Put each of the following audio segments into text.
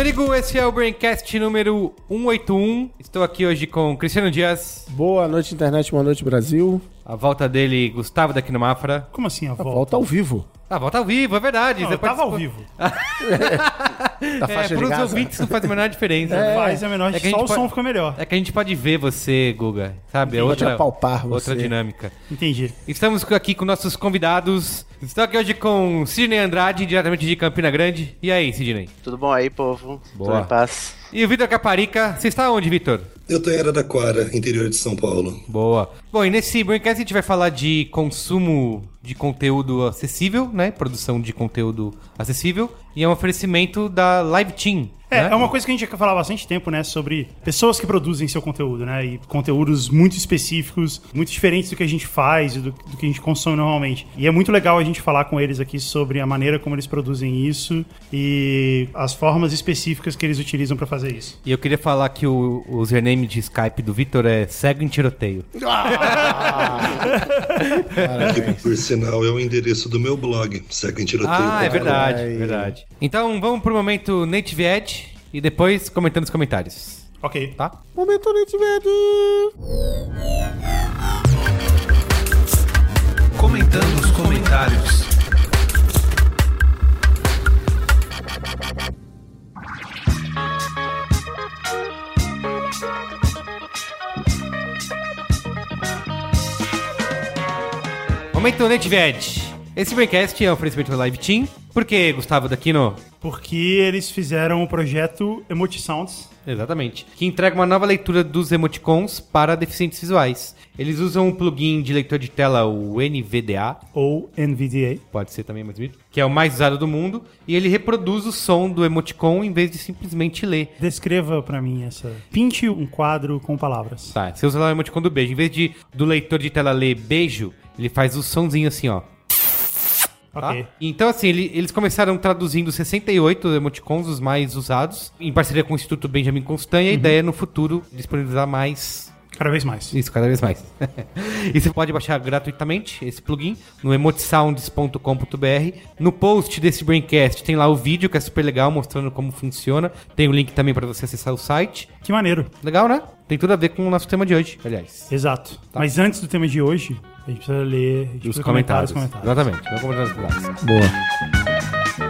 Olá, eu sou o Carlos Merigo, esse é o Braincast número 181. Estou aqui hoje com Cristiano Dias, Boa noite, internet, boa noite, Brasil. A volta dele, Gustavo daqui no Mafra. Como assim a A volta? volta ao vivo. A volta ao vivo, é verdade. Não, eu tava ao vivo. Da É, faixa para de os ouvintes não faz a menor diferença. Faz a menor É que só o som pode- fica melhor. É que a gente pode ver você, Guga, sabe? É outra, apalpar você. outra dinâmica. Entendi. Estamos aqui com nossos convidados. Estou aqui hoje com Sidney Andrade, diretamente de Campina Grande. E aí, Sidney? Tudo bom aí, povo? Boa. Tudo em paz? E o Vitor Caparica. Você está onde, Vitor? Eu tô em Araraquara, interior de São Paulo. Boa. Bom, e nesse Braincast a gente vai falar de consumo de conteúdo acessível, né? Produção de conteúdo acessível. E é um oferecimento da Live Team. É, né? é uma coisa que a gente quer falar há bastante tempo, né? Sobre pessoas que produzem seu conteúdo, né? E conteúdos muito específicos, muito diferentes do que a gente faz e do, do que a gente consome normalmente. E é muito legal a gente falar com eles aqui sobre a maneira como eles produzem isso e as formas específicas que eles utilizam pra fazer isso. E eu queria falar que o, o username de Skype do Vitor é cego em tiroteio. Que, por sinal, é o endereço do meu blog, Seca em Tiroteio. Ah, é verdade, Ai. verdade. Então vamos pro momento Native Edge e depois comentando os comentários. Ok. Tá? Momento Netimed. Comentando os comentários. Momento Native Edge. Esse Braincast é um oferecimento da Live Team. Por que, Gustavo Daquino? Porque eles fizeram o projeto Emoji Sounds. Exatamente. Que entrega uma nova leitura dos emoticons para deficientes visuais. Eles usam um plugin de leitor de tela, o NVDA, Ou NVDA. pode ser também mais bonito, que é o mais usado do mundo, e ele reproduz o som do emoticon em vez de simplesmente ler. Descreva pra mim essa. Pinte um quadro com palavras. Tá, você usa lá o emoticon do beijo. Em vez de do leitor de tela ler beijo, ele faz o somzinho assim, ó. tá? Ok. Então, assim, ele- eles começaram traduzindo 68 emoticons, os mais usados, em parceria com o Instituto Benjamin Constant, e a ideia é no futuro disponibilizar mais Cada vez mais. Isso, cada vez mais. e você pode baixar gratuitamente esse plugin no emotesounds.com.br. No post desse Braincast tem lá o vídeo que é super legal, mostrando como funciona. Tem o link também para você acessar o site. Que maneiro. Legal, né? Tem tudo a ver com o nosso tema de hoje, aliás. Exato. Mas antes do tema de hoje, a gente precisa ler gente Os precisa comentar comentários. os comentários. Exatamente. Os comentários. Boa.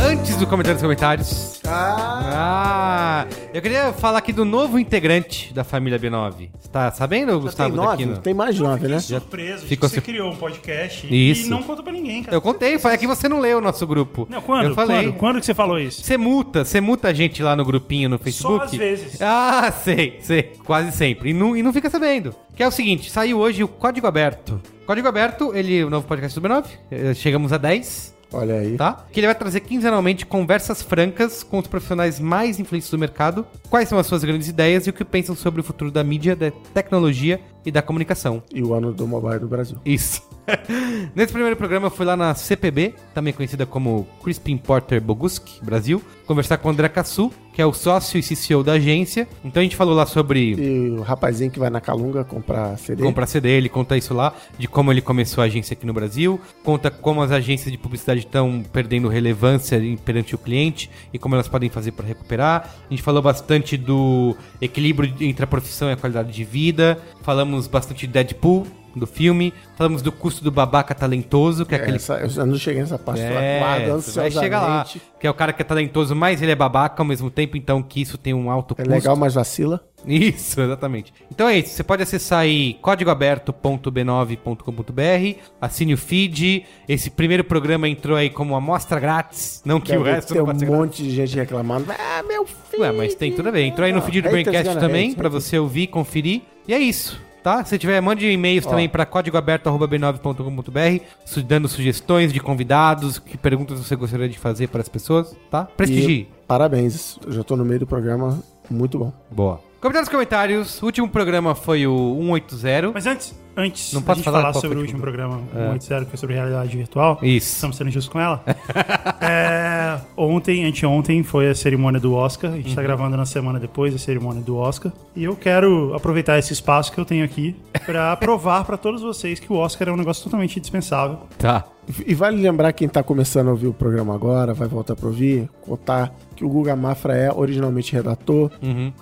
Antes do comentário dos comentários. Ah! Eu queria falar aqui do novo integrante da família B9. Você tá sabendo, Tem Gustavo nove? Daquino? Tem mais de nove, né? Surpresa, gente, ficou você criou um podcast Isso. e não contou pra ninguém, cara. Eu contei, é que você não leu o nosso grupo. Não, quando? Eu falei. Quando? Quando que você falou isso? Você multa, você multa a gente lá no grupinho no Facebook? às vezes. Ah, sei, sei. Quase sempre. E não, e não fica sabendo. Que é o seguinte, saiu hoje o Código Aberto. Código Aberto, ele, o novo podcast do B9, eh, chegamos a 10, Olha aí. tá? Que ele vai trazer quinzenalmente conversas francas com os profissionais mais influentes do mercado, quais são as suas grandes ideias e o que pensam sobre o futuro da mídia, da tecnologia e da comunicação. E o ano do mobile do Brasil. Isso. Nesse primeiro programa eu fui lá na CPB, também conhecida como Crispin Porter Boguski, Brasil, conversar com o André Cassu, que é o sócio e CCO da agência. Então a gente falou lá sobre E o rapazinho que vai na Calunga comprar CD. comprar CD, ele conta isso lá, de como ele começou a agência aqui no Brasil, conta como as agências de publicidade estão perdendo relevância perante o cliente e como elas podem fazer para recuperar. A gente falou bastante do equilíbrio entre a profissão e a qualidade de vida, falamos bastante de Deadpool, do filme. Falamos do custo do babaca talentoso, que é, aquele Essa, eu já não cheguei nessa parte. é, aguardando você vai chegar lá. Que é o cara que é talentoso, mas ele é babaca ao mesmo tempo, então que isso tem um alto É custo. legal, mas vacila. Isso, exatamente. Então é isso. Você pode acessar aí códigoaberto.b9.com.br, assine o feed. Esse primeiro programa entrou aí como amostra grátis. Não que o Deve resto ter não um ser grátis. monte de gente reclamando. Ah, meu filho. Ué, mas tem tudo ver. Entrou aí no feed do Braincast também, pra haters. você ouvir, conferir. E é isso. Tá? Se tiver, mande e-mails também para códigoaberto.b9.com.br, su- dando sugestões de convidados, que perguntas você gostaria de fazer para as pessoas, tá? Prestigie. E parabéns. Eu já tô no meio do programa. Muito bom. Boa. Comentários, comentários. O último programa foi o 180. Mas antes, antes Não posso falar falar sobre o último programa, É. o 180, que foi sobre realidade virtual, Isso. estamos sendo justos com ela. É, ontem, anteontem, foi a cerimônia do Oscar. A gente Uhum. tá gravando na semana depois da cerimônia do Oscar. E eu quero aproveitar esse espaço que eu tenho aqui pra provar pra todos vocês que o Oscar é um negócio totalmente indispensável. Tá. E vale lembrar quem tá começando a ouvir o programa agora, vai voltar pra ouvir, contar o Guga Mafra é originalmente redator.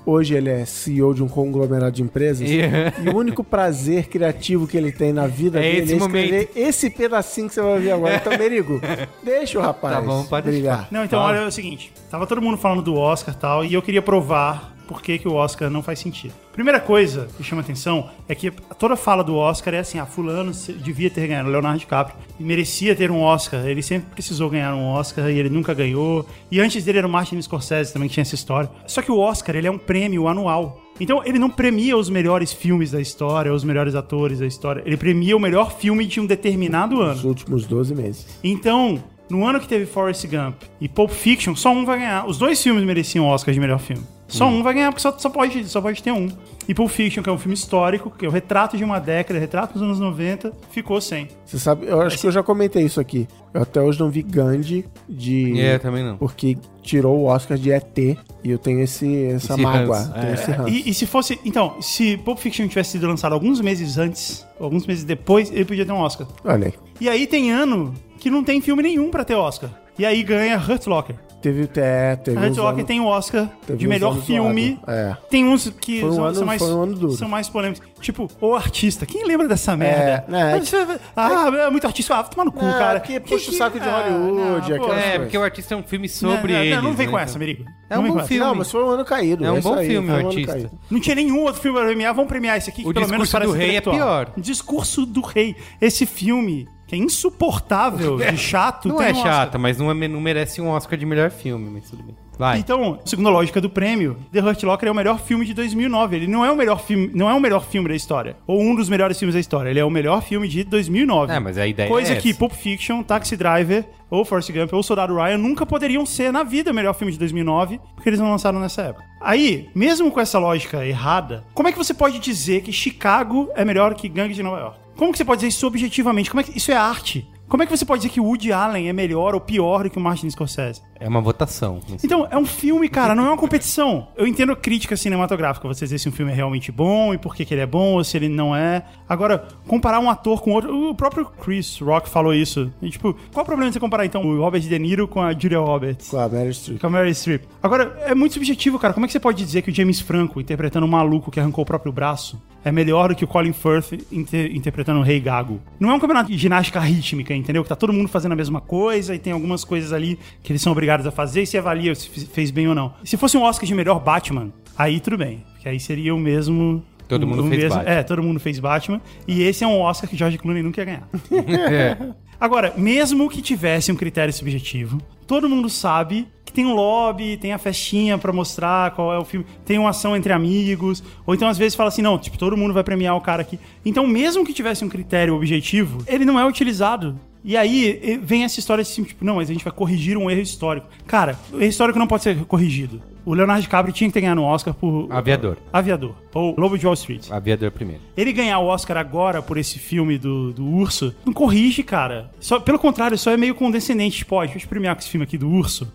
Hoje ele é CEO de um conglomerado de empresas. E- E o único prazer criativo que ele tem na vida É dele esse é escrever esse pedacinho que você vai ouvir agora. Então, Merigo, deixa o rapaz Tá bom, pode brilhar. Não, então olha é o seguinte: tava todo mundo falando do Oscar e tal, e eu queria provar por que, que o Oscar não faz sentido. Primeira coisa que chama atenção é que toda fala do Oscar é assim: ah, Fulano devia ter ganhado, Leonardo DiCaprio, e merecia ter um Oscar. Ele sempre precisou ganhar um Oscar e ele nunca ganhou. E antes dele era o Martin Scorsese também, que tinha essa história. Só que o Oscar, ele é um prêmio anual. Então, ele não premia os melhores filmes da história, os melhores atores da história. Ele premia o melhor filme de um determinado ano. Nos últimos 12 meses. Então, no ano que teve Forrest Gump e Pulp Fiction, só um vai ganhar. Os dois filmes mereciam Oscar de melhor filme. Só um vai ganhar, porque só, só, pode, só pode ter um. E Pulp Fiction, que é um filme histórico, que é o retrato de uma década, retrato dos anos 90, ficou sem. Você sabe, eu acho que eu já comentei isso aqui. Eu até hoje não vi Gandhi de. É, também não. Porque tirou o Oscar de ET. E eu tenho esse, essa Esse mágoa. é. esse ranço. E, e se fosse. Então, se Pulp Fiction tivesse sido lançado alguns meses antes, alguns meses depois, ele podia ter um Oscar. Olha aí. E aí tem ano que não tem filme nenhum pra ter Oscar. E aí ganha Hurt Locker. Teve, é, teve Hurt Locker anos- tem o Oscar de melhor filme. É. Tem uns que Foi um são, ano- são mais, foi um ano duro. são mais polêmicos. Tipo, O Artista. Quem lembra dessa merda? né, Mas você- ah, é muito artista. Ah, toma no cu, Não, cara. que puxa o saco de Hollywood, pô. aquelas É, coisas. porque o artista é um filme sobre não, não, ele. Não, não vem né, com então. essa, Merigo. É Não um bom essa. filme. Não, mas foi um ano caído. É um isso bom aí, filme, o um artista. caído. Não tinha nenhum outro filme pra premiar. Vamos premiar esse aqui, que O pelo menos Discurso parece do Rei é pior. Discurso do Rei. Esse filme, que é insuportável, de chato, Não é um chata, mas não, é- não merece um Oscar de melhor filme, mas tudo bem. Vai. Então, segundo a lógica do prêmio, The Hurt Locker é o melhor filme de 2009. Ele não é o melhor filme, não é o melhor filme da história, ou um dos melhores filmes da história. Ele é o melhor filme de 2009. É, mas a ideia Coisa é que. Pulp Fiction, Taxi Driver, ou Forrest Gump, ou Soldado Ryan nunca poderiam ser na vida o melhor filme de 2009, porque eles não lançaram nessa época. Aí, mesmo com essa lógica errada, como é que você pode dizer que Chicago é melhor que Gangue de Nova York? Como que você pode dizer isso objetivamente? Como é que isso é arte? Como é que você pode dizer que o Woody Allen é melhor ou pior do que o Martin Scorsese? É uma votação. Então, é um filme, cara, não é uma competição. Eu entendo a crítica cinematográfica, você dizer se um filme é realmente bom e por que, que ele é bom ou se ele não é. Agora, comparar um ator com outro. O próprio Chris Rock falou isso. E, tipo, qual o problema de você comparar então o Robert De Niro com a Julia Roberts? Com a Meryl Streep. Com a Mary Streep. Agora, é muito subjetivo, cara. Como é que você pode dizer que o James Franco, interpretando um maluco que arrancou o próprio braço, é melhor do que o Colin Firth inter- interpretando o Rei Gago? Não é um campeonato de ginástica rítmica, entendeu? Que tá todo mundo fazendo a mesma coisa e tem algumas coisas ali que eles são obrigados a fazer e se avalia se fez bem ou não. Se fosse um Oscar de melhor Batman, aí tudo bem. Porque aí seria o mesmo. Todo mundo fez mesmo- Batman. É, todo mundo fez Batman. E esse é um Oscar que George Clooney nunca ia ganhar. É. Agora, mesmo que tivesse um critério subjetivo, todo mundo sabe que tem um lobby, tem a festinha pra mostrar qual é o filme, tem uma ação entre amigos, ou então às vezes fala assim, não, tipo, todo mundo vai premiar o cara aqui. Então, mesmo que tivesse um critério objetivo, ele não é utilizado. E aí vem essa história assim, tipo, não, mas a gente vai corrigir um erro histórico. Cara, o erro histórico não pode ser corrigido. O Leonardo DiCaprio tinha que ter ganhado um Oscar por Aviador. Aviador, ou Lobo de Wall Street. Aviador primeiro. Ele ganhar o Oscar agora por esse filme do, do urso, não corrige, cara. Só, pelo contrário, só é meio condescendente. Tipo, ó, deixa eu premiar com esse filme aqui do urso.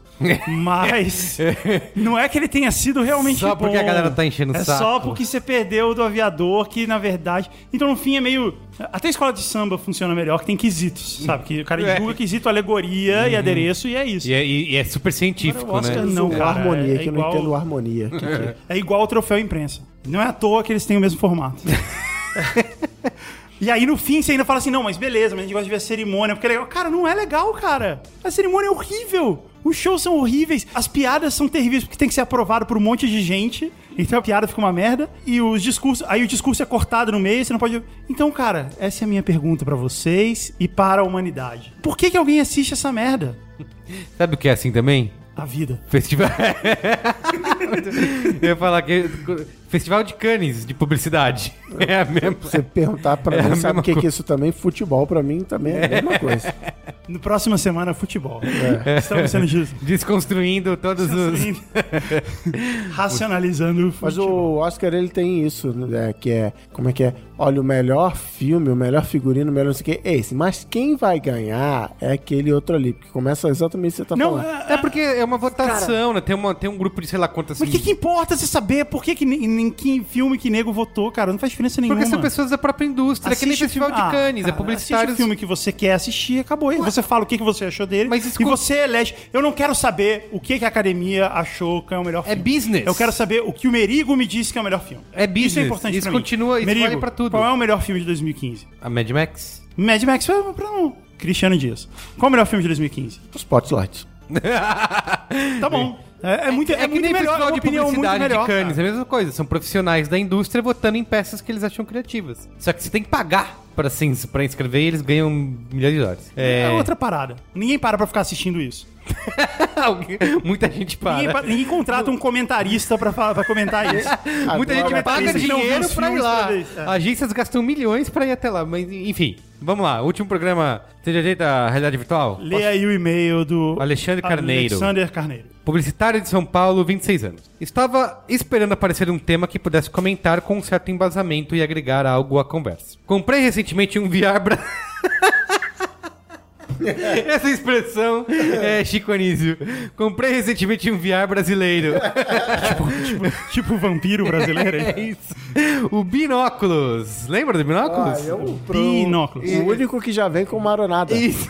Mas não é que ele tenha sido realmente Só porque bom. a galera tá enchendo o é saco. só porque você perdeu do aviador, que na verdade. Então, no fim, é meio. Até a escola de samba funciona melhor, que tem quesitos, sabe? Que o cara É. divulga quesito, alegoria e adereço, e é isso. E é, e é super científico, Oscar né? Não, o cara, harmonia, é que eu igual- não entendo harmonia. Que que é? É igual o troféu imprensa. Não é à toa que eles têm o mesmo formato. E aí no fim você ainda fala assim: não, mas beleza, mas a gente gosta de ver a cerimônia, porque é legal. Cara, não é legal, cara. A cerimônia é horrível. Os shows são horríveis, as piadas são terríveis porque tem que ser aprovado por um monte de gente. Então a piada fica uma merda. E os discursos. Aí o discurso é cortado no meio, você não pode. Então, cara, essa é a minha pergunta pra vocês e para a humanidade. Por que, que alguém assiste essa merda? Sabe o que é assim também? A vida. Festival. Eu ia falar que. Festival de Cannes de publicidade. É a mesma. Você perguntar pra É mim, sabe o que, que é isso também? Futebol pra mim também é a mesma coisa. No próxima semana, futebol. Estamos sendo justos. Desconstruindo todos os. Racionalizando o Mas futebol. o Oscar, ele tem isso, né, que é, como é que é? Olha, o melhor filme, o melhor figurino, o melhor não sei o que, é esse. Mas quem vai ganhar é aquele outro ali, porque começa exatamente o que você tá Não, falando. é- É porque é uma votação, né? Tem, uma, tem um grupo de sei lá quantas. Mas o que, que importa você saber por que, que em, que filme que nego votou, cara? Não faz diferença nenhuma. Porque são pessoas da própria indústria. É que nem Assiste Festival filme- de Ah, Cannes, é cara, publicitário. Assiste o filme que você quer assistir, acabou. aí. Você fala o que, que você achou dele Mas e escuta- você elege. Eu não quero saber o que, que a academia achou que é o melhor É filme. business. Eu quero saber o que o Merigo me disse que é o melhor filme. É business. Isso é importante Isso pra mim. continua- isso Merigo, vale pra tudo. Qual é o melhor filme de 2015? A Mad Max? Mad Max foi pra um. Cristiano Dias. Qual é o melhor filme de 2015? Spotlight. Tá bom. É, é muito, é, É, muito melhor, é uma de opinião muito publicidade melhor. de Cannes, é a mesma coisa. São profissionais da indústria votando em peças que eles acham criativas. Só que você tem que pagar pra, pra inscrever e eles ganham milhões de dólares. É É, outra parada. Ninguém para pra ficar assistindo isso. Muita gente para. Ninguém, ninguém contrata um comentarista pra, falar- pra comentar isso. Muita gente paga dinheiro pra ir lá. pra. É. Agências gastam milhões pra ir até lá. Mas, enfim, vamos lá. Último programa. Você já ajeita a realidade virtual? Lê aí o e-mail do Alexandre Carneiro. Alexander Carneiro. Publicitário de São Paulo, 26 anos. Estava esperando aparecer um tema que pudesse comentar com um certo embasamento e agregar algo à conversa. Comprei recentemente um VR bra... Essa expressão é Chico Anísio. Comprei recentemente um VR brasileiro. Tipo vampiro brasileiro. É isso. O Binóculos. Lembra do Binóculos? Ah, eu pro- Binóculos. O único que já vem com maronada. Isso.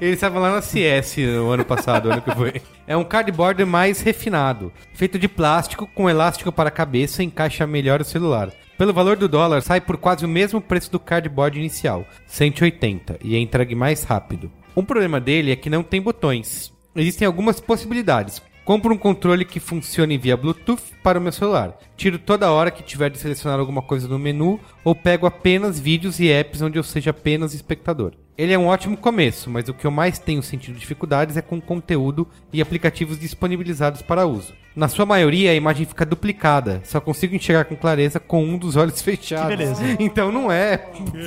Ele estava lá na CS no ano passado, ano que foi. É um cardboard mais refinado, feito de plástico com elástico para a cabeça encaixa melhor o celular. Pelo valor do dólar, sai por quase o mesmo preço do cardboard inicial, 180, e é entregue mais rápido. Um problema dele é que não tem botões. Existem algumas possibilidades. Compro um controle que funcione via Bluetooth para o meu celular. Tiro toda hora que tiver de selecionar alguma coisa no menu ou pego apenas vídeos e apps onde eu seja apenas espectador. Ele é um ótimo começo, mas o que eu mais tenho sentido dificuldades é com conteúdo e aplicativos disponibilizados para uso. Na sua maioria, a imagem fica duplicada, só consigo enxergar com clareza com um dos olhos fechados. beleza. Então não é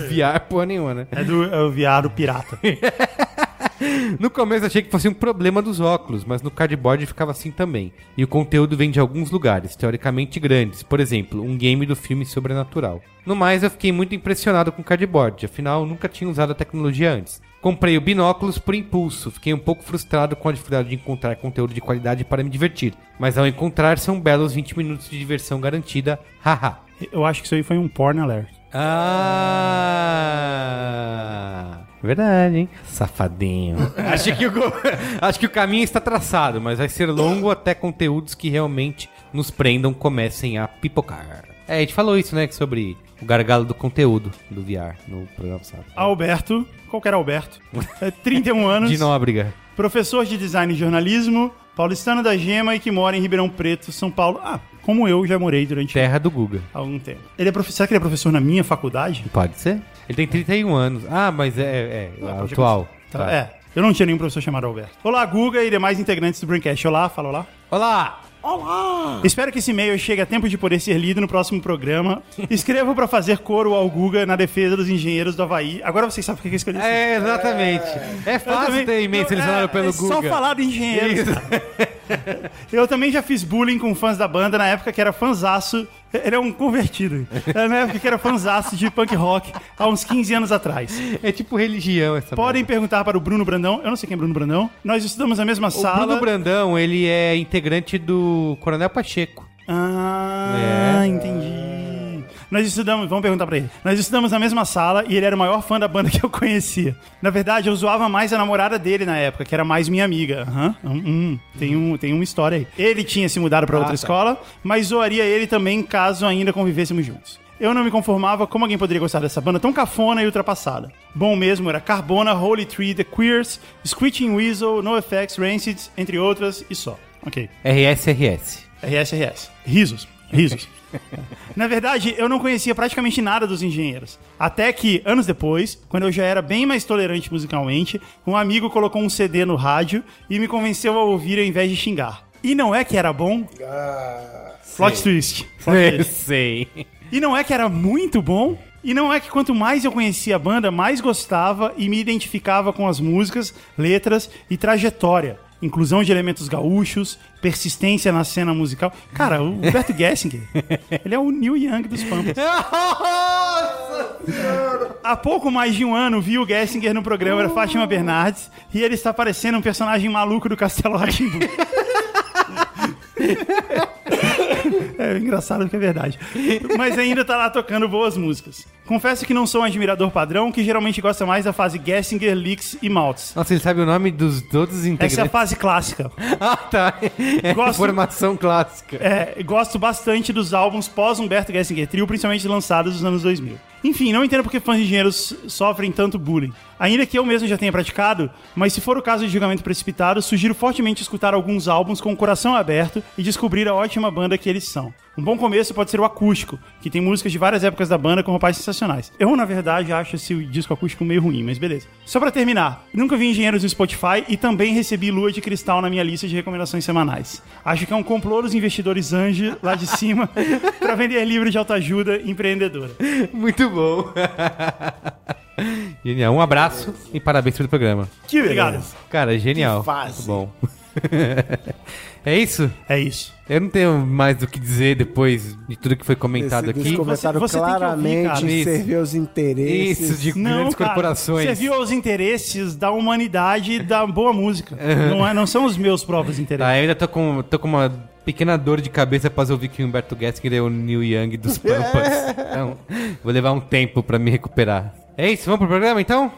VR porra nenhuma, né? É do é o viado pirata. No começo achei que fosse um problema dos óculos, mas no cardboard ficava assim também. E o conteúdo vem de alguns lugares, teoricamente grandes, por exemplo, um game do filme Sobrenatural. No mais, eu fiquei muito impressionado com o cardboard, afinal nunca tinha usado a tecnologia antes. Comprei o binóculos por impulso, fiquei um pouco frustrado com a dificuldade de encontrar conteúdo de qualidade para me divertir, mas ao encontrar são belos 20 minutos de diversão garantida, haha. Eu acho que isso aí foi um porn alert. Ah! Verdade, hein? Safadinho. acho, que o, acho que o caminho está traçado, mas vai ser longo até conteúdos que realmente nos prendam comecem a pipocar. É, a gente falou isso, né? que Sobre o gargalo do conteúdo do VR no programa passado. Alberto, qualquer Alberto, é 31 anos, De Nóbrega. professor de design e jornalismo, paulistano da Gema e que mora em Ribeirão Preto, São Paulo. Ah, como eu já morei durante Terra do Guga. algum tempo. Ele é professor, será que ele é professor na minha faculdade? Pode ser? Ele tem 31 anos. Ah, mas é, é, é pode atual. Tá, Tá. É, eu não tinha nenhum professor chamado Alberto. Olá, Guga e demais integrantes do Braincast. Olá, fala olá. Olá! Espero que esse e-mail chegue a tempo de poder ser lido no próximo programa. Escrevo pra fazer coro ao Guga na defesa dos engenheiros do Havaí. Agora vocês sabem por que eu escolhi isso. É, exatamente. É Eu fácil também- ter e-mail selecionado é, pelo é Guga. Só falar do engenheiro. Isso. Eu também já fiz bullying com fãs da banda na época que era fanzaço. Ele é um convertido. Era na época que era fanzaço de punk rock há uns 15 anos atrás. É tipo religião essa Podem merda. perguntar para o Bruno Brandão. Eu não sei quem é Bruno Brandão. Nós estudamos na mesma O sala. Bruno Brandão, ele é integrante do Coronel Pacheco. Ah, É. entendi. Nós estudamos, vamos perguntar pra ele. Nós estudamos na mesma sala e ele era o maior fã da banda que eu conhecia. Na verdade, eu zoava mais a namorada dele na época, que era mais minha amiga. Aham. Hum, hum. tem, um, tem uma história aí. Ele tinha se mudado pra outra tá. escola, mas zoaria ele também caso ainda convivêssemos juntos. eu não me conformava como alguém poderia gostar dessa banda tão cafona e ultrapassada. Bom mesmo era Carbona, Holy Tree, The Queers, Screeching Weasel, NoFX, Rancid, entre outras, e só. Ok. RSRS. RSRS. Risos. Risos. Na verdade, eu não conhecia praticamente nada dos engenheiros. Até que, anos depois, quando eu já era bem mais tolerante musicalmente, um amigo colocou um CD no rádio e me convenceu a ouvir ao invés de xingar. E não é que era bom? Plot twist. Plot Eu twist. sei. E não é que era muito bom? E não é que quanto mais eu conhecia a banda, mais gostava e me identificava com as músicas, letras e trajetória. Inclusão de elementos gaúchos, persistência na cena musical. Cara, o Humberto Gessinger, ele é o Neil Young dos Pampas. Há pouco mais de um ano vi o Gessinger no programa da Fátima Bernardes e ele está parecendo um personagem maluco do Castelo Ratimbu. É engraçado que é verdade. Mas ainda tá lá tocando boas músicas. Confesso que não sou um admirador padrão, que geralmente gosta mais da fase Gessinger, Licks e Maltz. Nossa, ele sabe o nome dos todos os integrantes. Essa é a fase clássica. Ah, tá. É Gosto- formação clássica. É, gosto bastante dos álbuns pós-Humberto Gessinger Trio, principalmente lançados nos anos 2000. Enfim, não entendo porque fãs de engenheiros sofrem tanto bullying. Ainda que eu mesmo já tenha praticado, mas se for o caso de julgamento precipitado, sugiro fortemente escutar alguns álbuns com o coração aberto e descobrir a ótima banda que eles são. Um bom começo pode ser o acústico, que tem músicas de várias épocas da banda com roupais sensacionais. Eu, na verdade, acho esse disco acústico meio ruim, mas beleza. Só pra terminar, nunca vi engenheiros no Spotify e também recebi Lua de Cristal na minha lista de recomendações semanais. Acho que é um complô dos investidores anjo lá de cima pra vender livros de autoajuda empreendedora. Muito bom. Genial. Um abraço e parabéns pelo programa. Que Obrigado. Cara, genial. Que fase. Muito bom. é isso? É isso. Eu não tenho mais o que dizer depois de tudo que foi comentado Esse, aqui. comentário Você- você ouvir, claramente. Isso. serviu aos interesses. Isso, de Não, grandes cara, corporações. Você viu os interesses da humanidade e da boa música. Não, é, não são os meus próprios Tá, interesses. eu ainda tô com, tô com uma pequena dor de cabeça após ouvir que o Humberto Gessinger é o Neil Young dos Pampas. Então, vou levar um tempo pra me recuperar. É isso, vamos pro programa então?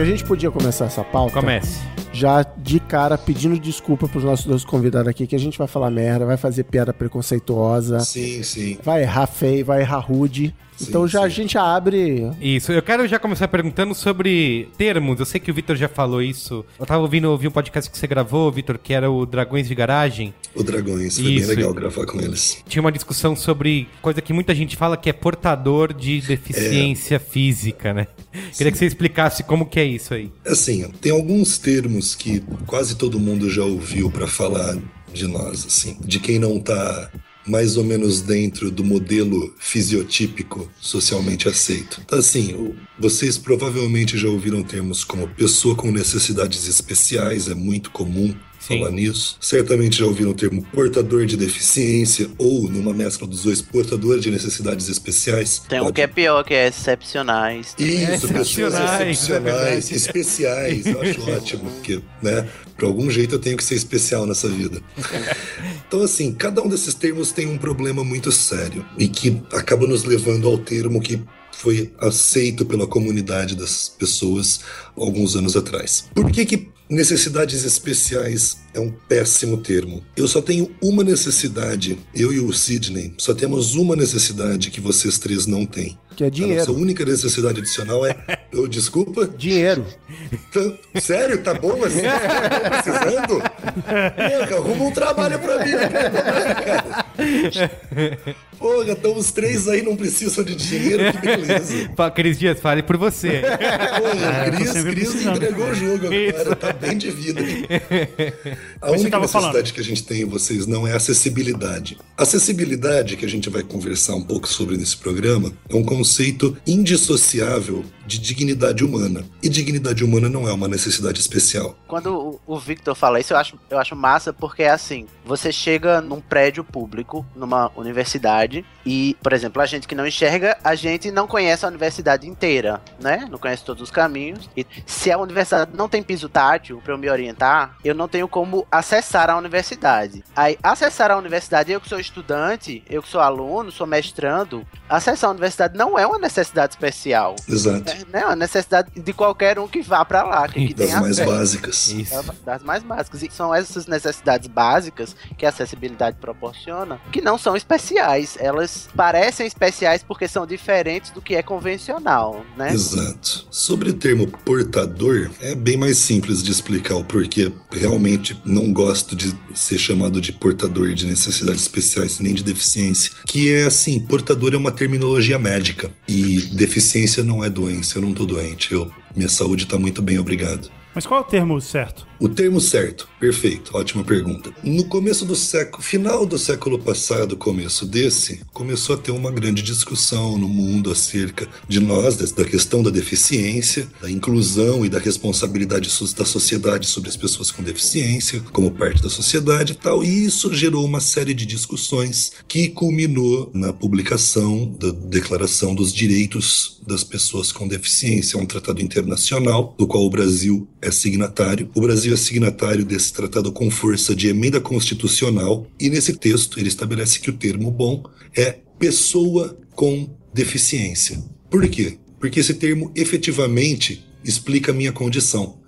Que a gente podia começar essa pauta. Comece. Já de cara pedindo desculpa pros nossos dois convidados aqui, que a gente vai falar merda, vai fazer piada preconceituosa, Sim, sim. vai errar feio, vai errar rude. então já a gente abre. Isso, eu quero já começar perguntando sobre termos. Eu sei que o Vitor já falou isso. Eu tava ouvindo ouvi um podcast que você gravou, Vitor, que era o Dragões de Garagem. O Dragões, foi Isso. bem legal gravar com eles. Tinha uma discussão sobre coisa que muita gente fala que é portador de deficiência física, né? Queria que você explicasse como que é isso aí. Assim, tem alguns termos que quase todo mundo já ouviu pra falar de nós, assim, de quem não tá mais ou menos dentro do modelo fisiotípico socialmente aceito. Então, assim, vocês provavelmente já ouviram termos como pessoa com necessidades especiais, é muito comum. Falar nisso. Certamente já ouviram o termo portador de deficiência ou, numa mescla dos dois, portador de necessidades especiais. Tem um que é pior, que é excepcionais. isso, pessoas Excepcionais, é especiais, eu acho ótimo, porque, né, por algum jeito eu tenho que ser especial nessa vida. Então, assim, cada um desses termos tem um problema muito sério e que acaba nos levando ao termo que foi aceito pela comunidade das pessoas alguns anos atrás. Por que que necessidades especiais é um péssimo termo? Eu só tenho uma necessidade, eu e o Sidney, só temos uma necessidade que vocês três não têm. Que é A nossa dinheiro. única necessidade adicional é. Eu, desculpa? Dinheiro. Sério? Tá bom assim? Tá precisando? Porra, arruma um trabalho pra mim, né, cara? Porra, então os três aí não precisam de dinheiro, que beleza. Cris Dias, fale por você. Porra, tô Cris, Cris entregou o jogo agora, tá bem de vida. A única necessidade falando. que a gente tem em vocês não é acessibilidade. Acessibilidade, que a gente vai conversar um pouco sobre nesse programa, é um conceito indissociável de dignidade humana. E dignidade humana não é uma necessidade especial. Quando o Victor fala isso, eu acho acho, eu acho massa porque é assim, você chega num prédio público, numa universidade, e, por exemplo, a gente que não enxerga, a gente não conhece a universidade inteira, né? Não conhece todos os caminhos. E se a universidade não tem piso tátil para eu me orientar, eu não tenho como acessar a universidade. Aí, acessar a universidade, eu que sou estudante, eu que sou aluno, sou mestrando, acessar a universidade não é uma necessidade especial. Exato. É né? uma necessidade de qualquer um que vá para lá, que, que Das mais acesso. básicas. Isso. Das mais básicas. E são essas necessidades básicas que a acessibilidade proporciona, que não são especiais. Elas parecem especiais porque são diferentes do que é convencional, né? Exato. Sobre o termo portador, é bem mais simples de explicar o porquê. Realmente não gosto de ser chamado de portador de necessidades especiais nem de deficiência. Que é assim, portador é uma terminologia médica. E deficiência não é doença, eu não tô doente. Eu, minha saúde tá muito bem, obrigado. Mas qual é o termo certo? O termo certo, perfeito, ótima pergunta. No começo do século, final do século passado, começo desse, começou a ter uma grande discussão no mundo acerca de nós, da questão da deficiência, da inclusão e da responsabilidade da sociedade sobre as pessoas com deficiência, como parte da sociedade e tal. E isso gerou uma série de discussões que culminou na publicação da Declaração dos Direitos das Pessoas com Deficiência, um tratado internacional do qual o Brasil é signatário. O Brasil é signatário desse tratado com força de emenda constitucional e nesse texto ele estabelece que o termo bom é pessoa com deficiência. Por quê? Porque esse termo efetivamente explica a minha condição.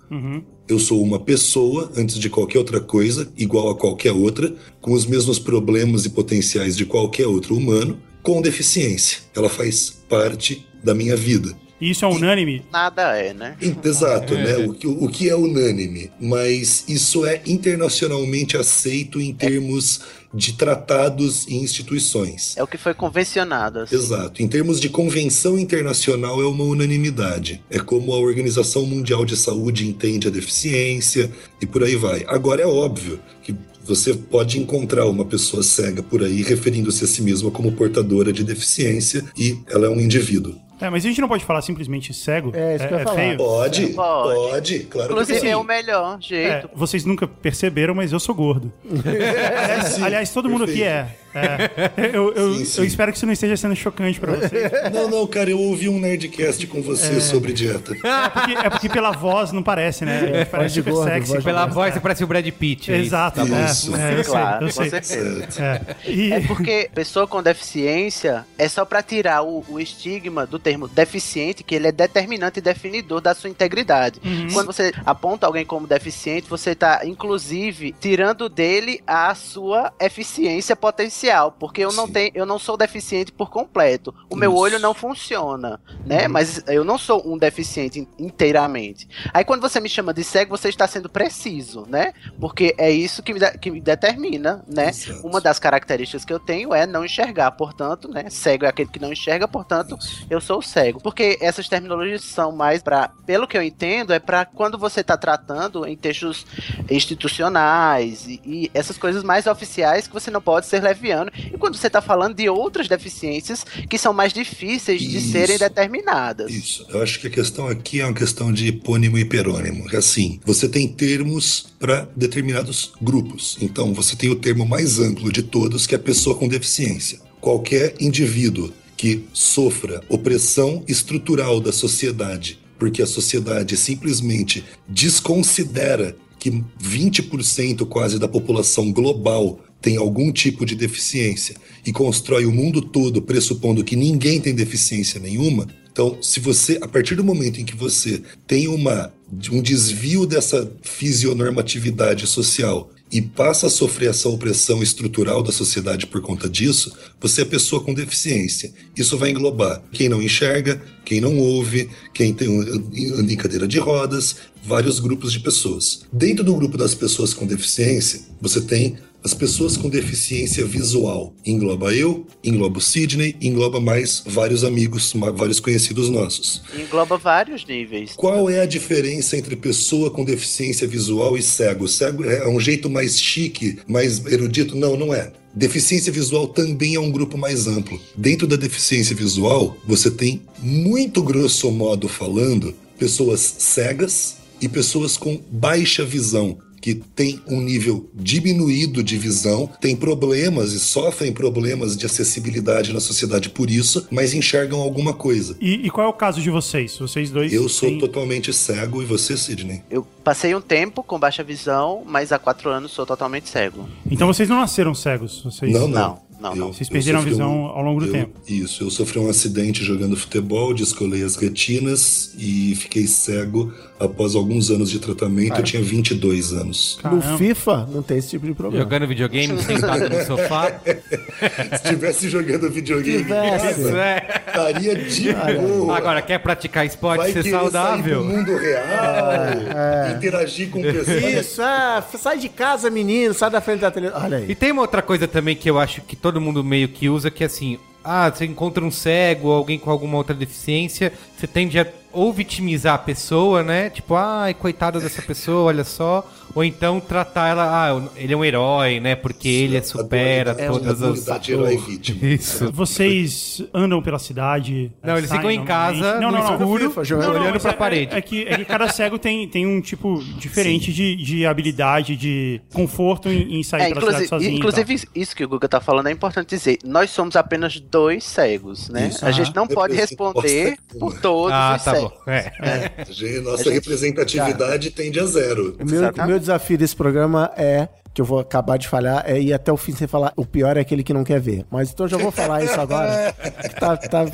Eu sou uma pessoa, antes de qualquer outra coisa, igual a qualquer outra, com os mesmos problemas e potenciais de qualquer outro humano, com deficiência. Ela faz parte da minha vida. E isso é unânime? Nada é, né? Exato, né? O que, o que é unânime, mas isso é internacionalmente aceito em termos de tratados e instituições. É o que foi convencionado. assim. Exato. Em termos de convenção internacional, é uma unanimidade. É como a Organização Mundial de Saúde entende a deficiência e por aí vai. Agora, é óbvio que você pode encontrar uma pessoa cega por aí referindo-se a si mesma como portadora de deficiência e ela é um indivíduo. É, mas a gente não pode falar simplesmente cego. É, isso que eu ia falar. feio. Pode, Pode. pode, claro que Inclusive, sim. é o melhor É, jeito. vocês nunca perceberam, mas eu sou gordo. aliás, aliás, todo mundo aqui é. É. Eu, eu- Sim, sim. eu espero que isso não esteja sendo chocante pra vocês. Não, não, cara, eu ouvi um Nerdcast com você sobre dieta. É porque, é porque pela voz não parece, né? Gente parece super gordo, sexy. voz Pela voz, você parece o Brad Pitt. é isso. Exato. Tá bom. é, Isso. é, eu sei, Claro, eu com sei. certeza. É. E, É porque pessoa com deficiência é só pra tirar o, o estigma do termo deficiente, que ele é determinante e definidor da sua integridade. Quando você aponta alguém como deficiente, você tá, inclusive, tirando dele a sua eficiência potencial. Porque eu não Sim. tenho, eu não sou deficiente por completo. O meu Isso. olho não funciona, né? Mas eu não sou um deficiente in- inteiramente. Aí quando você me chama de cego, você está sendo preciso, né? Porque é isso que me, de- que me determina, né? Exato. Uma das características que eu tenho é não enxergar, portanto, né? Cego é aquele que não enxerga, portanto, eu sou cego. Porque essas terminologias são mais para, pelo que eu entendo, é para quando você está tratando em textos institucionais e, e essas coisas mais oficiais que você não pode ser leviano. E quando você está falando de outras deficiências que são mais difíceis de Isso. serem determinadas. Isso. Eu acho que a questão aqui é uma questão de hipônimo e hiperônimo. É Assim, você tem termos para determinados grupos. Então, você tem o termo mais amplo de todos, que é a pessoa com deficiência. Qualquer indivíduo que sofra opressão estrutural da sociedade, porque a sociedade simplesmente desconsidera que 20% quase da população global tem algum tipo de deficiência e constrói o mundo todo pressupondo que ninguém tem deficiência nenhuma. Então, se você, a partir do momento em que você tem uma, um desvio dessa fisionormatividade social e passa a sofrer essa opressão estrutural da sociedade por conta disso, você é pessoa com deficiência. Isso vai englobar quem não enxerga, quem não ouve, quem tem, anda em cadeira de rodas, vários grupos de pessoas. Dentro do grupo das pessoas com deficiência, você tem as pessoas com deficiência visual. Engloba eu, engloba o Sidney, engloba mais vários amigos, vários conhecidos nossos. Engloba vários níveis. Qual é a diferença entre pessoa com deficiência visual e cego? Cego é um jeito mais chique, mais erudito? Não, não é. Deficiência visual também é um grupo mais amplo. Dentro da deficiência visual, você tem, muito grosso modo falando, pessoas cegas e pessoas com baixa visão, que têm um nível diminuído de visão, têm problemas e sofrem problemas de acessibilidade na sociedade por isso, mas enxergam alguma coisa. E, e qual é o caso de vocês? Vocês dois. Eu sou têm- totalmente cego e você, Sidney? Eu passei um tempo com baixa visão, mas há quatro anos sou totalmente cego. Então vocês não nasceram cegos. Vocês... Não, não. Não, não, não. Vocês perderam a visão um- ao longo do eu- tempo. Isso, eu sofri um acidente jogando futebol, descolei as retinas e fiquei cego após alguns anos de tratamento. Eu tinha 22 anos. No Caramba. FIFA não tem esse tipo de problema. Jogando videogame, sentado no sofá. Se estivesse jogando videogame, Tivesse. É. estaria de boa. Agora, quer praticar esporte, Vai ser querer sair do saudável? mundo real, interagir com pessoas. Isso, ah, sai de casa, menino, sai da frente da televisão. Olha E aí. tem uma outra coisa também que eu acho que todo mundo meio que usa, que é assim, ah, você encontra um cego alguém com alguma outra deficiência, você tende a ou vitimizar a pessoa, né? Tipo, ai, coitado dessa pessoa, olha só. Ou então tratar ela, ah, ele é um herói, né? Porque ele supera É todas as... herói vítima. Isso. Vocês andam pela cidade? Não, eles ficam em casa, não, no não, não. escuro, FIFA, jogando- olhando pra é- parede. É, que, é que cada cego tem, tem um tipo diferente de, de habilidade, de conforto em, em sair É, pela inclusive, cidade sozinho. inclusive isso que o Guga tá falando é importante dizer. Nós somos apenas dois cegos, né? Isso. a gente não pode Depois responder por posta todos Ah, os tá cegos. bom. É. Gente, Nossa representatividade tende a zero. O meu, meu desafio desse programa é, que eu vou acabar de falhar, é ir até o fim sem falar. O pior é aquele que não quer ver. Mas então já vou falar isso agora. que tá, tá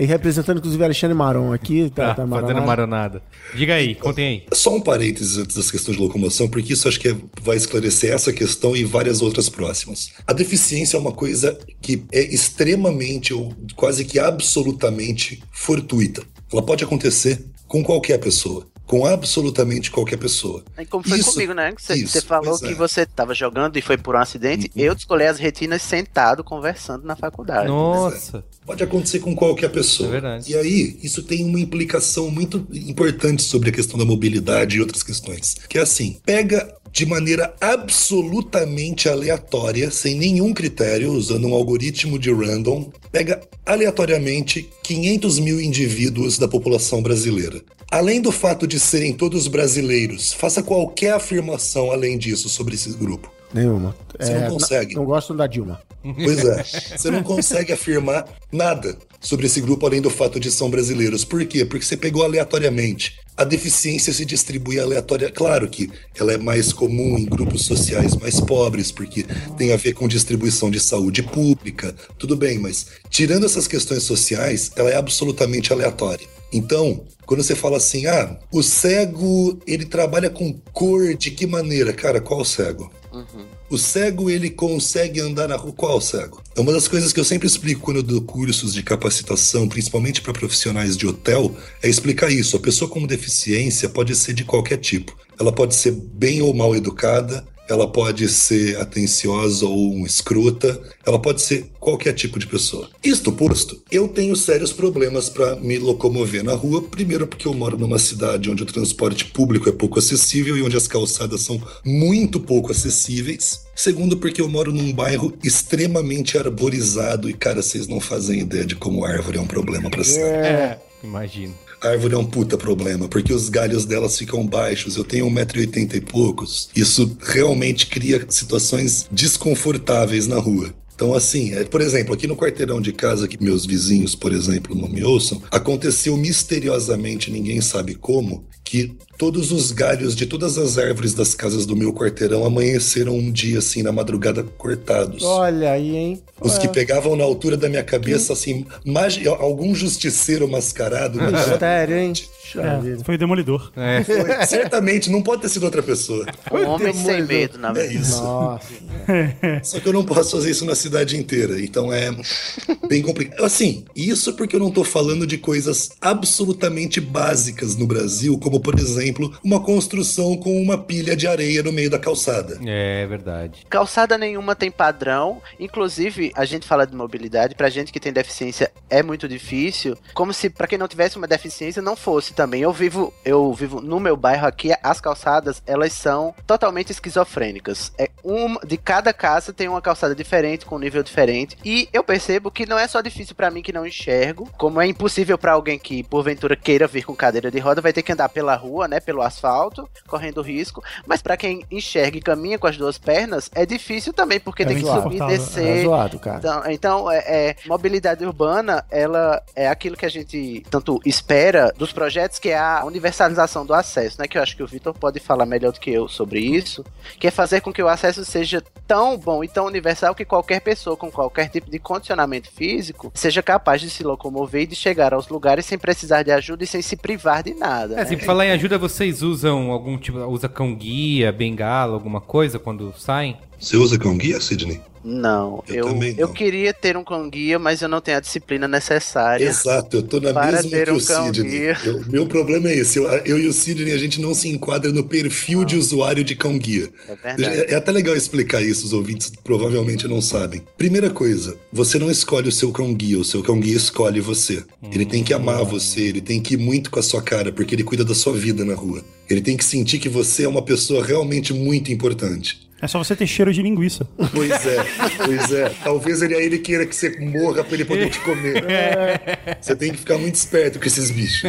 e representando, inclusive, Alexandre Maron aqui. Tá, Tá, tá fazendo maronada. Diga aí, contem aí. Só um parênteses antes das questões de locomoção, porque isso acho que é- vai esclarecer essa questão e várias outras próximas. A deficiência é uma coisa que é extremamente ou quase que absolutamente fortuita. Ela pode acontecer com qualquer pessoa. Com absolutamente qualquer pessoa. E como foi Isso, comigo, né? Você isso, você falou que é. Uhum. você tava jogando e foi por um acidente. Eu descolei as retinas sentado, conversando na faculdade. Nossa. Pode acontecer com qualquer pessoa. É verdade. E aí, isso tem uma implicação muito importante sobre a questão da mobilidade e outras questões. Que é assim: pega de maneira absolutamente aleatória, sem nenhum critério, usando um algoritmo de random, pega aleatoriamente 500 mil indivíduos da população brasileira. Além do fato de serem todos brasileiros, faça qualquer afirmação além disso sobre esse grupo. Nenhuma. Você não consegue. Não, gosto da Dilma. Pois é. Você não consegue afirmar nada sobre esse grupo além do fato de são brasileiros. Por quê? Porque você pegou aleatoriamente. A deficiência se distribui aleatória. Claro que ela é mais comum em grupos sociais mais pobres, porque tem a ver com distribuição de saúde pública. Tudo bem, mas tirando essas questões sociais, ela é absolutamente aleatória. Então, quando você fala assim, ah, o cego ele trabalha com cor de que maneira? Cara, qual cego? O cego, ele consegue andar na rua. Qual cego? É uma das coisas que eu sempre explico quando eu dou cursos de capacitação, principalmente para profissionais de hotel, é explicar isso. A pessoa com deficiência pode ser de qualquer tipo. Ela pode ser bem ou mal educada, ela pode ser atenciosa ou um escrota, ela pode ser qualquer tipo de pessoa. Isto posto, eu tenho sérios problemas para me locomover na rua, primeiro porque eu moro numa cidade onde o transporte público é pouco acessível e onde as calçadas são muito pouco acessíveis. Segundo, porque eu moro num bairro extremamente arborizado e, cara, vocês não fazem ideia de como árvore é um problema para cidade. É, imagino. A árvore é um puta problema, porque os galhos delas ficam baixos. Eu tenho 1,80m e poucos. Isso realmente cria situações desconfortáveis na rua. Então, assim, é, por exemplo, aqui no quarteirão de casa, que meus vizinhos, por exemplo, não me ouçam, aconteceu misteriosamente, ninguém sabe como, que todos os galhos de todas as árvores das casas do meu quarteirão amanheceram um dia, assim, na madrugada, cortados. Olha aí, hein? Os que pegavam na altura da minha cabeça, assim, magi- algum justiceiro mascarado. Mistério, hein? É, foi o Demolidor. É. Foi, certamente, não pode ter sido outra pessoa. Um homem sem medo, na É verdade. isso. Nossa. Só que eu não posso fazer isso na cidade inteira. Então é bem complicado. Assim, isso porque eu não tô falando de coisas absolutamente básicas no Brasil, como, por exemplo, uma construção com uma pilha de areia no meio da calçada. É verdade. Calçada nenhuma tem padrão. Inclusive, a gente fala de mobilidade, pra gente que tem deficiência é muito difícil. Como se pra quem não tivesse uma deficiência não fosse também. Eu vivo, eu vivo no meu bairro aqui, as calçadas, elas são totalmente esquizofrênicas. É uma de cada casa tem uma calçada diferente, com um nível diferente. E eu percebo que não é só difícil pra mim que não enxergo, como é impossível pra alguém que porventura queira vir com cadeira de roda, vai ter que andar pela rua, né, pelo asfalto, correndo risco, mas para quem enxerga e caminha com as duas pernas, é difícil também, porque É tem que subir e confortável. descer. É zoado, cara. Então, então é, é, mobilidade urbana, ela é aquilo que a gente tanto espera dos projetos, que é a universalização do acesso, né? Que eu acho que o Vitor pode falar melhor do que eu sobre isso, que é fazer com que o acesso seja tão bom e tão universal que qualquer pessoa com qualquer tipo de condicionamento físico seja capaz de se locomover e de chegar aos lugares sem precisar de ajuda e sem se privar de nada. É, né? pra falar em ajuda, vocês usam algum tipo, usa cão guia, bengala, alguma coisa quando saem? Você usa cão guia, Sidney? Não, Eu eu, também eu não. queria ter um cão guia, mas eu não tenho a disciplina necessária. Exato, eu tô na mesma ter que um o Sidney. Eu- meu problema é esse. Eu, eu e o Sidney, a gente não se enquadra no perfil de usuário de cão guia. É verdade. É, é até legal explicar isso, os ouvintes provavelmente não sabem. Primeira coisa, você não escolhe o seu cão guia, o seu cão guia escolhe você. Ele tem que amar você, ele tem que ir muito com a sua cara, porque ele cuida da sua vida na rua. Ele tem que sentir que você é uma pessoa realmente muito importante. É só você ter cheiro de linguiça. Pois é, pois é. Talvez ele aí ele queira que você morra pra ele poder te comer. Você tem que ficar muito esperto com esses bichos.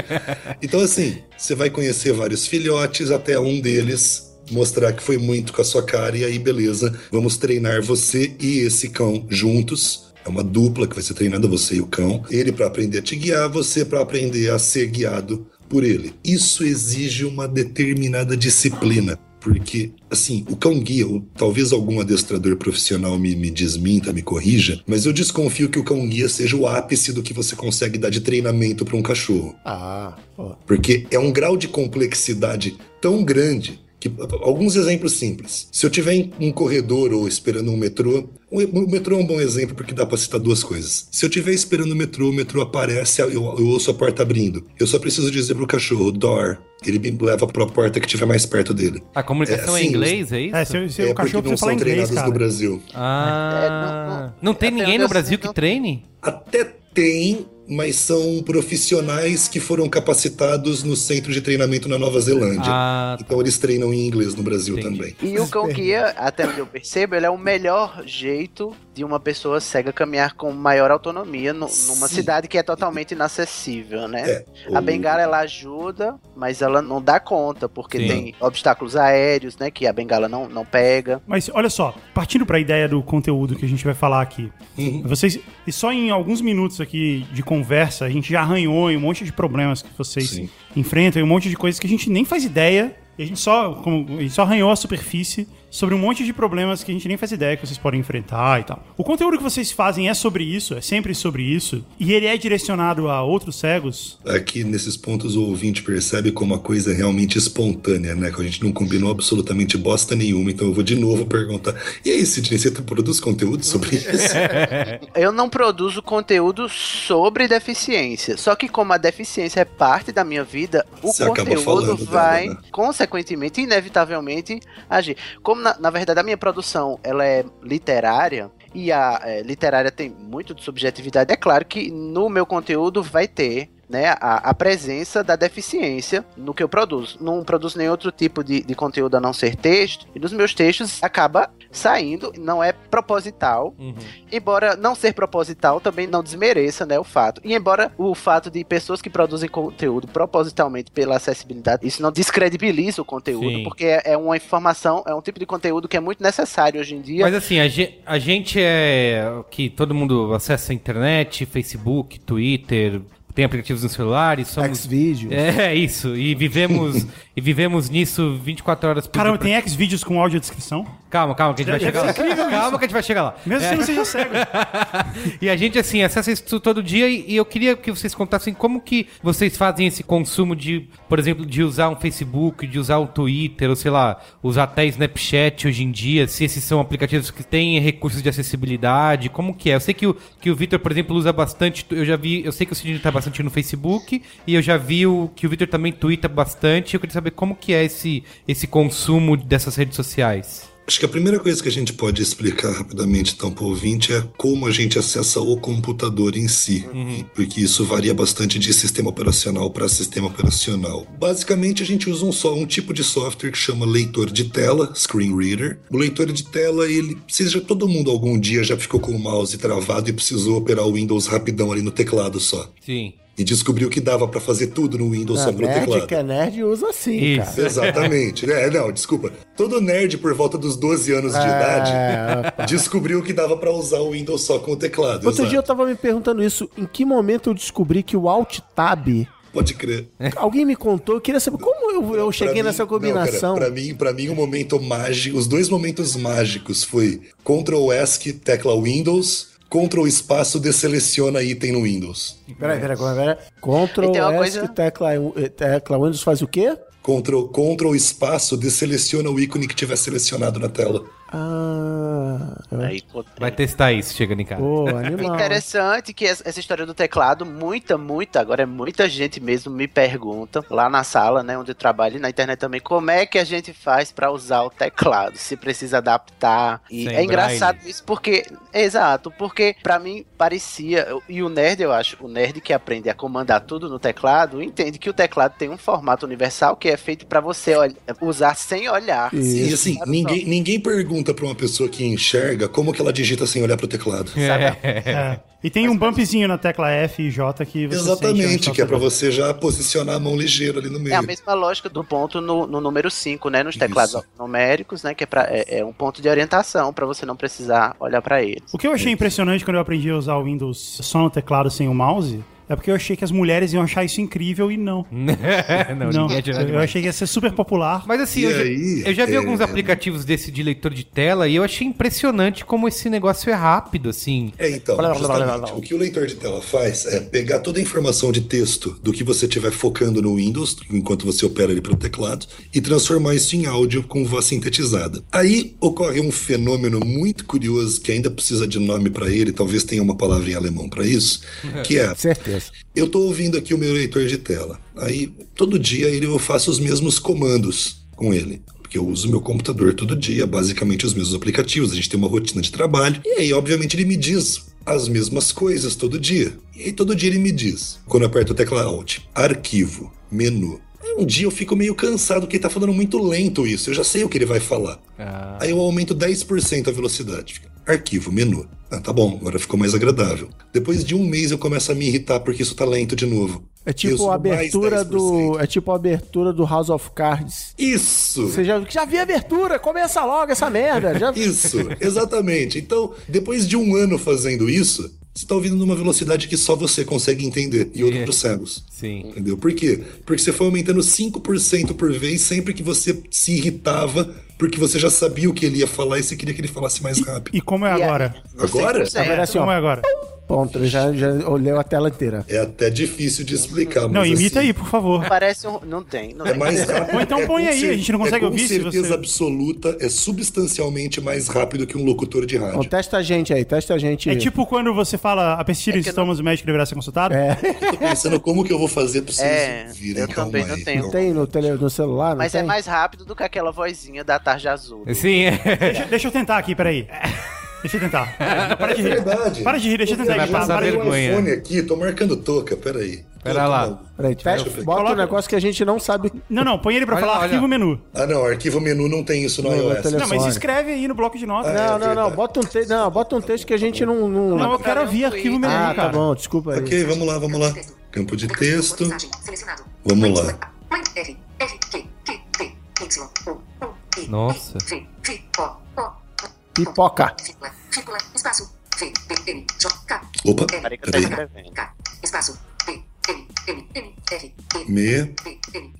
Então, assim, você vai conhecer vários filhotes até um deles mostrar que foi muito com a sua cara, e aí, beleza, vamos treinar você e esse cão juntos. É uma dupla que vai ser treinada, você e o cão. Ele para aprender a te guiar, você para aprender a ser guiado por ele. Isso exige uma determinada disciplina. Porque, assim, o cão guia, ou talvez algum adestrador profissional me, me desminta, me corrija, mas eu desconfio que o cão guia seja o ápice do que você consegue dar de treinamento para um cachorro. Ah, pô. Porque é um grau de complexidade tão grande que alguns exemplos simples. Se eu tiver em um corredor ou esperando um metrô, o o metrô é um bom exemplo porque dá para citar duas coisas. Se eu estiver esperando o metrô, o metrô aparece, eu, eu ouço a porta abrindo. Eu só preciso dizer pro cachorro, door. Ele me leva para a porta que estiver mais perto dele. A comunicação É, é, sim, em inglês, é isso? É, se, se é o cachorro porque não precisa falar são inglês, treinados cara. no Brasil. Ah, É, não, não- não- tem até ninguém no Brasil que treine? Até tem, mas são profissionais que foram capacitados no centro de treinamento na Nova Zelândia. Ah, Então eles treinam em inglês no Brasil Entendi. também. E o cão guia, até onde eu percebo, ele é o melhor jeito de uma pessoa cega caminhar com maior autonomia no- numa Sim. cidade que é totalmente inacessível, né? É, A o- bengala ela ajuda, mas ela não dá conta, porque Sim. tem obstáculos aéreos, né? Que a bengala não, não pega. Mas olha só, partindo para a ideia do conteúdo que a gente vai falar aqui. Uhum. Vocês, e só em alguns minutos aqui de conversa, a gente já arranhou em um monte de problemas que vocês Sim. enfrentam, e um monte de coisas que a gente nem faz ideia. E a gente só, como, a gente só arranhou a superfície sobre um monte de problemas que a gente nem faz ideia que vocês podem enfrentar e tal. O conteúdo que vocês fazem é sobre isso, é sempre sobre isso, e ele é direcionado a outros cegos. Aqui nesses pontos o ouvinte percebe como a coisa é realmente espontânea, né? Que a gente não combinou absolutamente bosta nenhuma. Então eu vou de novo perguntar: e aí, Sidney, você produz conteúdo sobre isso? Eu não produzo conteúdo sobre deficiência. Só que como a deficiência é parte da minha vida, o Você conteúdo falando dela, vai, né? consequentemente, inevitavelmente, agir. Como na, na verdade a minha produção ela é literária. E a é, literária tem muito de subjetividade. É claro que no meu conteúdo vai ter né, a, a presença da deficiência no que eu produzo. Não produzo nenhum outro tipo de, de conteúdo a não ser texto. E nos meus textos acaba saindo, não é proposital, uhum. embora não ser proposital, também não desmereça, né, o fato. E embora o fato de pessoas que produzem conteúdo propositalmente pela acessibilidade, isso não descredibiliza o conteúdo, Sim. porque é, é uma informação, é um tipo de conteúdo que é muito necessário hoje em dia. Mas assim, a ge- a gente é que todo mundo acessa a internet, Facebook, Twitter, tem aplicativos no celular e somos X-Video. É isso, e vivemos e vivemos nisso 24 horas por Caramba, dia. tem X-Vídeos com audiodescrição? Calma, calma, que a gente vai É- chegar lá. é Calma que a gente vai chegar lá. Mesmo É. se não seja cego. E a gente, assim, acessa isso todo dia e, eu queria que vocês contassem como que vocês fazem esse consumo de, por exemplo, de usar um Facebook, de usar um Twitter, ou sei lá, usar até Snapchat hoje em dia, se esses são aplicativos que têm recursos de acessibilidade, como que é? Eu sei que o, que o Victor, por exemplo, usa bastante, eu já vi, eu sei que o Sidney tá bastante no Facebook e eu já vi o, que o Victor também twitta bastante, eu queria saber como que é esse, esse consumo dessas redes sociais. Acho que a primeira coisa que a gente pode explicar rapidamente, então, para o ouvinte é como a gente acessa o computador em si, porque isso varia bastante de sistema operacional para sistema operacional. Basicamente, a gente usa um só um tipo de software que chama leitor de tela, screen reader. O leitor de tela, ele, seja todo mundo algum dia já ficou com o mouse travado e precisou operar o Windows rapidão ali no teclado só. Sim. E descobriu que dava pra fazer tudo no Windows Ah, só pelo nerd teclado. que é nerd usa assim, Isso. cara. Exatamente. É, não, desculpa. Todo nerd por volta dos 12 anos de É, idade descobriu que dava pra usar o Windows só com o teclado. Outro dia eu exato. tava me perguntando isso. Em que momento eu descobri que o Alt Tab. Pode crer. Alguém me contou, eu queria saber como eu, eu cheguei Pra nessa mim- combinação. Pra mim, para mim o momento mágico, os dois momentos mágicos foi Ctrl ESC tecla Windows, Ctrl espaço deseleciona item no Windows. Peraí, peraí, peraí, peraí. Ctrl E S, coisa- tecla, tecla Windows faz o quê? Ctrl, Ctrl espaço deseleciona o ícone que tiver selecionado na tela. Ah. Aí, pô, Vai testar isso chegando em casa. Pô. Interessante que essa história do teclado, muita, muita, agora é muita gente mesmo me pergunta lá na sala, né, onde eu trabalho e na internet também, como é que a gente faz pra usar o teclado, se precisa adaptar. E Sem é engraçado braille. isso porque, exato, porque pra mim parecia, e o nerd eu acho, o nerd que aprende a comandar tudo no teclado, entende que o teclado tem um formato universal que é feito pra você olha- usar sem olhar. Isso. E assim, ninguém, ninguém pergunta pra uma pessoa que enxerga como que ela digita sem olhar pro teclado. É. E tem um bumpzinho na tecla F e J que você Exatamente, tá que é o pra dedo. você já posicionar a mão ligeiro ali no meio. É a mesma lógica do ponto no, no número 5, né? Nos teclados Isso. numéricos, né? Que é, pra, é, é um ponto de orientação pra você não precisar olhar pra eles. O que eu achei impressionante quando eu aprendi a usar o Windows só no teclado sem o mouse é porque eu achei que as mulheres iam achar isso incrível e não. não, não, é eu demais. achei que ia ser super popular. Mas assim, eu já, aí, eu já vi é, alguns é. aplicativos desse de leitor de tela e eu achei impressionante como esse negócio é rápido, assim. É, então, Blá, blá, blá, blá, justamente, blá. o que o leitor de tela faz é pegar toda a informação de texto do que você estiver focando no Windows, enquanto você opera ele pelo teclado, e transformar isso em áudio com voz sintetizada. Aí ocorre um fenômeno muito curioso, que ainda precisa de nome para ele, talvez tenha uma palavra em alemão para isso, que é Certeza. Eu tô ouvindo aqui o meu leitor de tela. Aí, todo dia ele, eu faço os mesmos comandos com ele. Porque eu uso meu computador todo dia, basicamente os mesmos aplicativos. A gente tem uma rotina de trabalho. E aí, obviamente, ele me diz as mesmas coisas todo dia. E aí, todo dia ele me diz, quando eu aperto a tecla Alt, arquivo, menu. Aí, um dia eu fico meio cansado, porque ele tá falando muito lento isso. Eu já sei o que ele vai falar. Ah, Aí eu aumento 10% a velocidade. Fica, Arquivo, menu. Ah, tá bom, agora ficou mais agradável. Depois de um mês eu começo a me irritar porque isso tá lento de novo. É tipo a abertura 10%. do. É tipo a abertura do House of Cards. Isso! Você já, já vi a abertura, começa logo essa merda. Já... Isso, exatamente. Então, depois de um ano fazendo isso, você tá ouvindo numa velocidade que só você consegue entender e outros cegos. sim. Entendeu? Por quê? Porque você foi aumentando 5% por vez sempre que você se irritava, porque você já sabia o que ele ia falar e você queria que ele falasse mais rápido. E como é E agora? Agora? Você- Agora assim, Como é agora? Ponto, eu já, já olhei a tela inteira. É até difícil de explicar, mas Não, imita assim, aí, por favor. Parece um. Não tem, não É tem. mais rápido. Ou então põe É com aí, a gente não consegue é ouvir Com certeza você- absoluta, é substancialmente mais rápido que um locutor de Então, rádio. testa a gente aí, testa a gente. É tipo quando você fala a pesquisa de que sintomas o médico deverá ser consultado? É, Tô pensando como que eu vou fazer pra vocês É, ouvirem. eu também não tenho. calma. tem no, tele, no celular, não Mas tem? é mais rápido do que aquela vozinha da tarde azul. Sim, é. Deixa, deixa eu tentar aqui, peraí. Deixa eu tentar. Para de rir. Verdade. Para de rir, deixa eu tentar vai imitar. passar Para um vergonha. iPhone aqui, tô marcando toca, peraí. Pera lá. Peraí, ver. bota um negócio que a gente não sabe. Não, não, põe ele pra Olha falar olha. arquivo menu. Ah, não, arquivo menu não tem isso no No- no iOS. Não, mas escreve aí no bloco de notas. É, Não, não, não, verdade. bota um, te... não, bota um texto que a gente não. Não, Não, eu quero ouvir arquivo menu, Ah, cara. tá bom, desculpa aí. Ok, vamos lá, vamos lá. Campo de texto. Vamos lá. Nossa. Pipoca. espaço, Opa, Peraí que eu tô escrevendo. Espaço, Me,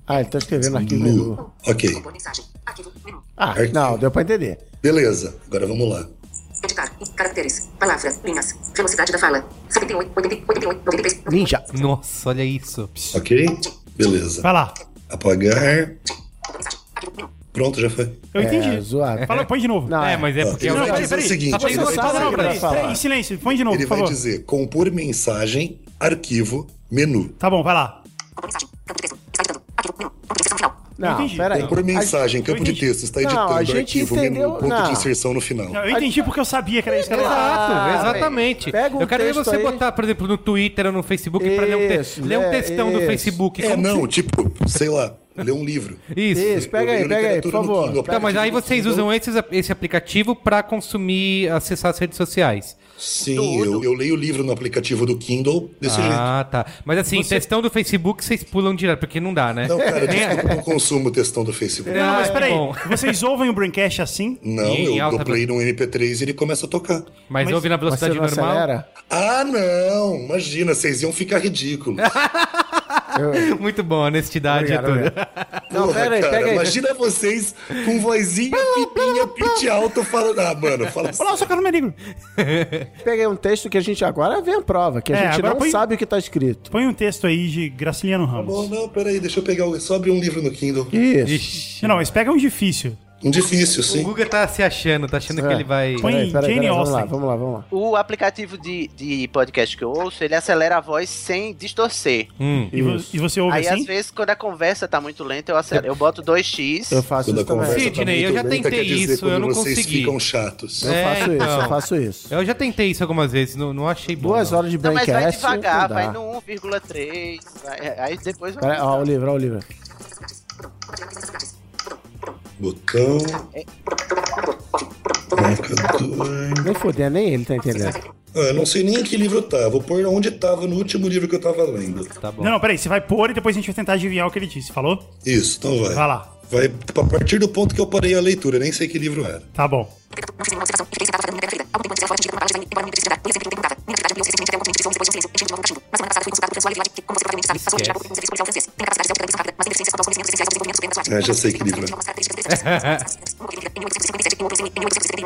Ah, ele tá escrevendo arquivo menu. nu. Ok, Ah, não, deu pra entender. beleza. Agora vamos lá. editar, caracteres, palavra, linhas, velocidade da fala, 78, 88, 88, 93, Ninja. Nossa, olha isso. Ok? Beleza. Vai lá. Apagar. Pronto, já foi. Eu É, entendi. zoado. Fala, põe de novo. Não, É, mas é porque Ele eu vai já dizer peraí, o seguinte. Tá não, não, peraí, vai falar. peraí, em silêncio, põe de novo, Ele por vai favor. dizer compor mensagem, arquivo, menu. Tá bom, vai lá. compor mensagem, campo de texto, está editando, arquivo, menu, ponto de inserção final, Não, entendi. peraí. Compor mensagem, campo de texto, está Não, editando, a gente arquivo, entendeu- menu, ponto não. de inserção no final. Não, eu entendi porque eu sabia que era isso que falar. Exato, Ah, exatamente. pega um eu quero ver você aí. botar, por exemplo, no Twitter ou no Facebook pra ler um, um é, textão do. Facebook. É, não, tipo, sei lá, ler um livro. Isso. Isso, pega Eu aí, pega aí, por favor. Kindle. Então, mas aí vocês usam esse, esse aplicativo pra consumir, acessar as redes sociais. Sim, eu, eu leio o livro no aplicativo do Kindle desse jeito. Ah, tá. Mas assim, textão do Facebook vocês pulam direto, porque não dá, né? Não, cara, desculpa, eu não consumo o textão do Facebook. Não, mas Ah, peraí. Vocês ouvem o Braincast assim? Não, Em eu alta dou play no MP3 e ele começa a tocar. Mas, Mas- ouve na você velocidade não normal. acelera? Ah, não! Imagina, vocês iam ficar ridículos. Muito bom, honestidade Obrigado, é tudo. obrigado. Não, Porra, pera aí, cara, pega aí. Imagina vocês com vozinha, pipinha, pitch alto falando. Ah, mano, fala assim. Olá, eu sou o Carlos Merigo. Peguei um texto que a gente agora vê a prova, que a É, gente não põe- sabe o que tá escrito. Põe um texto aí de Graciliano Bom, Ramos. não, peraí, deixa eu pegar. o- Só abrir um livro no Kindle. Isso. Ixi. Não, mas pega um difícil. Um difícil, O sim. Guga tá se achando, tá achando que É. ele vai. Põe- Peraí, peraí, Jane peraí, vamos lá, vamos lá, vamos lá. O aplicativo de, de podcast que eu ouço, ele acelera a voz sem distorcer. Hum. E, vo- Isso. e você ouve Aí, assim? às vezes, quando a conversa tá muito lenta, eu acelero. Eu boto 2x. Eu faço Quando isso também. conversa Sidney, tá eu já tentei isso, eu não vocês consegui. ficam chatos. Eu É, faço isso, então. eu faço isso. Eu já tentei isso algumas vezes, não, não achei bom. Duas horas de Não, mas vai braincast. devagar, vai no 1,3. vai- Aí depois vai. Peraí, ó, o livro, ó, o livro. Botão. Marcador. Nem foder, nem ele tá entendendo. Ah, eu não sei nem em que livro eu tava. Vou pôr onde tava no último livro que eu tava lendo. Tá bom. Não, não, peraí. Você vai pôr e depois a gente vai tentar adivinhar o que ele disse. Falou? Isso, então vai. Vai lá. Vai a partir do ponto que eu parei a leitura, nem sei que livro era. Tá bom. Não fiz nenhuma observação. Fiquei sentada fazendo minha preferida. Algum tempo antes ela foi atingida por uma página, embora minha pesquisa por exemplo, perguntava. Minha atividade ampliou suficientemente até o ponto de ser depois de um silêncio, enchendo de novo o cachimbo. Mas semana passada fui consultado por sua habilidade, que, como você provavelmente sabe, passou a por um serviço policial francês. Tem a capacidade de alteração rápida, mas tem deficiência quanto aos conhecimentos essenciais ao desenvolvimento supremo da sua É, já sei que livro é.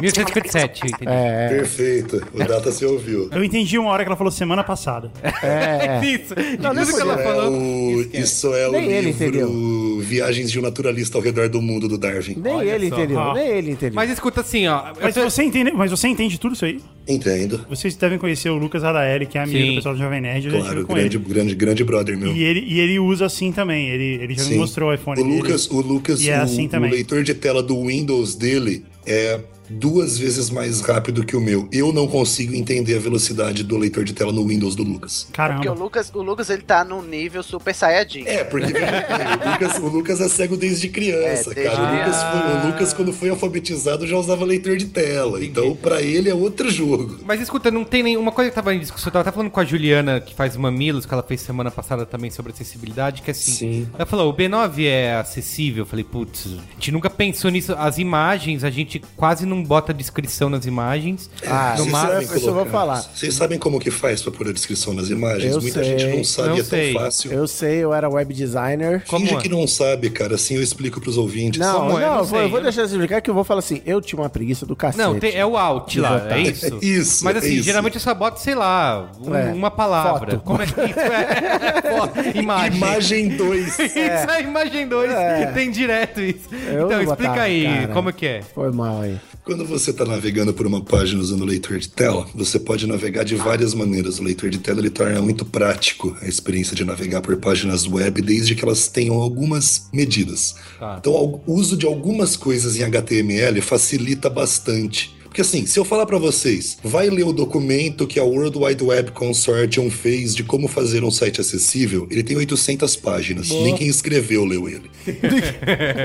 1857, entendi. É, Perfeito. O data se ouviu. Eu entendi uma hora que ela falou semana passada. é. Isso, Não, isso que ela É falou. o, isso é o Nem ele livro. Viagens de um Naturalista ao Redor do Mundo, do Darwin. Nem Olha ele só. entendeu, Ah. nem ele entendeu. Mas escuta assim, ó. Mas eu você entende, mas você entende tudo isso aí? Entendo. Vocês devem conhecer o Lucas Radaeli, que é amigo Sim. do pessoal do Jovem Nerd. Claro, grande, ele. grande, grande brother meu. E ele, e ele usa assim também. Ele, ele já me Sim. mostrou o iPhone O dele. Lucas, o, Lucas E é o, assim o também. leitor de tela do Windows dele é duas vezes mais rápido que o meu. Eu não consigo entender a velocidade do leitor de tela no Windows do Lucas. Porque o Caramba. Lucas, o Lucas ele tá num nível super saiyajin. É, porque o, Lucas, o Lucas é cego desde criança, É, desde cara. O Lucas, foi- o Lucas, quando foi alfabetizado, já usava leitor de tela. Então, pra ele é outro jogo. Mas escuta, não tem nenhuma coisa que tava em discussão. Eu tava até falando com a Juliana, que faz mamilos, que ela fez semana passada também sobre acessibilidade, que assim. Sim. Ela falou, o B9 é acessível. Eu falei, putz, a gente nunca pensou nisso. As imagens, a gente quase não bota descrição nas imagens. Ah, no isso eu vou falar. Vocês sabem como que faz pra pôr a descrição nas imagens? Eu Muita sei. gente não sabe, Não é sei. tão fácil. Eu sei, eu era web designer. Como Finge é? que não sabe, cara. Assim eu explico pros ouvintes. Não, Como não, é? Eu não eu vou, eu vou deixar você explicar que eu vou falar assim, eu tinha uma preguiça do cacete. Não, tem- é o alt lá, é isso? Isso, Mas assim, é isso. geralmente eu só boto, sei lá, um- É, uma palavra. foto. Como é que isso é? Imagem. Imagem 2. Isso é imagem 2, É. tem direto isso. Eu então, explica botar, aí, cara. como que é? Foi mal aí. Quando você está navegando por uma página usando o leitor de tela, você pode navegar de várias maneiras. O leitor de tela ele torna muito prático a experiência de navegar por páginas web, desde que elas tenham algumas medidas. Tá. Então, o uso de algumas coisas em HTML facilita bastante. Porque assim, se eu falar para vocês, vai ler o documento que a World Wide Web Consortium fez de como fazer um site acessível, ele tem 800 páginas. Nem quem escreveu leu ele.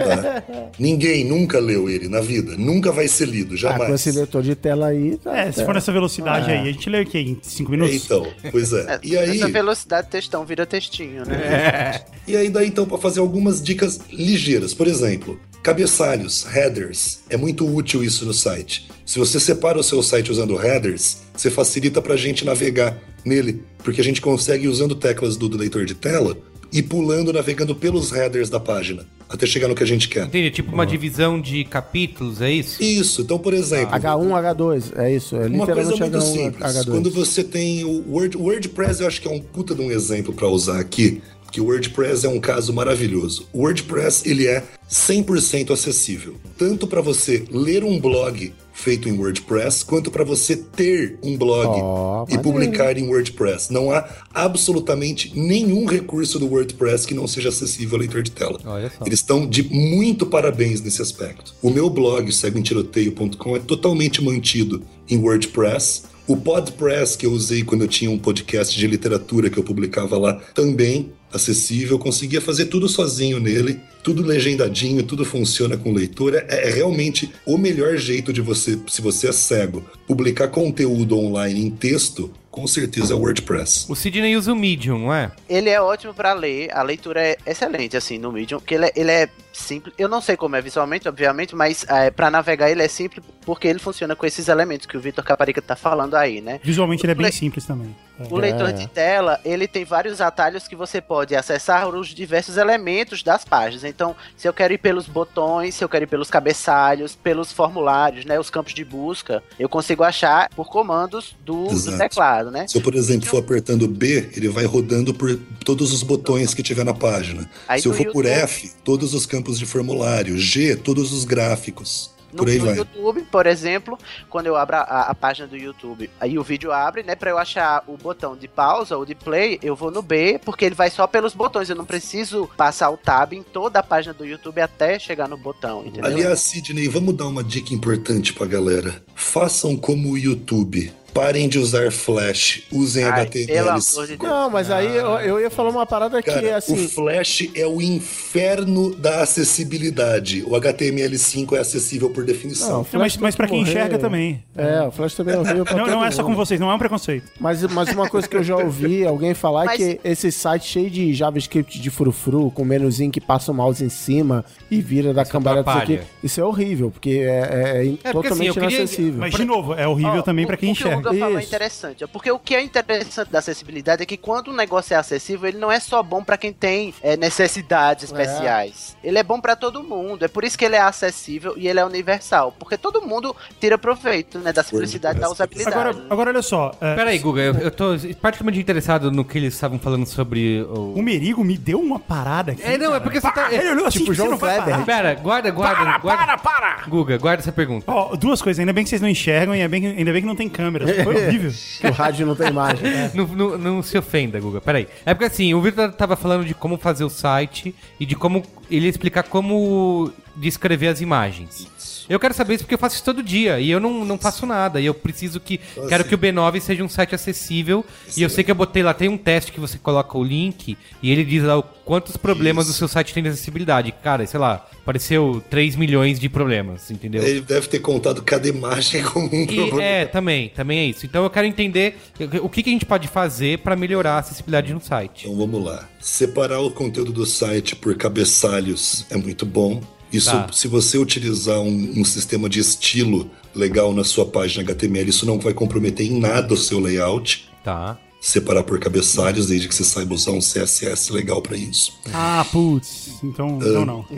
Tá? Ninguém nunca leu ele na vida. Nunca vai ser lido, Ah, jamais. com esse leitor de tela aí. Tá, É, se for nessa velocidade aí, a gente lê o quê? Em 5 É, minutos? então, pois é. E aí, Essa velocidade textão vira textinho, né? e aí daí então para fazer algumas dicas ligeiras. Por exemplo, cabeçalhos, headers. É muito útil isso no site. Se você separa o seu site usando headers, você facilita pra gente navegar nele, porque a gente consegue usando teclas do, do leitor de tela e pulando, navegando pelos headers da página, até chegar no que a gente quer. Entendi, tipo uma divisão de capítulos, é isso? Isso, então, por exemplo, H1, H2, é isso. É Uma coisa literalmente muito H1, simples. H2. Quando você tem o Word, o WordPress, eu acho que é um puta de um exemplo para usar aqui, que o WordPress é um caso maravilhoso. O WordPress ele é 100% acessível, tanto para você ler um blog feito em WordPress, quanto para você ter um blog Ó, e maneiro. publicar em WordPress. Não há absolutamente nenhum recurso do WordPress que não seja acessível ao leitor de tela. Eles estão de muito parabéns nesse aspecto. O meu blog, seguemtiroteio.com, é totalmente mantido em WordPress. O Podpress que eu usei quando eu tinha um podcast de literatura que eu publicava lá também. Acessível, conseguia fazer tudo sozinho nele, tudo legendadinho, tudo funciona com leitura. É, é realmente o melhor jeito de você, se você é cego, publicar conteúdo online em texto, com certeza é o WordPress. O Sidney usa o Medium, não é? Ele é ótimo pra ler, a leitura é excelente, assim, no Medium, porque ele é, ele é simples. Eu não sei como é visualmente, obviamente, mas é, para navegar ele é simples porque ele funciona com esses elementos que o Vitor Caparica tá falando aí, né? Visualmente ele é bem Le- simples também. É. O leitor de tela, ele tem vários atalhos que você pode acessar os diversos elementos das páginas. Então, se eu quero ir pelos botões, se eu quero ir pelos cabeçalhos, pelos formulários, né, os campos de busca, eu consigo achar por comandos do, do teclado, né? Se eu, por exemplo, for apertando B, ele vai rodando por todos os botões que tiver na página. Aí Se eu for por YouTube- F, todos os campos de formulário. G, todos os gráficos. No, Por aí no vai. YouTube, por exemplo, quando eu abro a, a página do YouTube, aí o vídeo abre, né? Pra eu achar o botão de pausa ou de play, eu vou no B, porque ele vai só pelos botões. Eu não preciso passar o tab em toda a página do YouTube até chegar no botão, entendeu? Aliás, Sidney, vamos dar uma dica importante pra galera. Façam como o YouTube. Parem de usar Flash, usem Ai, HTML. pelo amor de Deus. Não, mas aí eu, eu ia falar uma parada que, Cara, assim... o Flash é o inferno da acessibilidade. O HTML5 é acessível por definição. Não, mas, mas que pra quem enxerga também. É, o Flash também é horrível pra Não, todo não é só com vocês, não é um preconceito. Mas, mas uma coisa que eu já ouvi alguém falar Mas- é que esse site cheio de JavaScript de frufru, com menuzinho que passa o mouse em cima e vira da cambalhota isso aqui, atrapalha. isso é horrível, porque é, é in- É, porque, assim, totalmente queria- inacessível. Mas, de novo, é horrível Ó, também pra quem o que o enxerga. Guga falou é Isso. interessante. é Porque o que é interessante da acessibilidade é que quando o negócio é acessível, ele não é só bom pra quem tem é, necessidades especiais. Ele é bom pra todo mundo. É por isso que ele é acessível e ele é universal. Porque todo mundo tira proveito né, da simplicidade da usabilidade. Agora, agora olha só. é, Pera aí, Guga, eu, eu tô particularmente interessado no que eles estavam falando sobre o... o Merigo me deu uma parada aqui. É, não, é cara. porque você tá- Ele olhou assim, Tipo você João Kleber. Pera, guarda, guarda, Para, guarda. para, para! Guga, guarda essa pergunta. Ó, duas coisas, ainda bem que vocês não enxergam e ainda bem que, ainda bem que não tem câmera. Foi horrível. Que o rádio não tem imagem. É. Não, não, não se ofenda, Guga. Peraí. É porque assim, o Vitor tava falando de como fazer o site e de como ele ia explicar como descrever as imagens. Eu quero saber isso porque eu faço isso todo dia e eu não, não faço nada. E eu preciso que. Então, quero assim- que o B9 seja um site acessível. E eu sei que eu botei lá, tem um teste que você coloca o link e ele diz lá o quantos problemas Isso. o seu site tem de acessibilidade. Cara, sei lá, apareceu 3 milhões de problemas, entendeu? Ele deve ter contado cada imagem como um E, problema. é, também, também é isso. Então eu quero entender o que, que a gente pode fazer para melhorar a acessibilidade no site. Então vamos lá. Separar o conteúdo do site por cabeçalhos é muito bom. Isso, Tá. se você utilizar um, um sistema de estilo legal na sua página HTML, isso não vai comprometer em nada o seu layout. Tá. Separar por cabeçalhos, desde que você saiba usar um CSS legal para isso. Ah, putz. Então, então não.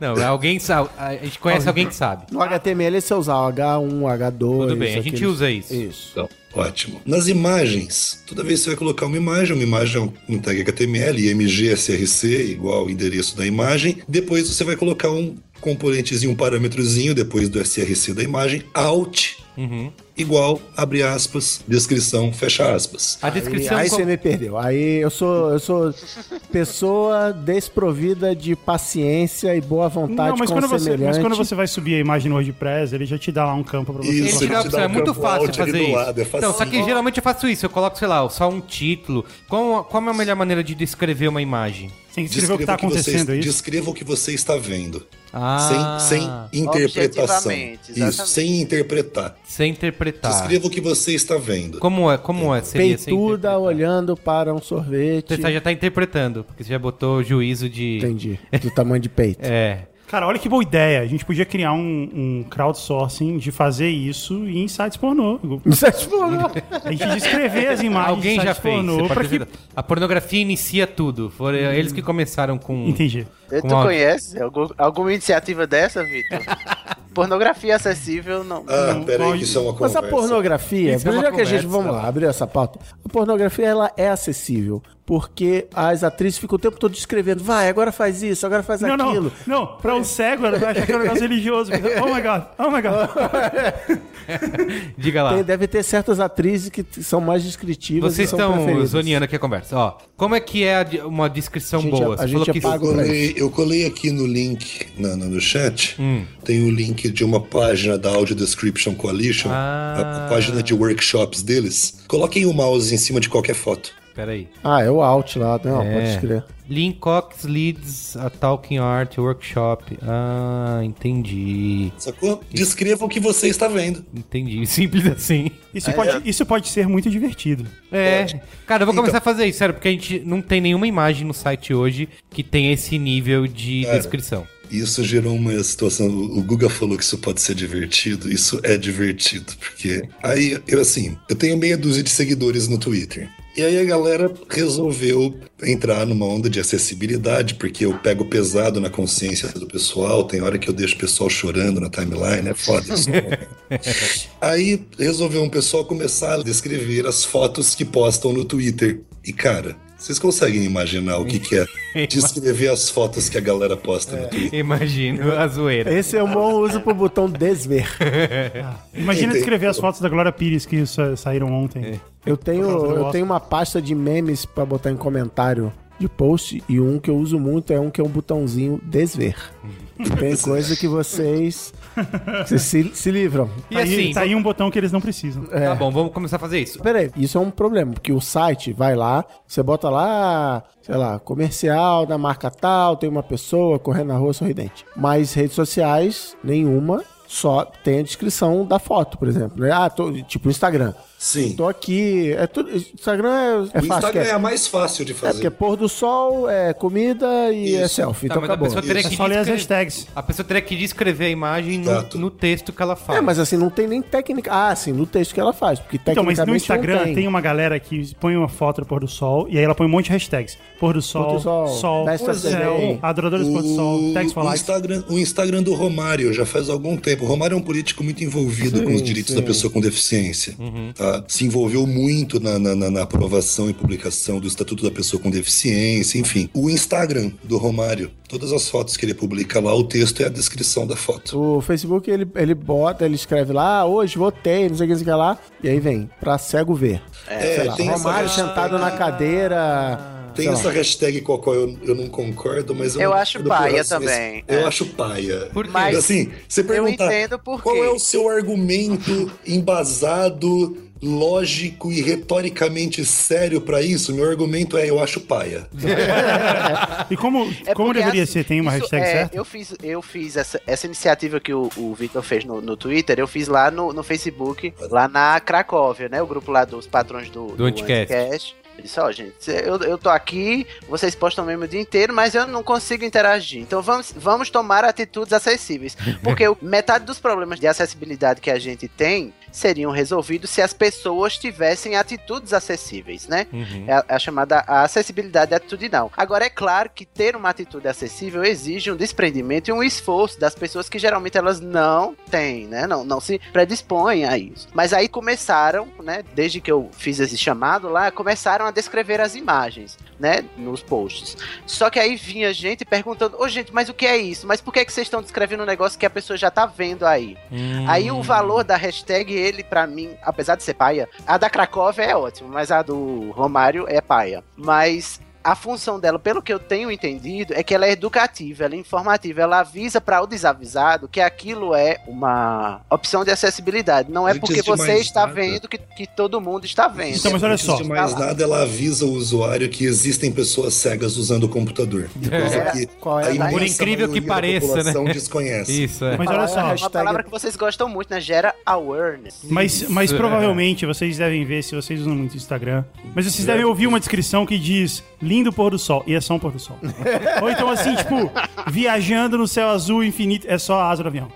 Não, alguém sabe. A gente conhece alguém que sabe. No HTML você usar o H1, H2. Tudo bem, a gente aqueles- usa isso. Isso. Então, ótimo. Nas imagens, toda vez que você vai colocar uma imagem, uma imagem é um- tag HTML, IMG, SRC, igual o endereço da imagem. Depois você vai colocar um componentezinho, um parâmetrozinho, depois do SRC da imagem, out, Uhum. Igual, abre aspas, descrição, fecha aspas. A Aí, descrição. aí com- você me perdeu. Aí eu sou, eu sou pessoa desprovida de paciência e boa vontade Não, mas com quando, você, semelhante. mas quando você vai subir a imagem no WordPress, ele já te dá lá um campo pra você. Isso, Ele dá te dá é um muito campo fácil fazer isso. lado, é então, só que geralmente eu faço isso, eu coloco, sei lá, só um título. Qual, qual é a melhor maneira de descrever uma imagem? Tem que escrever o que tá você- acontecendo, é isso? descreva o que você está vendo. Ah, Sem, sem interpretação. Isso, sem interpretar. sem interpretar. Descreva o que você está vendo. Como é? Como é? Seria sem Peituda olhando para um sorvete. Você já tá interpretando, porque você já botou juízo de. Entendi. Do tamanho de peito. É. Cara, olha que boa ideia. A gente podia criar um, um crowdsourcing de fazer isso em sites pornô. É tipo, não. A gente descrever as imagens Alguém de já sites fez. pornô pra que... A pornografia inicia tudo. Foram eles que começaram com. Entendi. Tu com áudio. conhece algum- alguma iniciativa dessa, Vitor? Pornografia acessível, não. Ah, Não, peraí, pode- que isso é uma Mas conversa. a pornografia, Isso é uma já que a gente, vamos lá, abrir essa pauta. A pornografia, ela é acessível, porque as atrizes ficam o tempo todo descrevendo, vai, agora faz isso, agora faz Não, aquilo. não, não. Pra um cego, ele vai achar que é um negócio religioso. Oh my God, oh my God. Diga lá. Tem- deve ter certas atrizes que são mais descritivas Vocês e estão zoneando aqui a conversa. Ó, como é que é uma descrição gente boa? a- falou gente que apaga Eu colei, eu colei aqui no link na, no chat. Hum. Tem o link de uma página da Audio Description Coalition, Ah. a, a página de workshops deles. Coloquem o mouse em cima de qualquer foto. Peraí. Ah, é o Alt lá, não, É. pode escrever. Lynn Cox leads a Talking Art Workshop. Ah, entendi. Sacou? Descreva o que você está vendo. Entendi. Simples assim. Isso, pode, isso pode ser muito divertido. É. Cara, eu vou Então- começar a fazer isso, sério, porque a gente não tem nenhuma imagem no site hoje que tenha esse nível de Cara. descrição. Isso gerou uma situação. O Guga falou que isso pode ser divertido. Isso é divertido, porque aí eu assim, eu tenho meia dúzia de seguidores no Twitter. E aí a galera resolveu entrar numa onda de acessibilidade, porque eu pego pesado na consciência do pessoal, tem hora que eu deixo o pessoal chorando na timeline, é foda isso. aí resolveu um pessoal começar a descrever as fotos que postam no Twitter. E cara, vocês conseguem imaginar o que, que é descrever as fotos que a galera posta no Twitter? Imagino a zoeira. Esse é um bom uso pro botão desver. Imagina descrever as fotos da Glória Pires que sa- saíram ontem. Eu tenho, eu tenho uma pasta de memes pra botar em comentário de post e um que eu uso muito é um que é um botãozinho desver. E tem coisa que vocês, vocês se, se livram. E Tá aí- assim, tá aí um botão que eles não precisam. tá bom, vamos começar a fazer isso. Peraí, isso é um problema, porque o site vai lá, você bota lá, sei lá, comercial da marca tal, tem uma pessoa correndo na rua sorridente. Mas redes sociais, nenhuma, só tem a descrição da foto, por exemplo. né? Ah, tô, tipo Instagram. Sim. Tô aqui, é tudo, Instagram é, é o fácil. Instagram é é, a mais fácil de é porque fazer. é pôr do sol, é comida e é Isso. selfie. Tá, então mas a acabou. pessoa teria É que só ler as hashtags. A pessoa teria que descrever a imagem no, no texto que ela fala. É, mas assim, não tem nem técnica. Ah, sim, no texto que ela faz. Porque Então, mas no Instagram tem. tem. uma galera que põe uma foto do pôr do sol e aí ela põe um monte de hashtags. Pôr do sol, Pôr do sol, sol, the céu, adoradores do pôr do sol, tags for o. Instagram, o Instagram do Romário já faz algum tempo. O Romário é um político muito envolvido Sim, com os direitos sim. da pessoa com deficiência. Uhum. tá? Se envolveu muito na, na- na- aprovação e publicação do Estatuto da Pessoa com Deficiência, enfim. O Instagram do Romário, todas as fotos que ele publica lá, o texto é a descrição da foto. O Facebook, ele, ele bota, ele escreve lá, ah, hoje votei, não sei o que, não sei o que lá. E aí vem, pra cego ver. É, Sei lá, tem essa Romário hashtag. sentado na cadeira. Tem sei lá. essa hashtag com a qual eu, eu não concordo, mas eu, Eu não acho paia também, Eu é. acho paia. Por quê? Mas assim, você perguntar por qual é o seu argumento embasado, lógico e retoricamente sério pra isso, meu argumento é eu acho paia. E como, É como deveria assim, ser? Tem uma hashtag é, certa? Eu fiz, eu fiz essa, essa iniciativa que o, o Victor fez no, no Twitter, eu fiz lá no, no Facebook, lá na Cracóvia, né? O grupo lá dos patrões do, Do Anticast. Eu disse, ó, gente, eu, eu tô aqui, vocês postam mesmo o dia inteiro, mas eu não consigo interagir. Então vamos, vamos tomar atitudes acessíveis. Porque o- metade dos problemas de acessibilidade que a gente tem seriam resolvidos se as pessoas tivessem atitudes acessíveis, né? Uhum. É a, é a chamada acessibilidade atitudinal. Agora, é claro que ter uma atitude acessível exige um desprendimento e um esforço das pessoas que geralmente elas não têm, né? Não, não se predispõem a isso. Mas aí começaram, né? Desde que eu fiz esse chamado lá, começaram a descrever as imagens, né? Nos posts. Só que aí vinha gente perguntando: Ô, gente, mas o que é isso? Mas por que, que vocês estão descrevendo um negócio que a pessoa já tá vendo aí? Hum. Aí o valor da hashtag, ele, pra mim, apesar de ser paia, a da Cracóvia é ótima, mas a do Romário é paia. Mas a função dela, pelo que eu tenho entendido, é que ela é educativa, ela é informativa, ela avisa para o desavisado que aquilo é uma opção de acessibilidade. Não é Antes porque você está nada- vendo que, que todo mundo está vendo. Então, mas olha Antes só. de mais Tá nada, ela avisa o usuário que existem pessoas cegas usando o computador. Coisa É. que Qual é Por incrível que pareça, população né? desconhece. Isso, é. Mas olha é a só, Uma hashtag? palavra que vocês gostam muito, né? Gera awareness. Mas, mas Isso. provavelmente vocês devem ver se vocês usam muito Instagram. Mas vocês devem ouvir uma descrição que diz lindo pôr do sol. E é só um pôr do sol. Ou então assim, tipo, viajando no céu azul infinito. É só a asa do avião.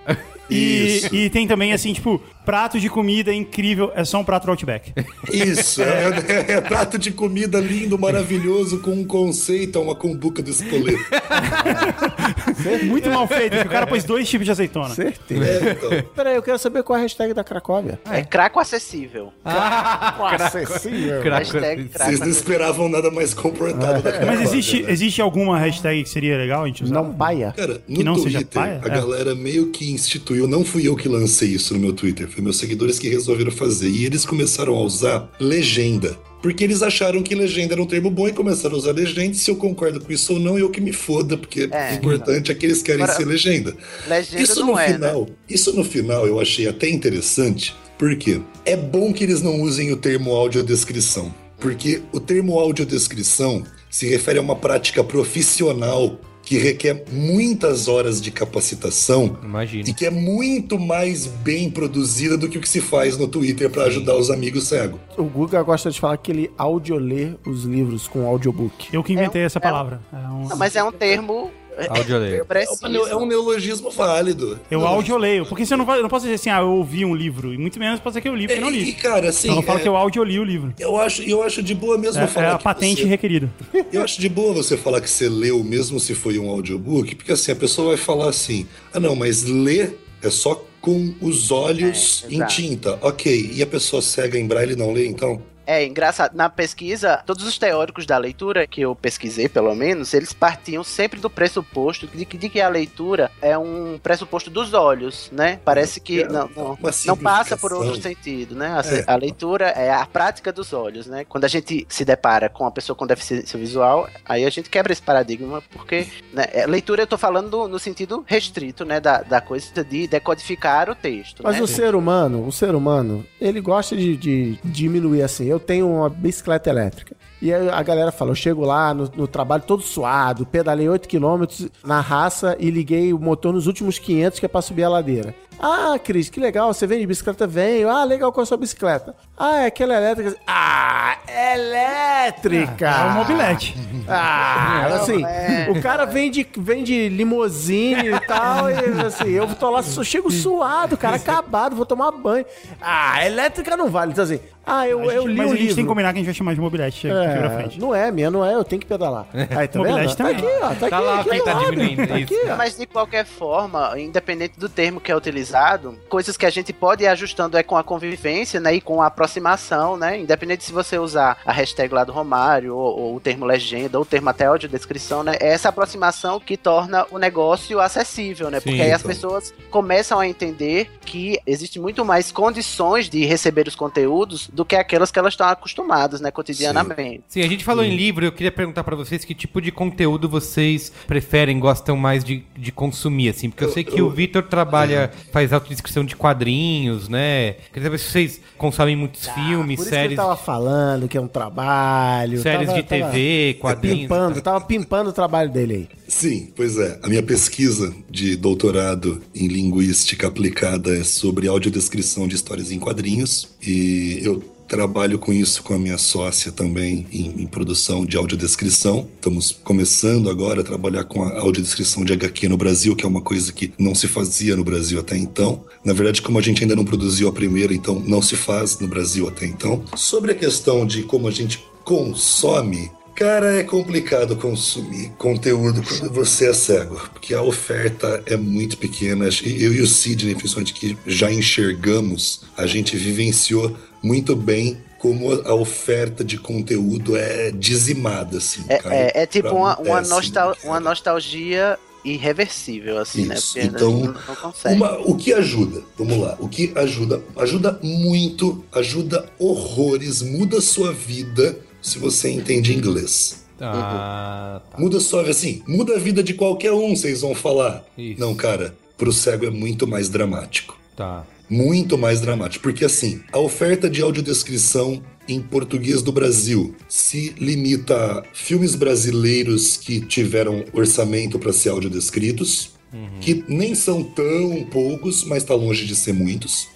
E, e tem também assim, tipo, prato de comida incrível. É só um prato do Outback. Isso, é, é- é prato de comida lindo, maravilhoso, com um conceito, é uma cumbuca do espoleto. Muito mal feito. O cara pôs dois tipos de azeitona. Certeza. É, então. Peraí, eu quero saber qual é a hashtag da Cracóvia. É craco acessível. Acessível. Craco. Hashtag craco Vocês não acessível. esperavam nada mais comportado da Mas Cracóvia, existe, né? existe alguma hashtag que seria legal a gente usar? Não paia. Cara, no Que não seja Twitter, paia? a É. galera meio que instituiu, não fui eu que lancei isso no meu Twitter, foi meus seguidores que resolveram fazer. E eles começaram a usar legenda. Porque eles acharam que legenda era um termo bom e começaram a usar legenda. Se eu concordo com isso ou não, eu que me foda, porque É. o importante é que eles querem Agora, ser legenda. Legenda Isso não no é, né? final, isso no final eu achei até interessante, porque é bom que eles não usem o termo audiodescrição. Porque o termo audiodescrição se refere a uma prática profissional que requer muitas horas de capacitação Imagina. e que é muito mais bem produzida do que o que se faz no Twitter para ajudar os amigos cegos. O Guga gosta de falar que ele audiolê os livros com audiobook. Eu que inventei É um- essa é um- palavra. É um- Não, mas é um termo é, Audiolê. é preciso. É um neologismo válido. Eu Não, audioleio. Porque você não, vai, não posso dizer assim, ah, eu ouvi um livro. E muito menos pode ser que eu li, porque eu não E, li. cara, assim, Então eu falo é, que eu audioli o livro. eu acho, eu acho de boa mesmo É, falar é a que patente você- requerida. Eu acho de boa você falar que você leu, mesmo se foi um audiobook, porque assim, a pessoa vai falar assim: ah, não, mas ler é só com os olhos É, em tinta. Ok, e a pessoa cega em braille não lê, então? É engraçado, na pesquisa, todos os teóricos da leitura, que eu pesquisei pelo menos, eles partiam sempre do pressuposto de que, de que a leitura é um pressuposto dos olhos, né? Parece que É, não, não, não passa por outro sentido, né? A, É. a leitura é a prática dos olhos, né? Quando a gente se depara com uma pessoa com deficiência visual, aí a gente quebra esse paradigma, porque né, é, leitura eu tô falando no sentido restrito, né? Da, da coisa de decodificar o texto, Mas né? o ser humano, o ser humano, ele gosta de, de diminuir assim. Eu tenho uma bicicleta elétrica. E aí a galera fala, eu chego lá no, no trabalho todo suado, pedalei 8km na raça e liguei o motor nos últimos 500 que é pra subir a ladeira. Ah, Cris, que legal, você vem de bicicleta? Venho. Ah, legal, qual é a sua bicicleta? Ah, é aquela elétrica. Ah, elétrica! É um mobilete. Ah, assim, é. o cara vem de, vem de limousine e tal, e assim, eu tô lá, só chego suado, cara, acabado, vou tomar banho. Ah, elétrica não vale. Então assim, ah, eu, eu li Mas o a gente livro. tem que combinar que a gente vai chamar de mobilete daqui pra É, frente. não é, minha não é, eu tenho que pedalar. Aí, tá Mobilete vendo? Tá também. aqui, ó, tá, Tá aqui, lá aqui tá lado. diminuindo Tá isso. aqui, ó. Mas de qualquer forma, independente do termo que é utilizado, coisas que a gente pode ir ajustando é com a convivência, né, e com a aproximação, né, independente se você usar a hashtag lá do Romário, ou, ou o termo legenda, ou o termo até audiodescrição, né, é essa aproximação que torna o negócio acessível, né, Sim, porque aí as então. pessoas começam a entender que existe muito mais condições de receber os conteúdos do que aquelas que elas estão acostumadas, né, cotidianamente. Sim, a gente falou em livro, eu queria perguntar pra vocês que tipo de conteúdo vocês preferem, gostam mais de, de consumir, assim, porque eu sei que o Vitor trabalha, faz autodescrição de quadrinhos, né? Queria saber se vocês consomem muitos filmes, Por isso que ele séries, tava falando que é um trabalho. séries tava- de TV, tava quadrinhos. Pimpando, tava pimpando o trabalho dele aí. Sim, pois é. A minha pesquisa de doutorado em linguística aplicada é sobre audiodescrição de histórias em quadrinhos e eu trabalho com isso com a minha sócia também em, em produção de audiodescrição. Estamos começando agora a trabalhar com a audiodescrição de HQ no Brasil, que é uma coisa que não se fazia no Brasil até então. Na verdade, como a gente ainda não produziu a primeira, então não se faz no Brasil até então. Sobre a questão de como a gente consome Cara, é complicado consumir conteúdo quando você é cego, porque a oferta é muito pequena. Eu e o Sidney, principalmente, que já enxergamos, a gente vivenciou muito bem como a oferta de conteúdo é dizimada, assim. É, cai é, é tipo uma, um uma, péssimo, nostal- cara. uma nostalgia irreversível, assim, né? Isso, Porque a gente então, não, não consegue. Uma- o que ajuda? Vamos lá. O que ajuda? Ajuda muito, ajuda horrores, muda sua vida se você entende inglês. Ah, tá. Muda só, assim, muda a vida de qualquer um, vocês vão falar. Isso. Não, cara, pro cego é muito mais dramático. Tá. Muito mais dramático. Porque, assim, a oferta de audiodescrição em português do Brasil se limita a filmes brasileiros que tiveram orçamento para ser audiodescritos, que nem são tão poucos, mas está longe de ser muitos.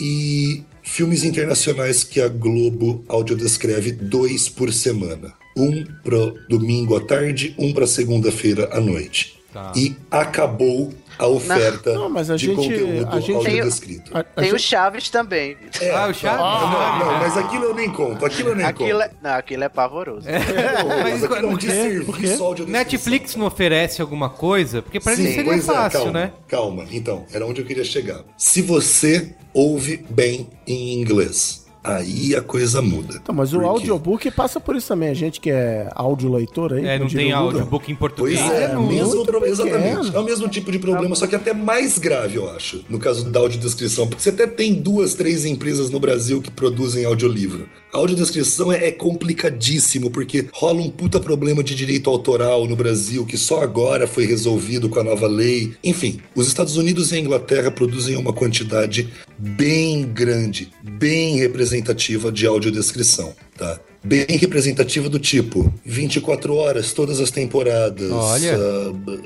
E filmes internacionais que a Globo audiodescreve dois por semana. Um pro domingo à tarde, um para segunda-feira à noite. Tá. E acabou a oferta Não, mas a de gente- conteúdo a gente- audiodescrito. A- a Tem gente- o Chaves também. É, Ah, o Chaves? Não, não, mas aquilo eu nem conto. Aquilo eu nem Aquilo conto. é, não, aquilo é pavoroso. Mas aquilo é um quê? desserviço audiodescrição. Netflix não oferece alguma coisa? Porque pra Sim, ele seria é, fácil, calma, né? Calma, então, era onde eu queria chegar. Se você ouve bem em inglês, aí a coisa muda. Então, mas o Por quê? audiobook passa por isso também. A gente que é audioleitor aí. É, não tem o audiobook em Pois português. é, é o mesmo pro- exatamente. É o mesmo tipo de problema, só que até mais grave, eu acho, no caso da audiodescrição. Porque você até tem duas, três empresas no Brasil que produzem audiolivro. A audiodescrição é, é complicadíssimo, porque rola um puta problema de direito autoral no Brasil, que só agora foi resolvido com a nova lei. Enfim, os Estados Unidos e a Inglaterra produzem uma quantidade bem grande, bem representativa de audiodescrição, tá? bem representativa do tipo 24 horas, todas as temporadas. Olha.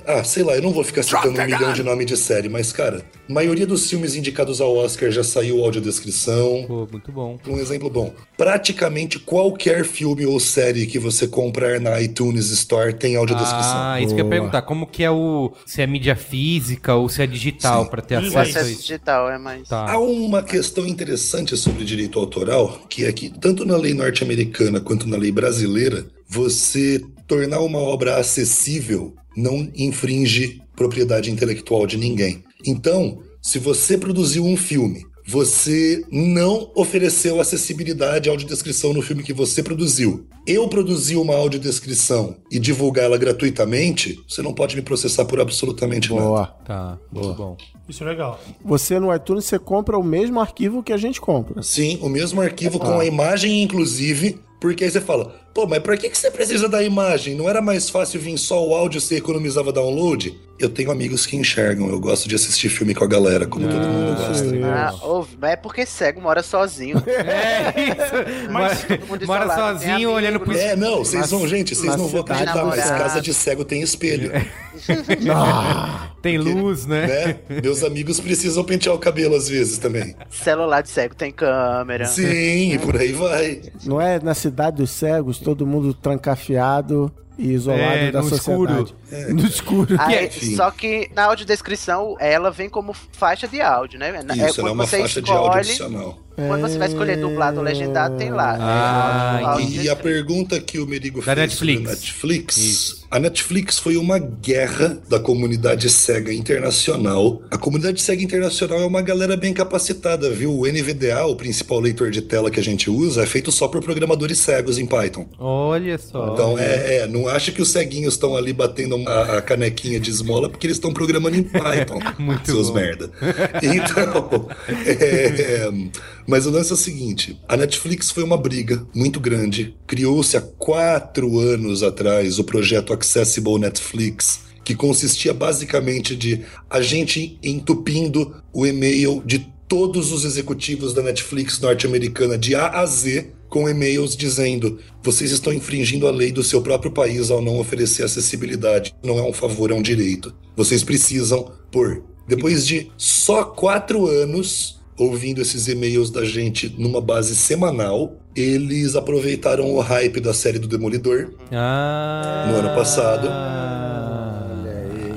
Ah, ah, sei lá, eu não vou ficar citando um milhão de nome de série, mas, cara, a maioria dos filmes indicados ao Oscar já saiu audiodescrição. Pô, muito bom. Um exemplo bom. Praticamente qualquer filme ou série que você comprar na iTunes Store tem audiodescrição. Ah, isso que eu ia Boa. perguntar. Como que é o... Se é mídia física ou se é digital pra ter acesso a Acesso isso? digital é mais. Tá. Há uma questão interessante sobre direito autoral, que é que tanto na lei norte-americana quanto na lei brasileira, você tornar uma obra acessível não infringe propriedade intelectual de ninguém. Então, se você produziu um filme, você não ofereceu acessibilidade à audiodescrição no filme que você produziu. Eu produzi uma audiodescrição e divulgá-la gratuitamente, você não pode me processar por absolutamente nada. Boa. Tá, muito bom. Isso é legal. Você no iTunes você compra o mesmo arquivo que a gente compra. Sim, o mesmo arquivo Ah. com a imagem, inclusive, porque aí você fala, pô, mas pra que, que você precisa da imagem? Não era mais fácil vir só o áudio e você economizava download? Eu tenho amigos que enxergam, eu gosto de assistir filme com a galera, como todo mundo gosta. sim. Ah, ouve, mas é porque cego mora sozinho. É isso. Mas mundo mora sozinho amigo, olhando pro... É, não, vocês vão, gente, vocês não vão acreditar, mas casa de cego tem espelho, Ah, Tem luz, né? né? Meus amigos precisam pentear o cabelo às vezes também. Celular de cego tem câmera. Sim, e por aí vai. não é na cidade dos cegos, todo mundo trancafiado e isolado É, da sociedade. No escuro. Aí, só que na audiodescrição ela vem como faixa de áudio, né? Isso, é quando uma você faixa de áudio escolhe, adicional. Quando você vai escolher dublado ou legendado, tem lá. Ah, né? E a pergunta que o Merigo Da fez sobre Netflix. Netflix. Isso. A Netflix foi uma guerra da comunidade cega internacional. A comunidade cega internacional é uma galera bem capacitada, viu? O NVDA, o principal leitor de tela que a gente usa, é feito só por programadores cegos em Python. Olha só. Então, é, é, não acha que os ceguinhos estão ali batendo a, a canequinha de esmola porque eles estão programando em Python. Muito seus bom. merda. Então, é, mas o lance é o seguinte: a Netflix foi uma briga muito grande. Criou-se há quatro anos atrás o projeto Accessible Netflix. Que consistia basicamente de a gente entupindo o e-mail de todos os executivos da Netflix norte-americana de A a Z com e-mails dizendo: vocês estão infringindo a lei do seu próprio país ao não oferecer acessibilidade. Não é um favor, é um direito. Vocês precisam pôr. Depois de só quatro anos ouvindo esses e-mails da gente numa base semanal, eles aproveitaram o hype da série do Demolidor Ah. No ano passado.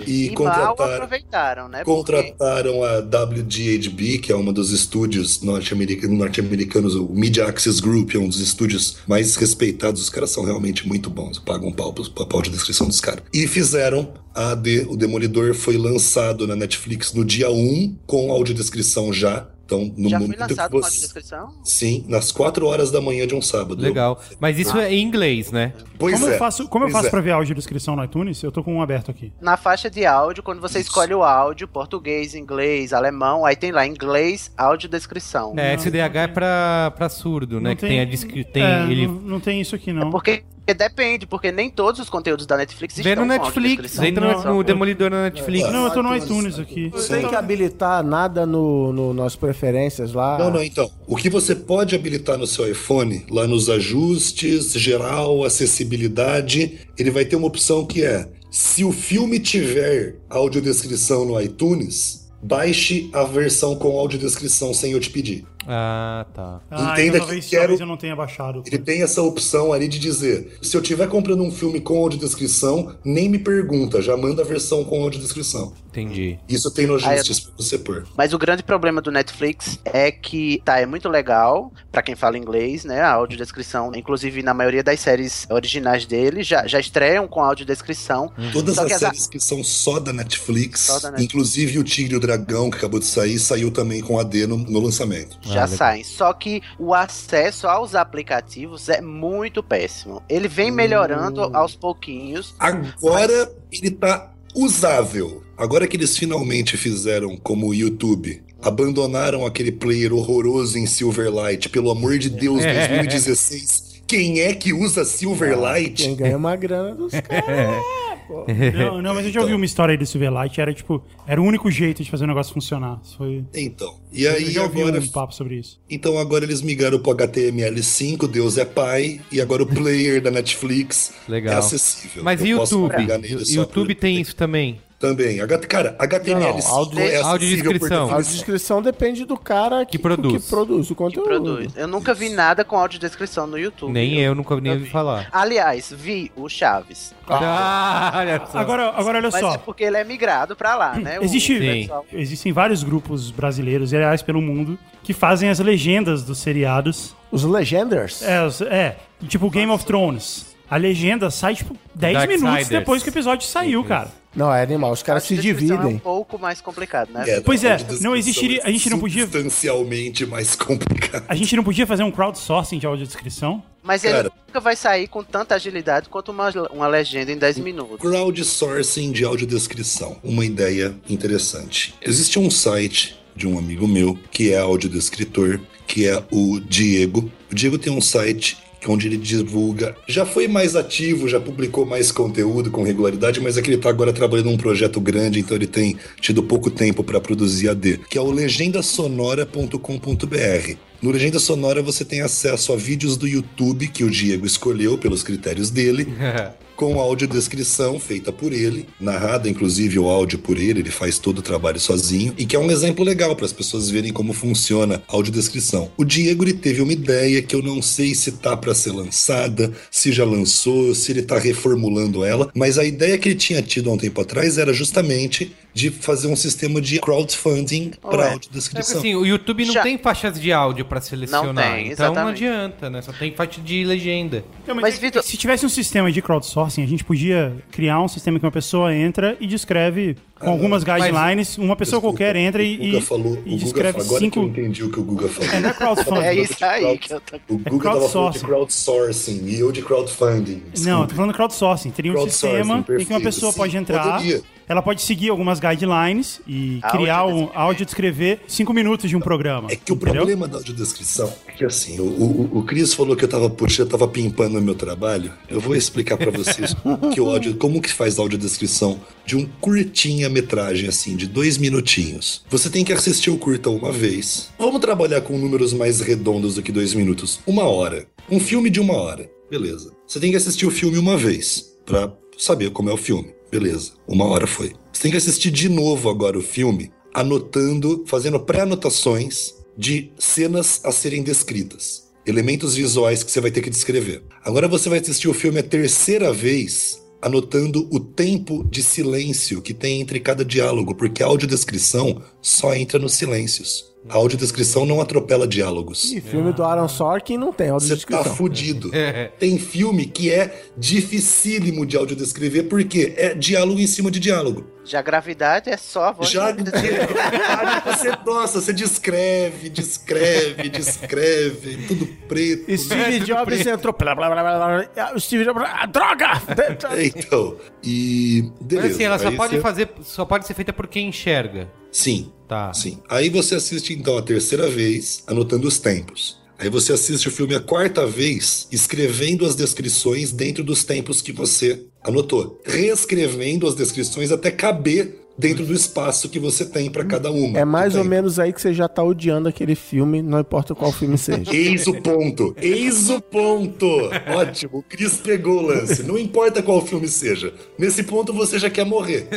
E, E mal contrataram. aproveitaram, né? Contrataram a WGHB, que é uma dos estúdios norte-americanos, norte-americanos, o Media Access Group, é um dos estúdios mais respeitados. Os caras são realmente muito bons, pagam pau, pro- pau de descrição dos caras. E fizeram a AD, o Demolidor foi lançado na Netflix no dia 1, com audiodescrição já. Então, no já foi momento lançado que com você... audiodescrição? Sim, nas 4 horas da manhã de um sábado. Legal. Mas isso é em inglês, né? Pois Como é. eu faço, como eu pois faço é. pra ver a audiodescrição no iTunes? Eu tô com um aberto aqui. Na faixa de áudio, quando você Isso. escolhe o áudio, português, inglês, alemão, aí tem lá inglês, audiodescrição. É, SDH é pra, pra surdo, né? Não que tem, a descri... tem é, ele não, não tem isso aqui, não. Porque depende, porque nem todos os conteúdos da Netflix Vê estão no Netflix, entra Não, no, no Demolidor na Netflix. Não, eu tô no iTunes. iTunes aqui. Não tem que habilitar nada no, no, nas preferências lá. Não, não, então. O que você pode habilitar no seu iPhone, lá nos ajustes, geral, acessibilidade, ele vai ter uma opção que é: se o filme tiver audiodescrição no iTunes, baixe a versão com audiodescrição sem eu te pedir. Ah, tá. Ah, Entenda então que talvez, quero- talvez eu não tenha baixado. Ele tem essa opção ali de dizer: se eu estiver comprando um filme com audiodescrição, nem me pergunta, já manda a versão com audiodescrição. Entendi. Isso tem no ajustes pra você pôr. Mas o grande problema do Netflix é que tá, é muito legal pra quem fala inglês, né? A audiodescrição, inclusive na maioria das séries originais dele, já, já estreiam com audiodescrição. Todas Só as séries que são só da Netflix, Só da Netflix. inclusive o Tigre e o Dragão, que acabou de sair, saiu também com AD no, no lançamento. Já legal. saem. Só que o acesso aos aplicativos é muito péssimo. Ele vem melhorando aos pouquinhos. Agora ele tá usável. Agora que eles finalmente fizeram como o YouTube, abandonaram aquele player horroroso em Silverlight, pelo amor de Deus, 2016. Quem é que usa Silverlight? Quem ganha uma grana dos caras. Não, não, mas eu já ouvi uma história aí do Silverlight, era tipo, era o único jeito de fazer o negócio funcionar. Foi... Então, e eu aí já ouvi agora. um papo sobre isso. Então agora eles migraram pro HTML5, Deus é pai, e agora o player da Netflix Legal. é acessível. Mas e Eu posso YouTube? YouTube tem isso também. Também. H- Cara, HTML5 Não, áudio- é audiodescrição. por A definição. descrição depende do cara que, Que produz. que produz o Que conteúdo. produz. Eu nunca vi nada com audiodescrição no YouTube. Nem eu, nunca nem ouvi vi. falar. Aliás, vi o Chaves. Ah, olha só. Agora, agora olha Mas só. é porque ele é migrado pra lá, né? Existe, existem vários grupos brasileiros, e aliás, pelo mundo, que fazem as legendas dos seriados. Os Legenders. É, os- é tipo Game of Thrones. A legenda sai, tipo, 10 Darksiders. minutos depois que o episódio saiu, cara. Não, é animal. Os caras se audiodescrição É um dividem. pouco mais complicado, né? É, Pois é, não existiria- a gente não podia- Substancialmente mais complicado. A gente não podia fazer um crowdsourcing de audiodescrição? Mas ele Cara. nunca vai sair com tanta agilidade quanto uma, uma legenda em 10 minutos. Crowdsourcing de audiodescrição. Uma ideia interessante. Existe um site de um amigo meu que é audiodescritor, que é o Diego. O Diego tem um site onde ele divulga. Já foi mais ativo, já publicou mais conteúdo com regularidade, mas é que ele tá agora trabalhando num projeto grande, então ele tem tido pouco tempo para produzir AD, que é o legendasonora.com.br. No Legenda Sonora você tem acesso a vídeos do YouTube que o Diego escolheu pelos critérios dele com audiodescrição feita por ele, narrada inclusive o áudio por ele, ele faz todo o trabalho sozinho, e que é um exemplo legal para as pessoas verem como funciona a audiodescrição. O Diego ele teve uma ideia que eu não sei se tá para ser lançada, se já lançou, se ele tá reformulando ela, mas a ideia que ele tinha tido há um tempo atrás era justamente de fazer um sistema de crowdfunding para. É audiodescrição. porque assim, o YouTube não Já- tem faixas de áudio pra selecionar. Não tem, então não adianta, né? Só tem faixa de legenda. Mas, Vitor- Se tivesse um sistema de crowdsourcing, a gente podia criar um sistema que uma pessoa entra e descreve com algumas guidelines. Uma pessoa Desculpa, qualquer entra o e, Guga falou, e Guga descreve falou, agora que eu cinco. entendi o que o Guga falou. É, não é crowdfunding. É isso aí que eu tô... O Guga tava falando de crowdsourcing. e eu de crowdfunding. Não, eu Desculpa. tô falando crowdsourcing. Teria um sistema em que uma perfeito. pessoa Sim, pode entrar, poderia. Ela pode seguir algumas guidelines e criar um Audiodescrever. áudio descrever cinco minutos de um programa. É que o entendeu? problema da audiodescrição é que assim, o, o, o Cris falou que eu tava, puxa, eu tava pimpando o meu trabalho. Eu vou explicar pra vocês que o áudio, como que faz a audiodescrição de um curtinha metragem assim, de dois minutinhos. Você tem que assistir o curta uma vez. Vamos trabalhar com números mais redondos do que dois minutos. Uma hora. Um filme de uma hora. Beleza. Você tem que assistir o filme uma vez pra saber como é o filme. Beleza. Uma hora foi. Você tem que assistir de novo agora o filme, anotando, fazendo pré-anotações de cenas a serem descritas. Elementos visuais que você vai ter que descrever. Agora você vai assistir o filme a terceira vez, anotando o tempo de silêncio que tem entre cada diálogo, porque a audiodescrição só entra nos silêncios. A audiodescrição não atropela diálogos. E filme do Aaron Sorkin não tem Você tá audiodescrição. fudido. Tem filme que é dificílimo de audiodescrever, porque é diálogo em cima de diálogo. Já a gravidade é só a voz. Já Aí você, nossa, você descreve, descreve, descreve, tudo preto. E Steve Jobs entrou. Blá, blá, blá, blá, blá, o Steve Jobs. Ah, droga! Então, e. Mas Beleza. assim, ela só pode você- fazer, só pode ser feita por quem enxerga. Sim, Tá. sim. Aí você assiste então a terceira vez, anotando os tempos. Aí você assiste o filme a quarta vez, escrevendo as descrições dentro dos tempos que você anotou. Reescrevendo as descrições até caber dentro do espaço que você tem para cada uma. É mais ou menos aí que você já tá odiando aquele filme, não importa qual filme seja. Eis o ponto. Eis o ponto. Ótimo. O Cris pegou o lance. Não importa qual filme seja. Nesse ponto você já quer morrer.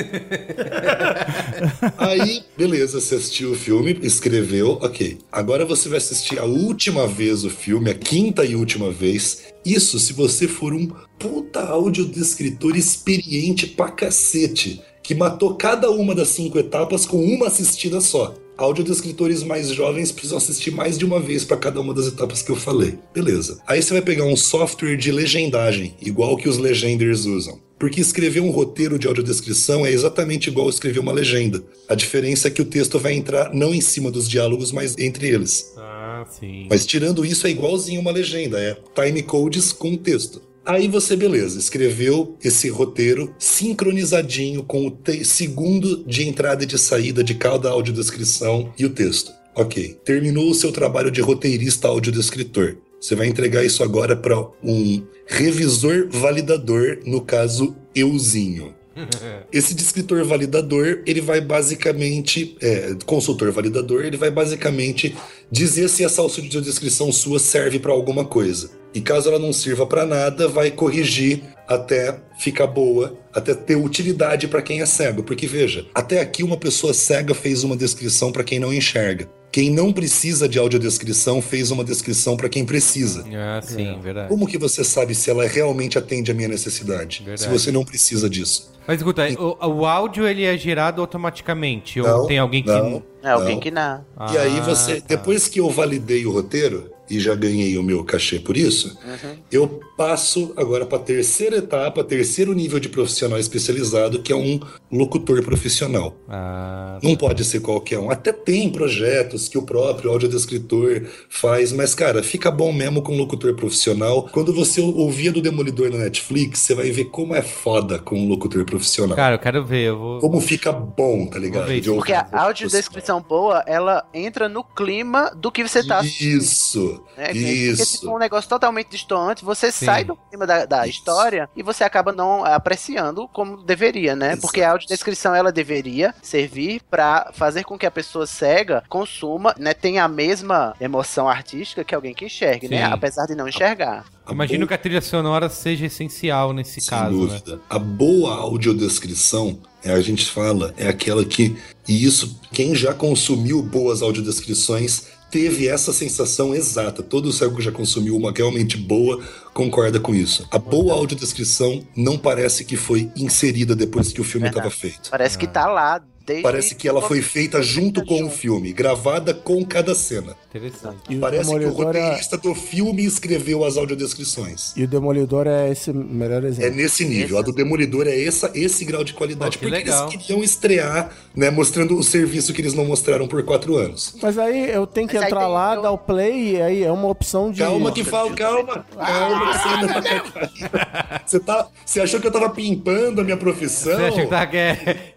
Aí, beleza, você assistiu o filme, escreveu, ok. Agora você vai assistir a última vez o filme, a quinta e última vez. Isso se você for um puta audiodescritor experiente pra cacete, que matou cada uma das cinco etapas com uma assistida só. Audiodescritores mais jovens precisam assistir mais de uma vez para cada uma das etapas que eu falei. Beleza. Aí você vai pegar um software de legendagem, igual que os legenders usam. Porque escrever um roteiro de audiodescrição é exatamente igual escrever uma legenda. A diferença é que o texto vai entrar não em cima dos diálogos, mas entre eles. Ah, sim. Mas tirando isso, é igualzinho uma legenda, é time codes com texto. Aí você, beleza, escreveu esse roteiro sincronizadinho com o segundo de entrada e de saída de cada audiodescrição e o texto. Ok, terminou o seu trabalho de roteirista audiodescritor. Você vai entregar isso agora para um revisor validador, no caso, euzinho. Esse descritor validador, ele vai basicamente, é, consultor validador, ele vai basicamente dizer se essa audiodescrição sua serve para alguma coisa. E caso ela não sirva para nada, vai corrigir até ficar boa, até ter utilidade para quem é cego. Porque veja, até aqui uma pessoa cega fez uma descrição para quem não enxerga. Quem não precisa de audiodescrição fez uma descrição para quem precisa. Ah, sim, verdade. Como que você sabe se ela realmente atende a minha necessidade? Verdade. Se você não precisa disso. Mas escuta, o, o áudio ele é gerado automaticamente? ou Não, tem alguém que. não. É alguém Não. que não. e aí Ah, você, tá. depois que eu validei o roteiro e já ganhei o meu cachê por isso, eu passo agora para a terceira etapa, terceiro nível de profissional especializado, que é um locutor profissional. Ah, Não pode ser qualquer um. Até tem projetos que o próprio audiodescritor faz, mas, cara, fica bom mesmo com um locutor profissional. Quando você ouvia do Demolidor na Netflix, você vai ver como é foda com um locutor profissional. cara, eu quero ver. Eu vou. Como fica bom, tá ligado? isso. Porque a audiodescrição boa, ela entra no clima do que você tá assistindo. Isso, né? Porque se isso. for um negócio totalmente distante, você Sim. sai do clima da, da história e você acaba não apreciando como deveria, né? Exato. Porque a audiodescrição ela deveria servir pra fazer com que a pessoa cega consuma, né? Tenha a mesma emoção artística que alguém que enxergue, né? Sim. Apesar de não enxergar. Imagino boa- que a trilha sonora seja essencial nesse Sem caso, né? dúvida. A boa audiodescrição, é, a gente fala, é aquela que. E isso, quem já consumiu boas audiodescrições teve essa sensação exata. Todo cego que já consumiu uma realmente boa concorda com isso. A boa audiodescrição não parece que foi inserida depois que o filme estava feito. Parece que tá lá desde. Parece que ela foi feita junto com o filme, gravada com cada cena. Interessante. E o Parece que o é, roteirista do filme escreveu as audiodescrições. e o Demolidor é esse melhor É exemplo. nesse nível. A do Demolidor é essa, esse grau de qualidade. Pô, que porque legal. eles queriam estrear, né? Mostrando o serviço que eles não mostraram por quatro anos. Mas aí eu tenho que Mas entrar lá, eu- dar o play e aí é uma opção de. Calma que fala, calma, calma. que Você, tá, você achou que eu tava pimpando a minha profissão? Você achou que, tava,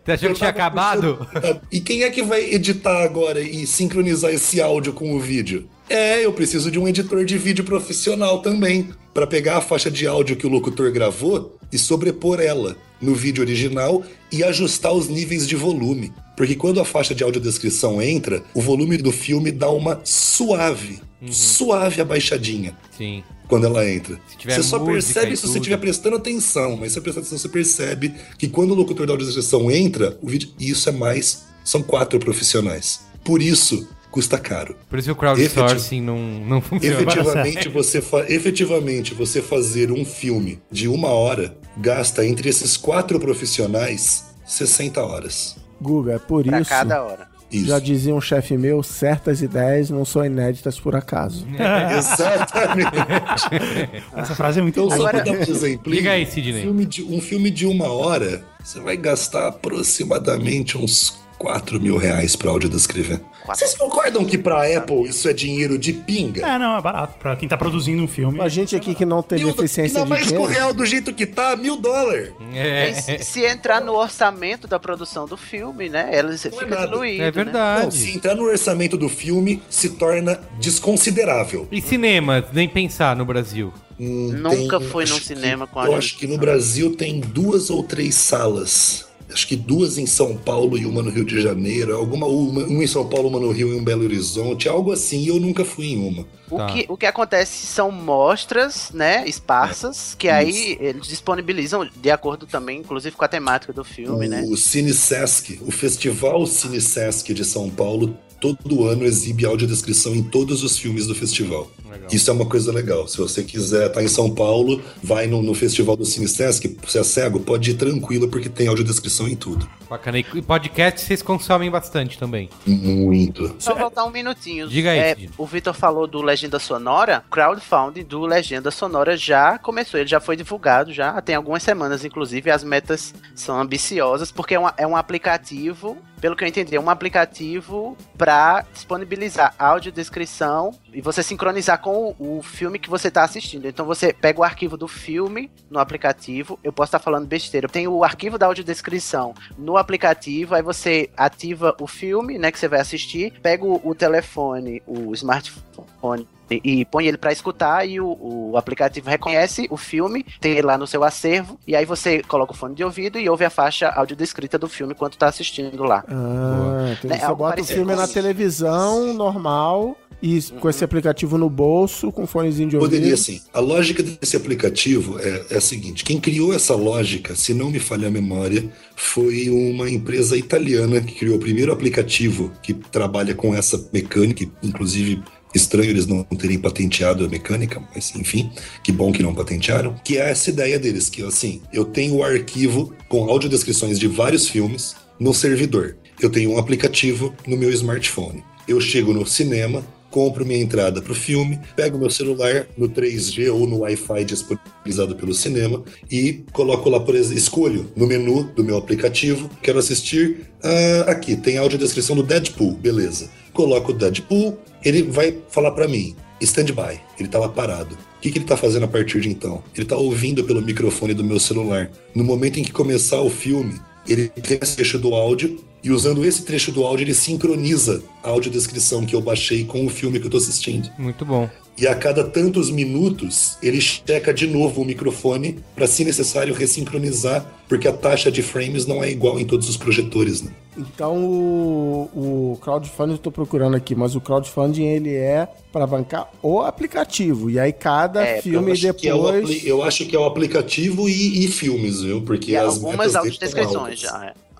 você achou Eu que tinha acabado? Puxando- E quem é que vai editar agora e sincronizar esse áudio com o vídeo? É, eu preciso de um editor de vídeo profissional também, para pegar a faixa de áudio que o locutor gravou e sobrepor ela no vídeo original e ajustar os níveis de volume. Porque quando a faixa de audiodescrição entra, o volume do filme dá uma suave, suave abaixadinha Sim. Quando ela entra. Você só percebe se você estiver prestando atenção, mas se você prestar atenção, você percebe que quando o locutor da audiodescrição entra, o vídeo. E isso é mais. São quatro profissionais. Por isso, custa caro. Por isso que o crowdsourcing não, não funciona. Efetivamente você, fa- efetivamente, você fazer um filme de uma hora gasta entre esses quatro profissionais 60 horas. Guga, é por Pra isso. cada hora. Isso. Já dizia um chefe meu, certas ideias não são inéditas por acaso. Exatamente. Essa frase é muito Então, boa. só Agora- para dar um exemplo. Diga aí, Sidney. Filme de, um filme de uma hora, você vai gastar aproximadamente uns 4 mil reais pra audiodescrever. Vocês concordam que pra Apple isso é dinheiro de pinga? É, não, é barato. Pra quem tá produzindo um filme. A gente aqui que não tem Mil, deficiência ainda de mais com o real do jeito que tá, mil dólares. É, E se, se entrar no orçamento da produção do filme, né? Ela fica nada. diluído. é né? verdade. Não, se entrar no orçamento do filme, se torna desconsiderável. E cinema, nem pensar no Brasil. Hum, Nunca tem- fui num acho que- cinema com Eu acho que no Brasil tem duas ou três salas. Acho que duas em São Paulo e uma no Rio de Janeiro. Alguma, uma, uma em São Paulo, uma no Rio e um Belo Horizonte. Algo assim, e eu nunca fui em uma. O, Tá. que, o que acontece são mostras, né, esparsas, que aí eles disponibilizam de acordo também, inclusive com a temática do filme, né? O Cine Sesc, o Festival Cine Sesc de São Paulo, todo ano exibe audiodescrição em todos os filmes do festival. Legal. Isso é uma coisa legal. Se você quiser estar em São Paulo, vai no, no Festival do Cine Sesc, você é cego, pode ir tranquilo, porque tem audiodescrição em tudo. Bacana. E podcast vocês consomem bastante também. Muito. Só voltar um minutinho. Diga aí, É, o Vitor falou do Legenda Sonora. Crowdfunding do Legenda Sonora já começou. Ele já foi divulgado já tem algumas semanas, inclusive. As metas são ambiciosas, porque é, uma- é um aplicativo, pelo que eu entendi, é um aplicativo para disponibilizar audiodescrição e você sincronizar com o, o filme que você está assistindo. Então você pega o arquivo do filme no aplicativo. Eu posso estar falando besteira. Tem o arquivo da audiodescrição no aplicativo, aí você ativa o filme, né, que você vai assistir, pega o, o telefone, o smartphone e, e põe ele pra escutar e o, o aplicativo reconhece o filme, tem ele lá no seu acervo, e aí você coloca o fone de ouvido e ouve a faixa audiodescrita do filme enquanto tá assistindo lá. Ah, entendi. É, Você algo bota o filme na televisão normal e com esse aplicativo no bolso, com fonezinho de ouvido. Poderia sim. A lógica desse aplicativo é, é a seguinte: quem criou essa lógica, se não me falha a memória, foi uma empresa italiana que criou o primeiro aplicativo que trabalha com essa mecânica, inclusive. Estranho eles não terem patenteado a mecânica, mas enfim, que bom que não patentearam. Que é essa ideia deles, que assim, eu tenho o arquivo com audiodescrições de vários filmes no servidor. Eu tenho um aplicativo no meu smartphone. Eu chego no cinema, compro minha entrada para o filme, pego meu celular no 3G ou no Wi-Fi disponibilizado pelo cinema e coloco lá, por exemplo, escolho no menu do meu aplicativo, quero assistir ah, aqui, tem audiodescrição do Deadpool, beleza. Coloco o Deadpool, ele vai falar para mim, stand-by, ele lá parado. O que, que ele tá fazendo a partir de então? Ele tá ouvindo pelo microfone do meu celular. No momento em que começar o filme, ele tem trecho do áudio e usando esse trecho do áudio ele sincroniza a audiodescrição que eu baixei com o filme que eu tô assistindo. Muito bom. E a cada tantos minutos ele checa de novo o microfone para, se necessário, ressincronizar, porque a taxa de frames não é igual em todos os projetores. Né? Então o, o crowdfunding eu tô procurando aqui, mas o crowdfunding ele é para bancar o aplicativo. E aí cada É, filme eu, é o depois. apli- eu acho que é o aplicativo e, e filmes, viu? Porque E as algumas metas dele tão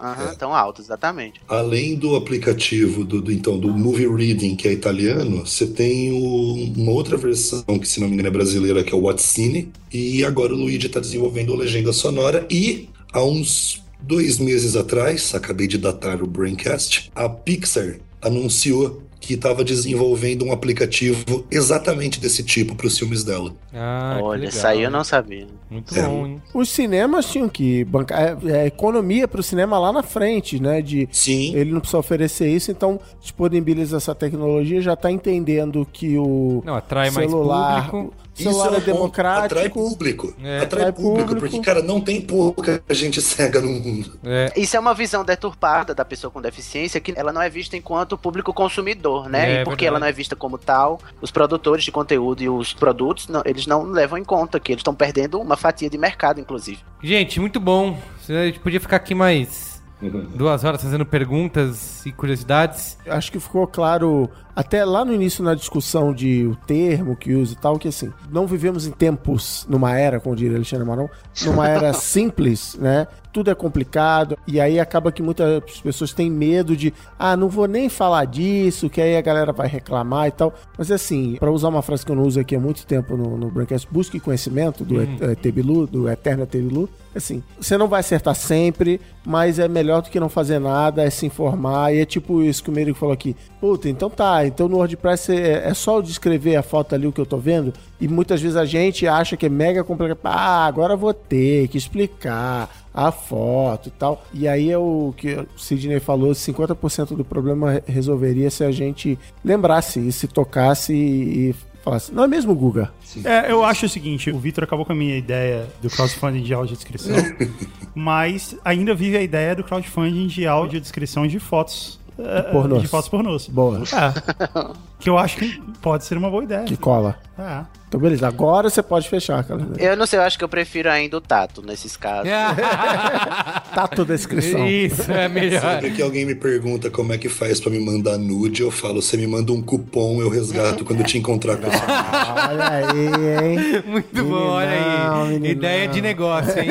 já. É. Aham, tão altas, exatamente. Além do aplicativo do, do, então do Movie Reading, que é italiano, você tem o- uma outra versão que, se não me engano, é brasileira, que é o Watcine. E agora o Luigi está desenvolvendo a legenda sonora. E há uns dois meses atrás, acabei de datar o Braincast, a Pixar anunciou que estava desenvolvendo um aplicativo exatamente desse tipo para os filmes dela. Ah, Olha, isso aí eu não sabia. Muito É. bom, hein? Os cinemas tinham que bancar é, é, economia para o cinema lá na frente, né? De Sim. ele não precisa oferecer isso, então disponibiliza essa tecnologia, já está entendendo que o Não, atrai mais celular, público. Celular Isso é um ponto. Atrai democrático. público. É. Atrai Atrai público, público. porque, cara, não tem pouca gente cega no mundo. É, Isso é uma visão deturpada da pessoa com deficiência que ela não é vista enquanto público consumidor, né? É, e porque verdade. ela não é vista como tal, os produtores de conteúdo e os produtos, não- eles não levam em conta que eles estão perdendo uma fatia de mercado, inclusive. Gente, muito bom. A gente podia ficar aqui mais duas horas fazendo perguntas e curiosidades. Acho que ficou claro até lá no início na discussão de o termo que usa e tal, que assim, não vivemos em tempos, numa era, como diria Alexandre Marão, numa era simples, né? Tudo é complicado, e aí acaba que muitas pessoas têm medo de, ah, não vou nem falar disso, que aí a galera vai reclamar e tal. Mas assim, para usar uma frase que eu não uso aqui há muito tempo no, no Braincast, busque conhecimento do Uhum. ET Bilu, do Eterno ET Bilu. Assim, você não vai acertar sempre, mas é melhor do que não fazer nada, é se informar, e é tipo isso que o Merigo falou aqui. Puta, então tá, então no WordPress é, é só eu descrever a foto ali, o que eu tô vendo, e muitas vezes a gente acha que é mega complicado. Ah, agora vou ter que explicar a foto e tal. E aí é o que o Sidney falou, 50% do problema resolveria se a gente lembrasse e se tocasse e, falasse, não é mesmo, Guga? É, eu acho o seguinte, o Vitor acabou com a minha ideia do crowdfunding de audiodescrição, mas ainda vive a ideia do crowdfunding de audiodescrição de fotos. É, pornôs. De fotos pornôs. Boa, É. que eu acho que pode ser uma boa ideia. que cola. É. Então beleza, agora você pode fechar, cara. Eu não sei, eu acho que eu prefiro ainda o tato nesses casos. Tato descrição. Isso, é melhor. Sempre que alguém me pergunta como é que faz pra me mandar nude, eu falo, você me manda um cupom, eu resgato quando eu te encontrar com você. Olha aí, hein? Muito bom, olha Meninão, aí. meninão. Ideia de negócio, hein?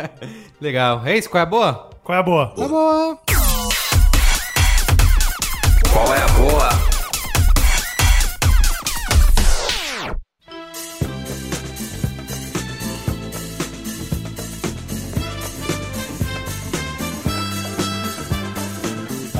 Legal. É isso? Qual é a boa? Qual é a boa? Tá bom. Qual é a boa?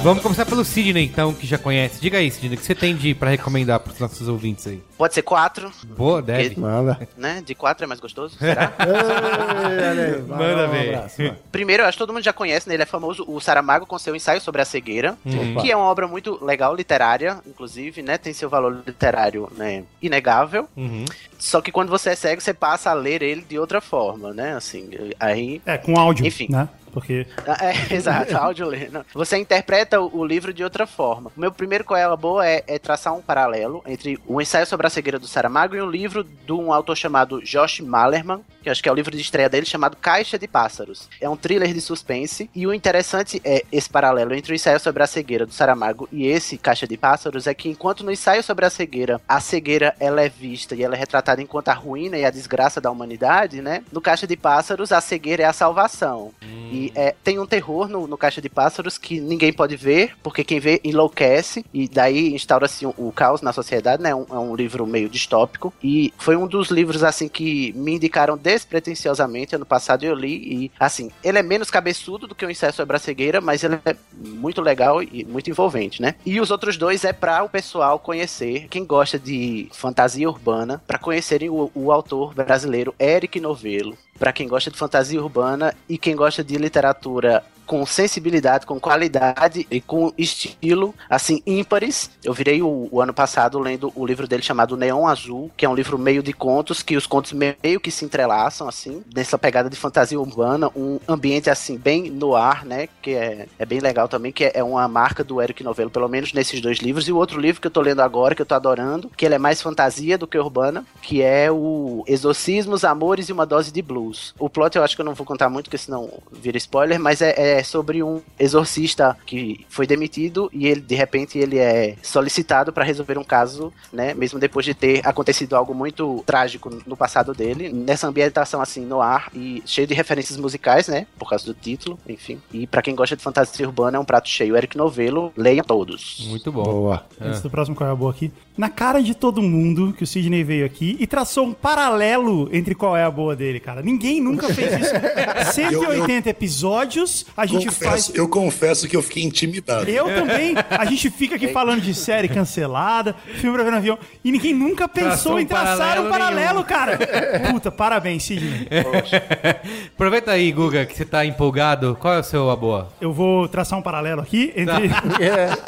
Vamos começar pelo Sidney, então, que já conhece. Diga aí, Sidney, o que você tem de pra recomendar pros nossos ouvintes aí? Pode ser quatro, Boa, deve. Manda. né? De quatro é mais gostoso, será? Ei, Manda um ver. vai. Primeiro, eu acho que todo mundo já conhece, né? Ele é famoso, o Saramago, com seu ensaio sobre a cegueira, Opa. que é uma obra muito legal, literária, inclusive, né? Tem seu valor literário, né? Inegável. Uhum. Só que quando você é cego, você passa a ler ele de outra forma, né? Assim, aí. É, com áudio, Enfim. né? Porque Ah, É, exato, áudio ler. Não. Você interpreta o, o livro de outra forma. O meu primeiro qual é a boa é, é traçar um paralelo entre o ensaio sobre a cegueira do Saramago e um livro de um autor chamado Josh Malerman, que acho que é o livro de estreia dele, chamado Caixa de Pássaros. É um thriller de suspense, e o interessante é esse paralelo entre o ensaio sobre a cegueira do Saramago e esse Caixa de Pássaros é que enquanto no ensaio sobre a cegueira, a cegueira ela é vista e ela é retratada enquanto a ruína e a desgraça da humanidade, né? No Caixa de Pássaros, a cegueira é a salvação. E é, tem um terror no, no Caixa de Pássaros que ninguém pode ver, porque quem vê enlouquece, e daí instaura-se o, caos na sociedade, né? Um- é um livro meio distópico. E foi um dos livros, assim, que me indicaram despretensiosamente ano passado eu li. E, assim, ele é menos cabeçudo do que o Ensaio sobre a Cegueira, mas ele é muito legal e muito envolvente, né? E os outros dois é para o pessoal conhecer, quem gosta de fantasia urbana, para conhecerem o, o autor brasileiro Eric Novello. Para quem gosta de fantasia urbana e quem gosta de literatura com sensibilidade, com qualidade e com estilo, assim, ímpares. Eu virei o, o ano passado lendo o livro dele chamado Neon Azul, que é um livro meio de contos, que os contos meio que se entrelaçam, assim, nessa pegada de fantasia urbana, um ambiente, assim, bem no ar, né, que é, é bem legal também, que é, é uma marca do Eric Novello, pelo menos nesses dois livros. E o outro livro que eu tô lendo agora, que eu tô adorando, que ele é mais fantasia do que urbana, que é o Exorcismos, Amores e uma Dose de Blues. O plot eu acho que eu não vou contar muito, porque senão vira spoiler, mas é, é sobre um exorcista que foi demitido e ele, de repente, ele é solicitado para resolver um caso, né? Mesmo depois de ter acontecido algo muito trágico no passado dele, nessa ambientação assim no ar e cheio de referências musicais, né? Por causa do título, enfim. E para quem gosta de fantasia urbana, é um prato cheio. Eric Novello, leiam todos. Muito bom. Boa. Antes do próximo Qual é a Boa aqui. Na cara de todo mundo que o Sidney veio aqui e traçou um paralelo entre Qual é a Boa dele, cara. Ninguém nunca fez isso. 180 episódios, a gente Confesso- faz. Eu confesso que eu fiquei intimidado. Eu também. A gente fica aqui falando de série cancelada, filme pra ver no avião. E ninguém nunca pensou Traçou em um traçar paralelo um paralelo, nenhum. cara. Puta, parabéns, Sidney. Aproveita aí, Guga, que você tá empolgado. Qual é o seu a boa? Eu vou traçar um paralelo aqui entre,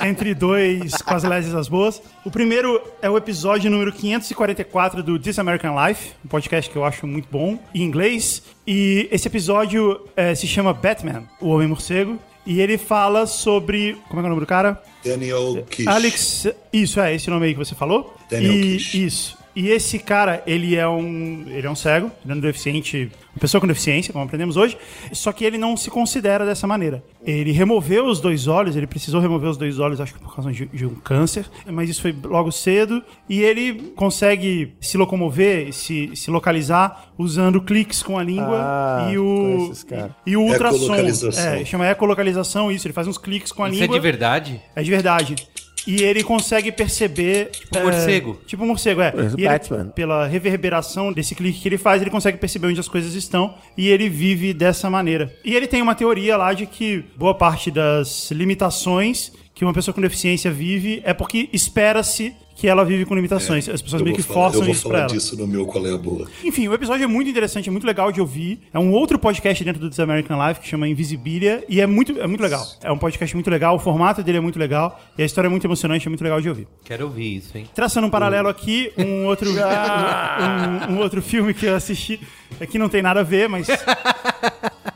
entre dois as lésias boas. O primeiro é o episódio número 544 do This American Life, um podcast que eu acho muito bom, em inglês. E esse episódio eh, se chama Batman, o Homem-Morcego. E ele fala sobre. Como é que é o nome do cara? Daniel Kish. Alex. Isso, é esse nome aí que você falou? Daniel e, Kish. Isso. E esse cara, ele é um. Ele é um cego, ele é um deficiente. Uma pessoa com deficiência, como aprendemos hoje. Só que ele não se considera dessa maneira. Ele removeu os dois olhos, ele precisou remover os dois olhos, acho que por causa de, de um câncer. Mas isso foi logo cedo. E ele consegue se locomover, se, se localizar usando cliques com a língua Ah, e o. cara. E o ultrassom. Ecolocalização. É, chama ecolocalização isso. Ele faz uns cliques com a Isso é língua. de verdade? É de verdade. E ele consegue perceber. Tipo um morcego. Tipo um morcego, é. O E ele, Batman. pela reverberação desse clique que ele faz, ele consegue perceber onde as coisas estão. E ele vive dessa maneira. E ele tem uma teoria lá de que boa parte das limitações que uma pessoa com deficiência vive é porque espera-se que ela vive com limitações. As pessoas Eu meio vou que falar, forçam eu vou isso pra falar ela. disso no meu Qual é a Boa. Enfim, o episódio é muito interessante, é muito legal de ouvir. É um outro podcast dentro do This American Life que chama Invisibilia e é muito, é muito legal. É um podcast muito legal, o formato dele é muito legal e a história é muito emocionante, é muito legal de ouvir. Quero ouvir isso, hein? Traçando um paralelo aqui, um outro, um, um outro filme que eu assisti, aqui não tem nada a ver, mas.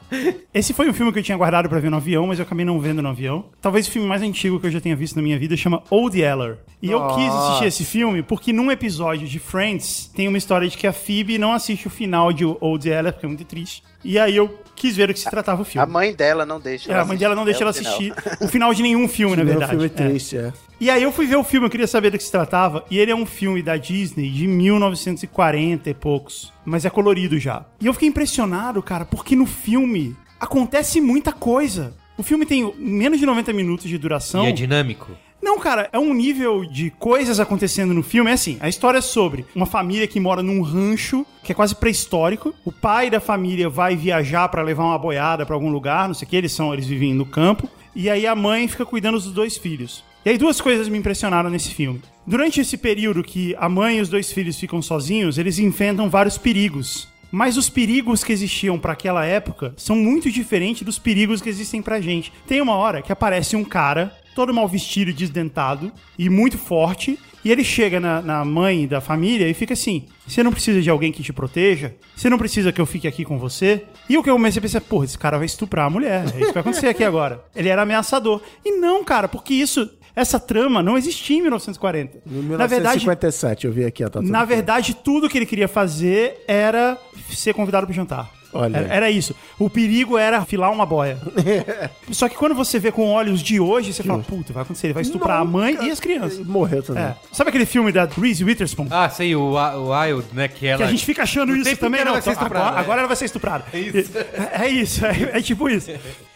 Esse foi um filme que eu tinha guardado pra ver no avião, mas eu acabei não vendo no avião. Talvez o filme mais antigo que eu já tenha visto na minha vida chama Old Yeller. E eu quis assistir esse filme porque num episódio de Friends tem uma história de que a Phoebe não assiste o final de Old Yeller, porque é muito triste. E aí eu quis ver do que se tratava o A filme. mãe dela não deixa. É, a mãe dela não deixa ela até o final. assistir o final de nenhum filme, na verdade. O filme É. é triste, é. E aí eu fui ver o filme, eu queria saber do que se tratava, e ele é um filme da Disney de 1940 e poucos, mas é colorido já. E eu fiquei impressionado, cara, porque no filme acontece muita coisa. O filme tem menos de 90 minutos de duração. E é dinâmico. Não, cara, é um nível de coisas acontecendo no filme. É assim, a história é sobre uma família que mora num rancho que é quase pré-histórico. O pai da família vai viajar pra levar uma boiada pra algum lugar, não sei o que, eles são, eles vivem no campo. E aí a mãe fica cuidando dos dois filhos. E aí duas coisas me impressionaram nesse filme. Durante esse período que a mãe e os dois filhos ficam sozinhos, eles enfrentam vários perigos. Mas os perigos que existiam pra aquela época são muito diferentes dos perigos que existem pra gente. Tem uma hora que aparece um cara todo mal vestido e desdentado e muito forte. E ele chega na, na mãe da família e fica assim: você não precisa de alguém que te proteja? Você não precisa que eu fique aqui com você? E o que eu comecei a pensar, porra, esse cara vai estuprar a mulher. É isso que vai acontecer aqui agora. Ele era ameaçador. E não, cara, porque isso. Essa trama não existia em 1940. Em Na verdade, 1957, eu vi aqui a tatuagem. na verdade, tudo que ele queria fazer era ser convidado pro jantar. Olha Era, era isso. O perigo era afilar uma boia. Só que quando você vê com olhos de hoje, você fala, puta, vai acontecer. Ele vai estuprar a mãe e as crianças. Morreu também. É. Sabe aquele filme da Reese Witherspoon? Ah, sei, o, Wi- o Wild, né? Que ela. Que a gente fica achando O isso tempo também, inteiro não. vai ser então, estuprada, agora, é. agora ela vai ser estuprada. É isso. É, é isso, é, é tipo isso.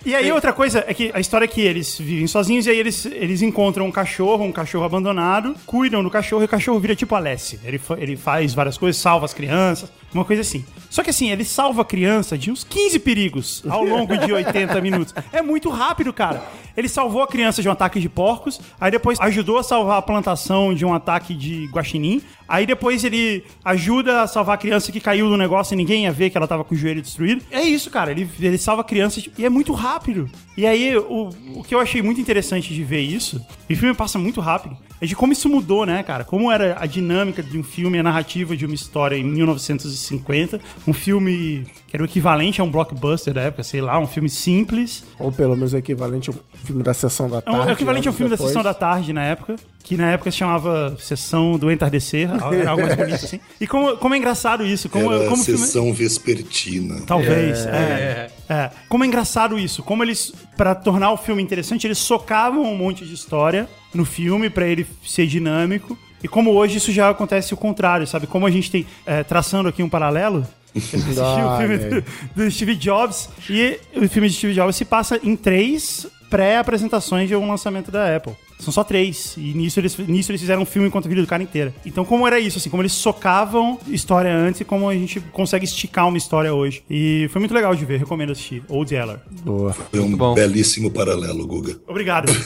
E aí outra coisa é que a história é que eles vivem sozinhos e aí eles, eles encontram um cachorro, um cachorro abandonado, cuidam do cachorro e o cachorro vira tipo Alessi. Ele, fa- ele faz várias coisas, salva as crianças, uma coisa assim. Só que assim, ele salva a criança de uns 15 perigos ao longo de 80 minutos. É muito rápido, cara. Ele salvou a criança de um ataque de porcos, aí depois ajudou a salvar a plantação de um ataque de guaxinim, aí depois ele ajuda a salvar a criança que caiu do negócio e ninguém ia ver que ela tava com o joelho destruído. É isso, cara. Ele, ele salva a criança e é muito rápido. E aí, o, o que eu achei muito interessante de ver isso, e o filme passa muito rápido, é de como isso mudou, né, cara? Como era a dinâmica de um filme, a narrativa de uma história em 1950. Um filme que era o equivalente a um blockbuster da época, sei lá, um filme simples. Ou pelo menos o equivalente ao filme da Sessão da É Tarde. um- é o equivalente ao anos filme da depois. Sessão da Tarde na época, que na época se chamava Sessão do Entardecer, algo mais bonito assim. E como, como é engraçado isso, como, Era como a o filme... sessão vespertina. Talvez. É, é. Como é engraçado isso. Como eles, pra tornar o filme interessante, eles socavam um monte de história no filme pra ele ser dinâmico. E como hoje isso já acontece o contrário, sabe? Como a gente tem, é, traçando aqui um paralelo, eu o filme Olha do, do Steve Jobs e o filme de Steve Jobs se passa em três pré-apresentações de um lançamento da Apple. São só três. E nisso eles, nisso eles fizeram um filme enquanto a vida do cara inteira. Então, como era isso, assim, como eles socavam história antes e como a gente consegue esticar uma história hoje. E foi muito legal de ver, recomendo assistir. Old Yeller. Boa. Foi um bom. belíssimo paralelo, Guga. Obrigado.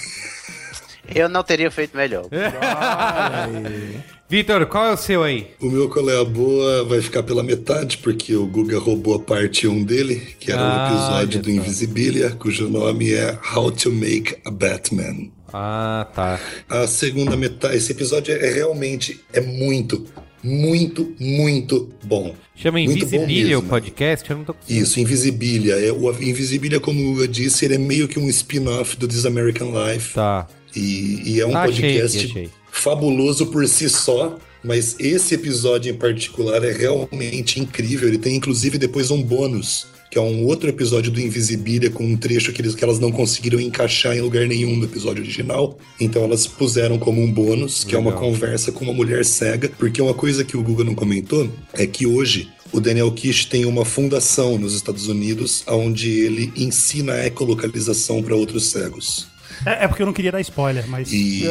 Eu não teria feito melhor. Vitor, qual é o seu aí? O meu Qual é a Boa vai ficar pela metade, porque o Guga roubou a parte 1 dele, que era Ah, o episódio do só. Invisibilia, cujo nome é How to Make a Batman. Ah, tá. A segunda metade, esse episódio é realmente, é muito, muito, muito bom. Chama Invisibilia o podcast? Eu não tô. Isso, Invisibilia. É, o Invisibilia, como eu disse, ele é meio que um spin-off do This American Life. Tá. E, e é um Ah, achei podcast aqui, achei. Fabuloso por si só, mas esse episódio em particular é realmente incrível. Ele tem inclusive depois um bônus, que é um outro episódio do Invisibilia com um trecho que, eles, que elas não conseguiram encaixar em lugar nenhum no episódio original. Então elas puseram como um bônus, que é uma Legal. conversa com uma mulher cega, porque uma coisa que o Google não comentou é que hoje o Daniel Kish tem uma fundação nos Estados Unidos onde ele ensina a ecolocalização para outros cegos. É, é porque eu não queria dar spoiler, mas. E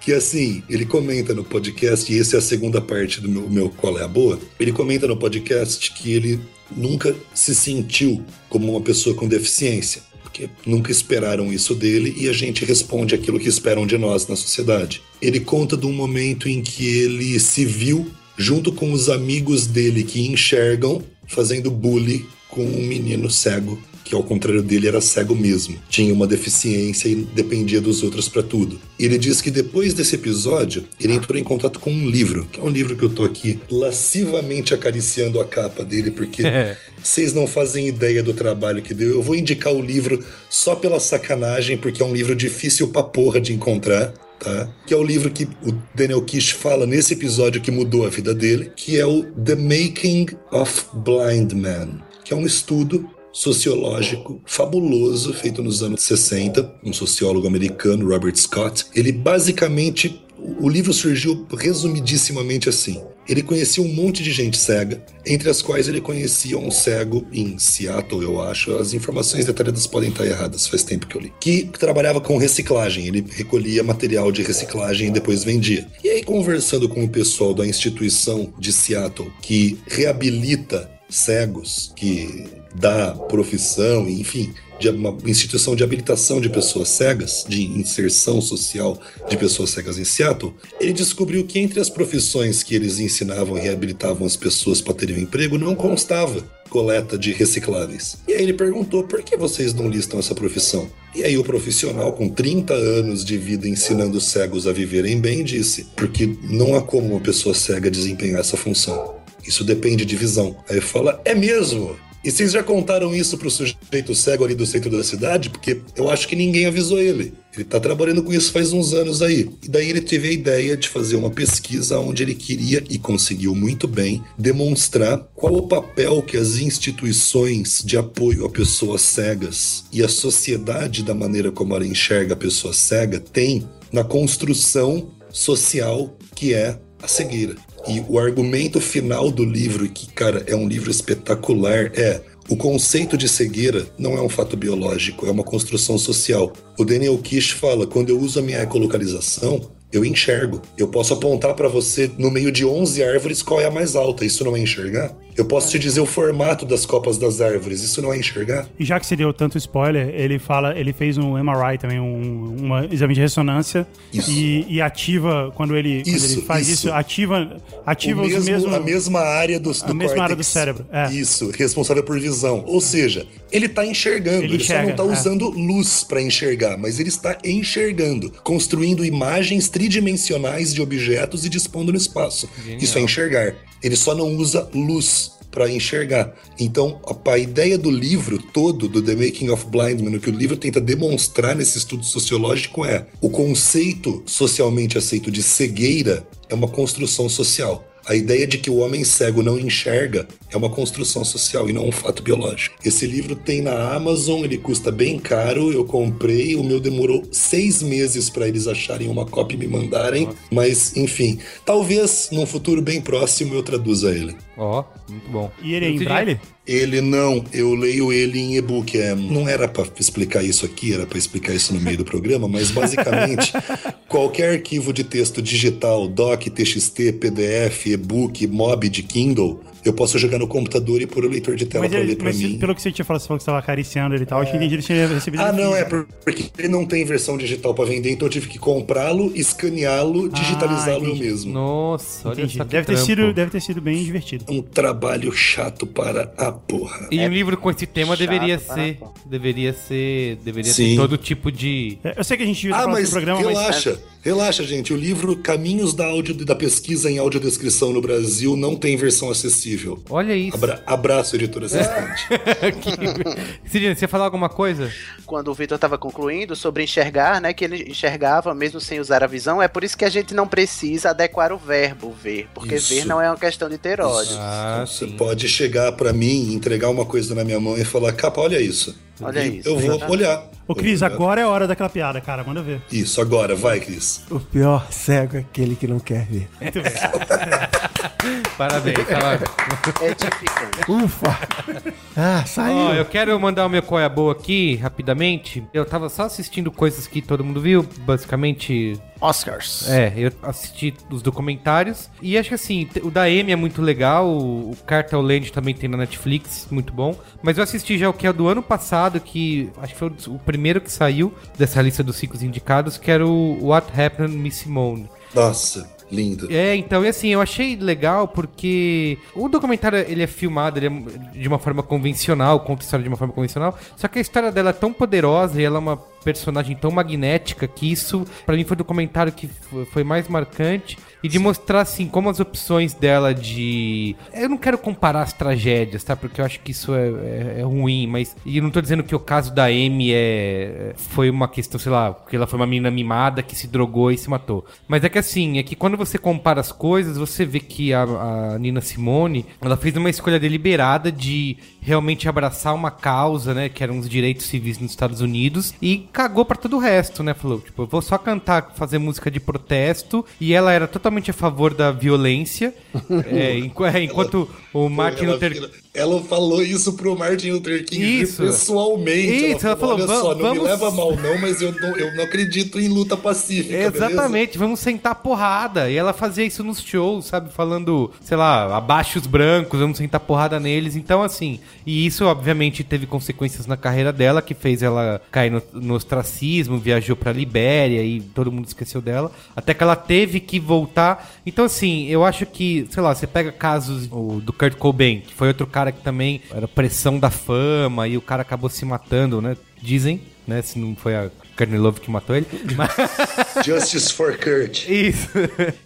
que assim, ele comenta no podcast, e essa é a segunda parte do meu, meu Qual é a Boa. Ele comenta no podcast que ele nunca se sentiu como uma pessoa com deficiência. Porque nunca esperaram isso dele e a gente responde aquilo que esperam de nós na sociedade. Ele conta de um momento em que ele se viu junto com os amigos dele que enxergam fazendo bullying com um menino cego que ao contrário dele era cego mesmo, tinha uma deficiência e dependia dos outros para tudo. Ele diz que depois desse episódio, ele entrou em contato com um livro, que é um livro que eu tô aqui lascivamente acariciando a capa dele, porque vocês não fazem ideia do trabalho que deu. Eu vou indicar o livro só pela sacanagem, porque é um livro difícil pra porra de encontrar. Tá? Que é o livro que o Daniel Kish fala nesse episódio que mudou a vida dele, que é o The Making of Blind Man, que é um estudo sociológico fabuloso feito nos anos 60, um sociólogo americano, Robert Scott. Ele basicamente o livro surgiu resumidissimamente assim. Ele conhecia um monte de gente cega, entre as quais ele conhecia um cego em Seattle, eu acho. As informações detalhadas podem estar erradas, faz tempo que eu li. Que trabalhava com reciclagem. Ele recolhia material de reciclagem e depois vendia. E aí, conversando com o pessoal da instituição de Seattle que reabilita cegos, que dá profissão, enfim, de uma instituição de habilitação de pessoas cegas, de inserção social de pessoas cegas em Seattle, ele descobriu que entre as profissões que eles ensinavam e reabilitavam as pessoas para terem um emprego não constava coleta de recicláveis. E aí ele perguntou por que vocês não listam essa profissão? E aí o profissional com 30 anos de vida ensinando os cegos a viverem bem disse: porque não há como uma pessoa cega desempenhar essa função. Isso depende de visão. Aí fala: é mesmo? E vocês já contaram isso pro sujeito cego ali do centro da cidade? Porque eu acho que ninguém avisou ele. Ele tá trabalhando com isso faz uns anos aí. E daí ele teve a ideia de fazer uma pesquisa onde ele queria, e conseguiu muito bem, demonstrar qual o papel que as instituições de apoio a pessoas cegas e a sociedade, da maneira como ela enxerga a pessoa cega, tem na construção social que é a cegueira. E o argumento final do livro, que, cara, é um livro espetacular, é o conceito de cegueira não é um fato biológico, é uma construção social. O Daniel Kish fala: quando eu uso a minha ecolocalização, eu enxergo. Eu posso apontar para você no meio de 11 árvores qual é a mais alta. Isso não é enxergar? Eu posso te dizer o formato das copas das árvores. Isso não é enxergar? E já que você deu tanto spoiler, ele fala, ele fez um MRI também, um, um exame de ressonância Isso. e, e ativa quando ele, quando Isso, ele faz isso. isso, ativa, ativa O os mesmo- mesmos a mesma área do, do a mesma área do córtex. cérebro, é. Isso, responsável por visão. Ou seja, ele está enxergando. Ele Ele, só não enxerga, está é. usando luz para enxergar, mas ele está enxergando, construindo imagens tridimensionais de objetos e dispondo no espaço. Isso é enxergar. Ele só não usa luz para enxergar. Então, a, a ideia do livro todo, do The Making of Blind Man, o que o livro tenta demonstrar nesse estudo sociológico é o conceito socialmente aceito de cegueira é uma construção social. A ideia de que o homem cego não enxerga é uma construção social e não um fato biológico. Esse livro tem na Amazon, ele custa bem caro. Eu comprei, o meu demorou seis meses para eles acharem uma cópia e me mandarem. Mas, enfim, talvez num futuro bem próximo eu traduza ele. Ó, muito bom. E ele é em braille? Ele não, eu leio ele em e-book. É, não era para explicar isso aqui, era para explicar isso no meio do programa, mas basicamente qualquer arquivo de texto digital, doc, txt, pdf, e-book, mob de Kindle, eu posso jogar no computador e pôr o leitor de tela Mas, para ele, ler para mas mim. pelo que você tinha falado, você falou que você estava acariciando ele e tal, eu tinha entendido que você tinha recebido Ah, ele não, é físico. porque ele não tem versão digital para vender, então eu tive que comprá-lo, escaneá-lo, digitalizá-lo eu entendi. mesmo. Nossa, olha Entendi. só que Deve ter, trampo. sido, deve ter sido bem divertido. Um trabalho chato para a porra. E um livro com esse tema chato deveria ser, deveria ser, deveria Sim. ter todo tipo de É, Eu sei que a gente devia Ah, mas do programa, mas relaxa, relaxa, gente. O livro Caminhos da, audio, da Pesquisa em Audiodescrição no Brasil não tem versão acessível. Olha isso. Abra- abraço, editor assistente. Cidinha, você ia falar alguma coisa? Quando o Vitor estava concluindo sobre enxergar, né, que ele enxergava mesmo sem usar a visão, é por isso que a gente não precisa adequar o verbo ver, porque Isso. ver não é uma questão de ter olhos. Ah, Então, você sim. pode chegar pra mim, entregar uma coisa na minha mão e falar, capa, olha isso. Olha isso. Eu vou olhar. Ô, Cris, agora é a hora daquela piada, cara. Manda ver. Isso, agora, vai, Cris. O pior cego é aquele que não quer ver. Muito bem. Parabéns, tava... Edificante. Ufa! Ah, saiu. Ó, eu quero mandar o meu qual é a boa aqui, rapidamente. Eu tava só assistindo coisas que todo mundo viu, basicamente Oscars. É, eu assisti os documentários e acho que assim, o da Amy é muito legal, o, Cartel Land também tem na Netflix, muito bom. Mas eu assisti já o que é o do ano passado, que acho que foi o, primeiro que saiu dessa lista dos cinco indicados, que era o What Happened to Miss Simone. Nossa, lindo. É, então, e assim, eu achei legal porque o documentário ele é filmado ele é de uma forma convencional, conta a história de uma forma convencional, só que a história dela é tão poderosa e ela é uma personagem tão magnética que isso, pra mim, foi o documentário que foi mais marcante e de mostrar, assim, como as opções dela de. Eu não quero comparar as tragédias, tá? Porque eu acho que isso é, é- é ruim, mas. E eu não tô dizendo que o caso da Amy é. Foi uma questão, sei lá, que ela foi uma menina mimada que se drogou e se matou. Mas é que assim, é que quando você compara as coisas, você vê que a, a Nina Simone, ela fez uma escolha deliberada de realmente abraçar uma causa, né? Que eram os direitos civis nos Estados Unidos e cagou pra todo o resto, né? Falou, tipo, eu vou só cantar, fazer música de protesto e ela era totalmente a favor da violência, é, é, enquanto o Martin ela, Luther ela falou isso pro Martin Luther King Isso. pessoalmente. Isso, ela falou, olha "Va- só, não me vamos- leva mal não, mas eu não, eu não acredito em luta pacífica, Exatamente, vamos sentar porrada. E ela fazia isso nos shows, sabe? Falando, sei lá, abaixo os brancos, vamos sentar porrada neles. Então, assim, e isso obviamente teve consequências na carreira dela, que fez ela cair no, no ostracismo, viajou pra Libéria e todo mundo esqueceu dela. Até que ela teve que voltar. Então, assim, eu acho que, sei lá, você pega casos do Kurt Cobain, que foi outro caso cara que também era pressão da fama e o cara acabou se matando, né? Dizem, né? Se não foi a Carnelove que matou ele. Mas... Justice for Kurt. Isso.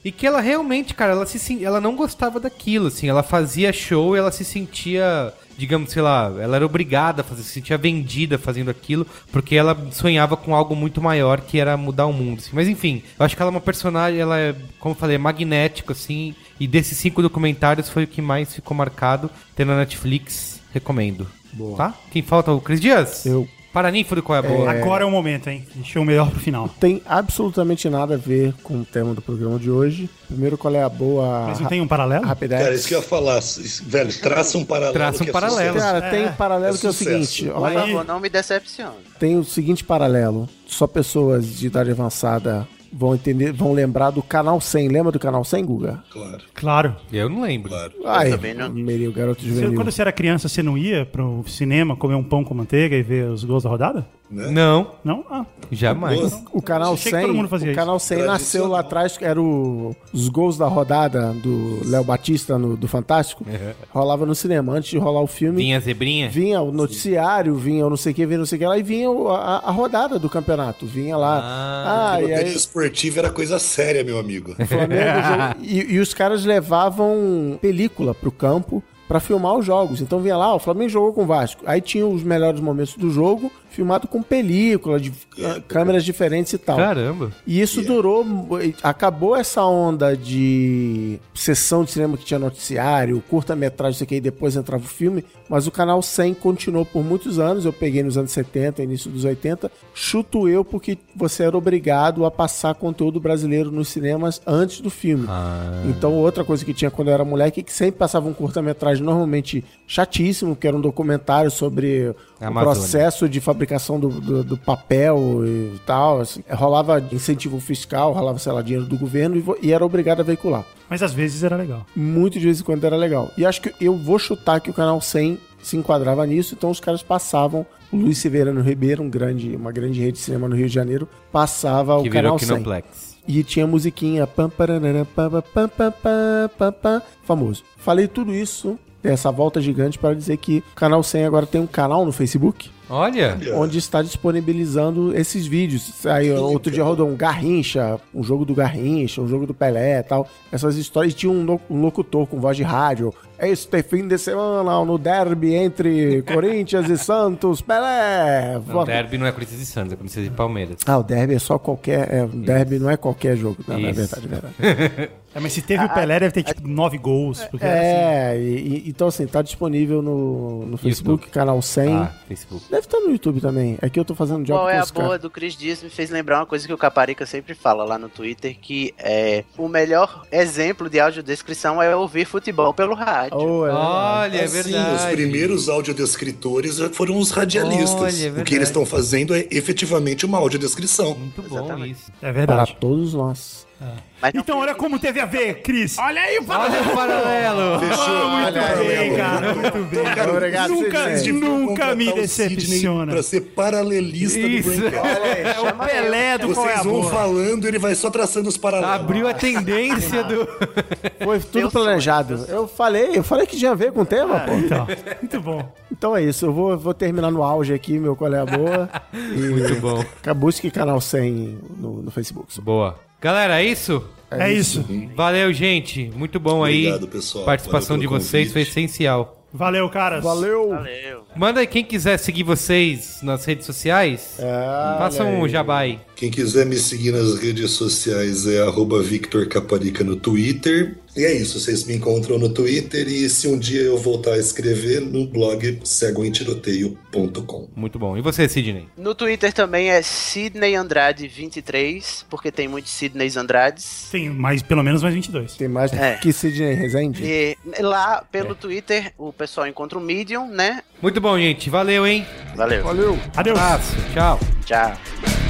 e que ela realmente, cara, ela, se, ela não gostava daquilo, assim. Ela fazia show e ela se sentia, digamos, sei lá, ela era obrigada a fazer, se sentia vendida fazendo aquilo, porque ela sonhava com algo muito maior que era mudar o mundo. assim. Mas enfim, eu acho que ela é uma personagem, ela é, como eu falei, é magnético, assim. E desses cinco documentários foi o que mais ficou marcado. Tem na Netflix, recomendo. Boa. Tá? Quem falta? O Cris Dias? Eu. Paraninfo do Qual é a Boa. Agora é o momento, hein? Deixa o melhor pro final. Tem absolutamente nada a ver com o tema do programa de hoje. Primeiro, qual é a boa Mas não tem um paralelo? rapidez? Cara, isso que eu ia falar. Velho, traça um paralelo. Traça um que é paralelo. sucesso. Cara, tem É, paralelo é que é o seguinte. Por Olha, favor, não me decepcione. tem o seguinte paralelo. Só pessoas de idade avançada vão entender, vão lembrar do canal 100. Lembra do canal 100, Guga? Claro, Claro. Eu não lembro. claro. Ai, também não. Meio garoto Você- juvenil. quando você era criança, você não ia pro cinema comer um pão com manteiga e ver os gols da rodada? Né? Não, Não? Ah. jamais. O canal Achei que 100, todo mundo fazia o canal 100 nasceu lá atrás, era o- os gols da rodada do Léo Batista no, do Fantástico. Rolava no cinema. Antes de rolar o filme, Vinha zebrinha? vinha o noticiário, vinha o não sei o que, vinha não sei o que lá, e vinha o- a, a rodada do campeonato. Vinha lá. Ah, Ah, e Loteria aí esportiva era coisa séria, meu amigo. Flamengo e, e os caras levavam película pro campo pra filmar os jogos. Então vinha lá, o Flamengo jogou com o Vasco. Aí tinha os melhores momentos do jogo, filmado com película, de ah, câmeras diferentes e tal. Caramba. E isso durou. Acabou essa onda de sessão de cinema que tinha noticiário, curta-metragem, isso aqui, e depois entrava o filme. Mas o canal 100 continuou por muitos anos. Eu peguei nos anos 70, início dos 80. Chuto eu porque você era obrigado a passar conteúdo brasileiro nos cinemas antes do filme. Então, outra coisa que tinha quando eu era moleque é que sempre passava um curta-metragem normalmente chatíssimo, que era um documentário sobre o processo de fabricação do, do, do papel e tal. assim. rolava incentivo fiscal, rolava, sei lá, dinheiro do governo e, e era obrigado a veicular. Mas às vezes era legal. Muito de vez em quando era legal. E acho que eu vou chutar que o canal 100 se enquadrava nisso, então os caras passavam. O Luiz Severano Ribeiro, um grande, uma grande rede de cinema no Rio de Janeiro, passava Que o virou canal 100. Kinoplex. E tinha musiquinha pam, paranana, pam, pam, pam, pam, pam, pam, pam, famoso. Falei tudo isso, essa volta gigante para dizer que o canal 100 agora tem um canal no Facebook Olha. onde está disponibilizando esses vídeos. Aí outro dia rodou um Garrincha, um jogo do Garrincha, um jogo do Pelé e tal. Essas histórias. E tinha um, um locutor com voz de rádio. Este fim de semana no derby entre Corinthians e Santos, Pelé. Não, o derby não é Corinthians e Santos, é Corinthians e Palmeiras. Ah, o derby é só qualquer. É, o derby não é qualquer jogo. Não, não é Isso. verdade, é verdade. É, mas se teve o Pelé, deve ter tipo nove gols. Porque era assim. É, e- e- então assim, tá disponível no, no Facebook, canal 100. Ah, Facebook. Deve estar no YouTube também. Aqui eu tô fazendo job Qual é a boa do Chris Dias me fez lembrar uma coisa que o Caparica sempre fala lá no Twitter, que é o melhor exemplo de audiodescrição é ouvir futebol pelo rádio. Oh, é verdade. Olha, é Assim, verdade. os primeiros audiodescritores foram os radialistas. Olha, é o que eles estão fazendo é efetivamente uma audiodescrição. Muito bom Exatamente. isso. É Para verdade. todos nós. Não Então, olha como teve a ver, Cris. Olha aí o Olha o paralelo. Fechou? Muito bem, cara. Muito bem. Cara, Obrigado, nunca, Sidney. nunca me decepciona. Pra ser paralelista Isso. do Braincast. É o Pelé do qual é Vocês a vão boa. falando, ele vai só traçando os paralelos. Abriu a tendência do. Foi tudo planejado. Eu falei, eu falei que tinha a ver com o tema, pô. Então, muito bom. Então é isso, eu vou, vou terminar no auge aqui, meu qual é a boa. E Muito bom. busque canal 100 no, no Facebook. Boa. Galera, é isso? É isso. Valeu, gente. Muito bom aí. Obrigado, pessoal. Participação de vocês foi convite. essencial. Valeu, caras. Valeu! Valeu. Manda aí quem quiser seguir vocês nas redes sociais. Ah, Faça um aí. Quem quiser me seguir nas redes sociais é arroba Victor Caparica no Twitter. E é isso, vocês me encontram no Twitter e se um dia eu voltar a escrever no blog cegoemtiroteio.com. Muito bom. E você, Sidney? No Twitter também é Sidney Andrade 23, porque tem muitos Sidneys Andrades. Tem mais, pelo menos mais 22. Tem mais É. que Sidney Rezende? E lá pelo Twitter o pessoal encontra o Medium, né? Muito bom, gente. Valeu, hein? Valeu. Valeu! Adeus. Abraço. Tchau. Tchau.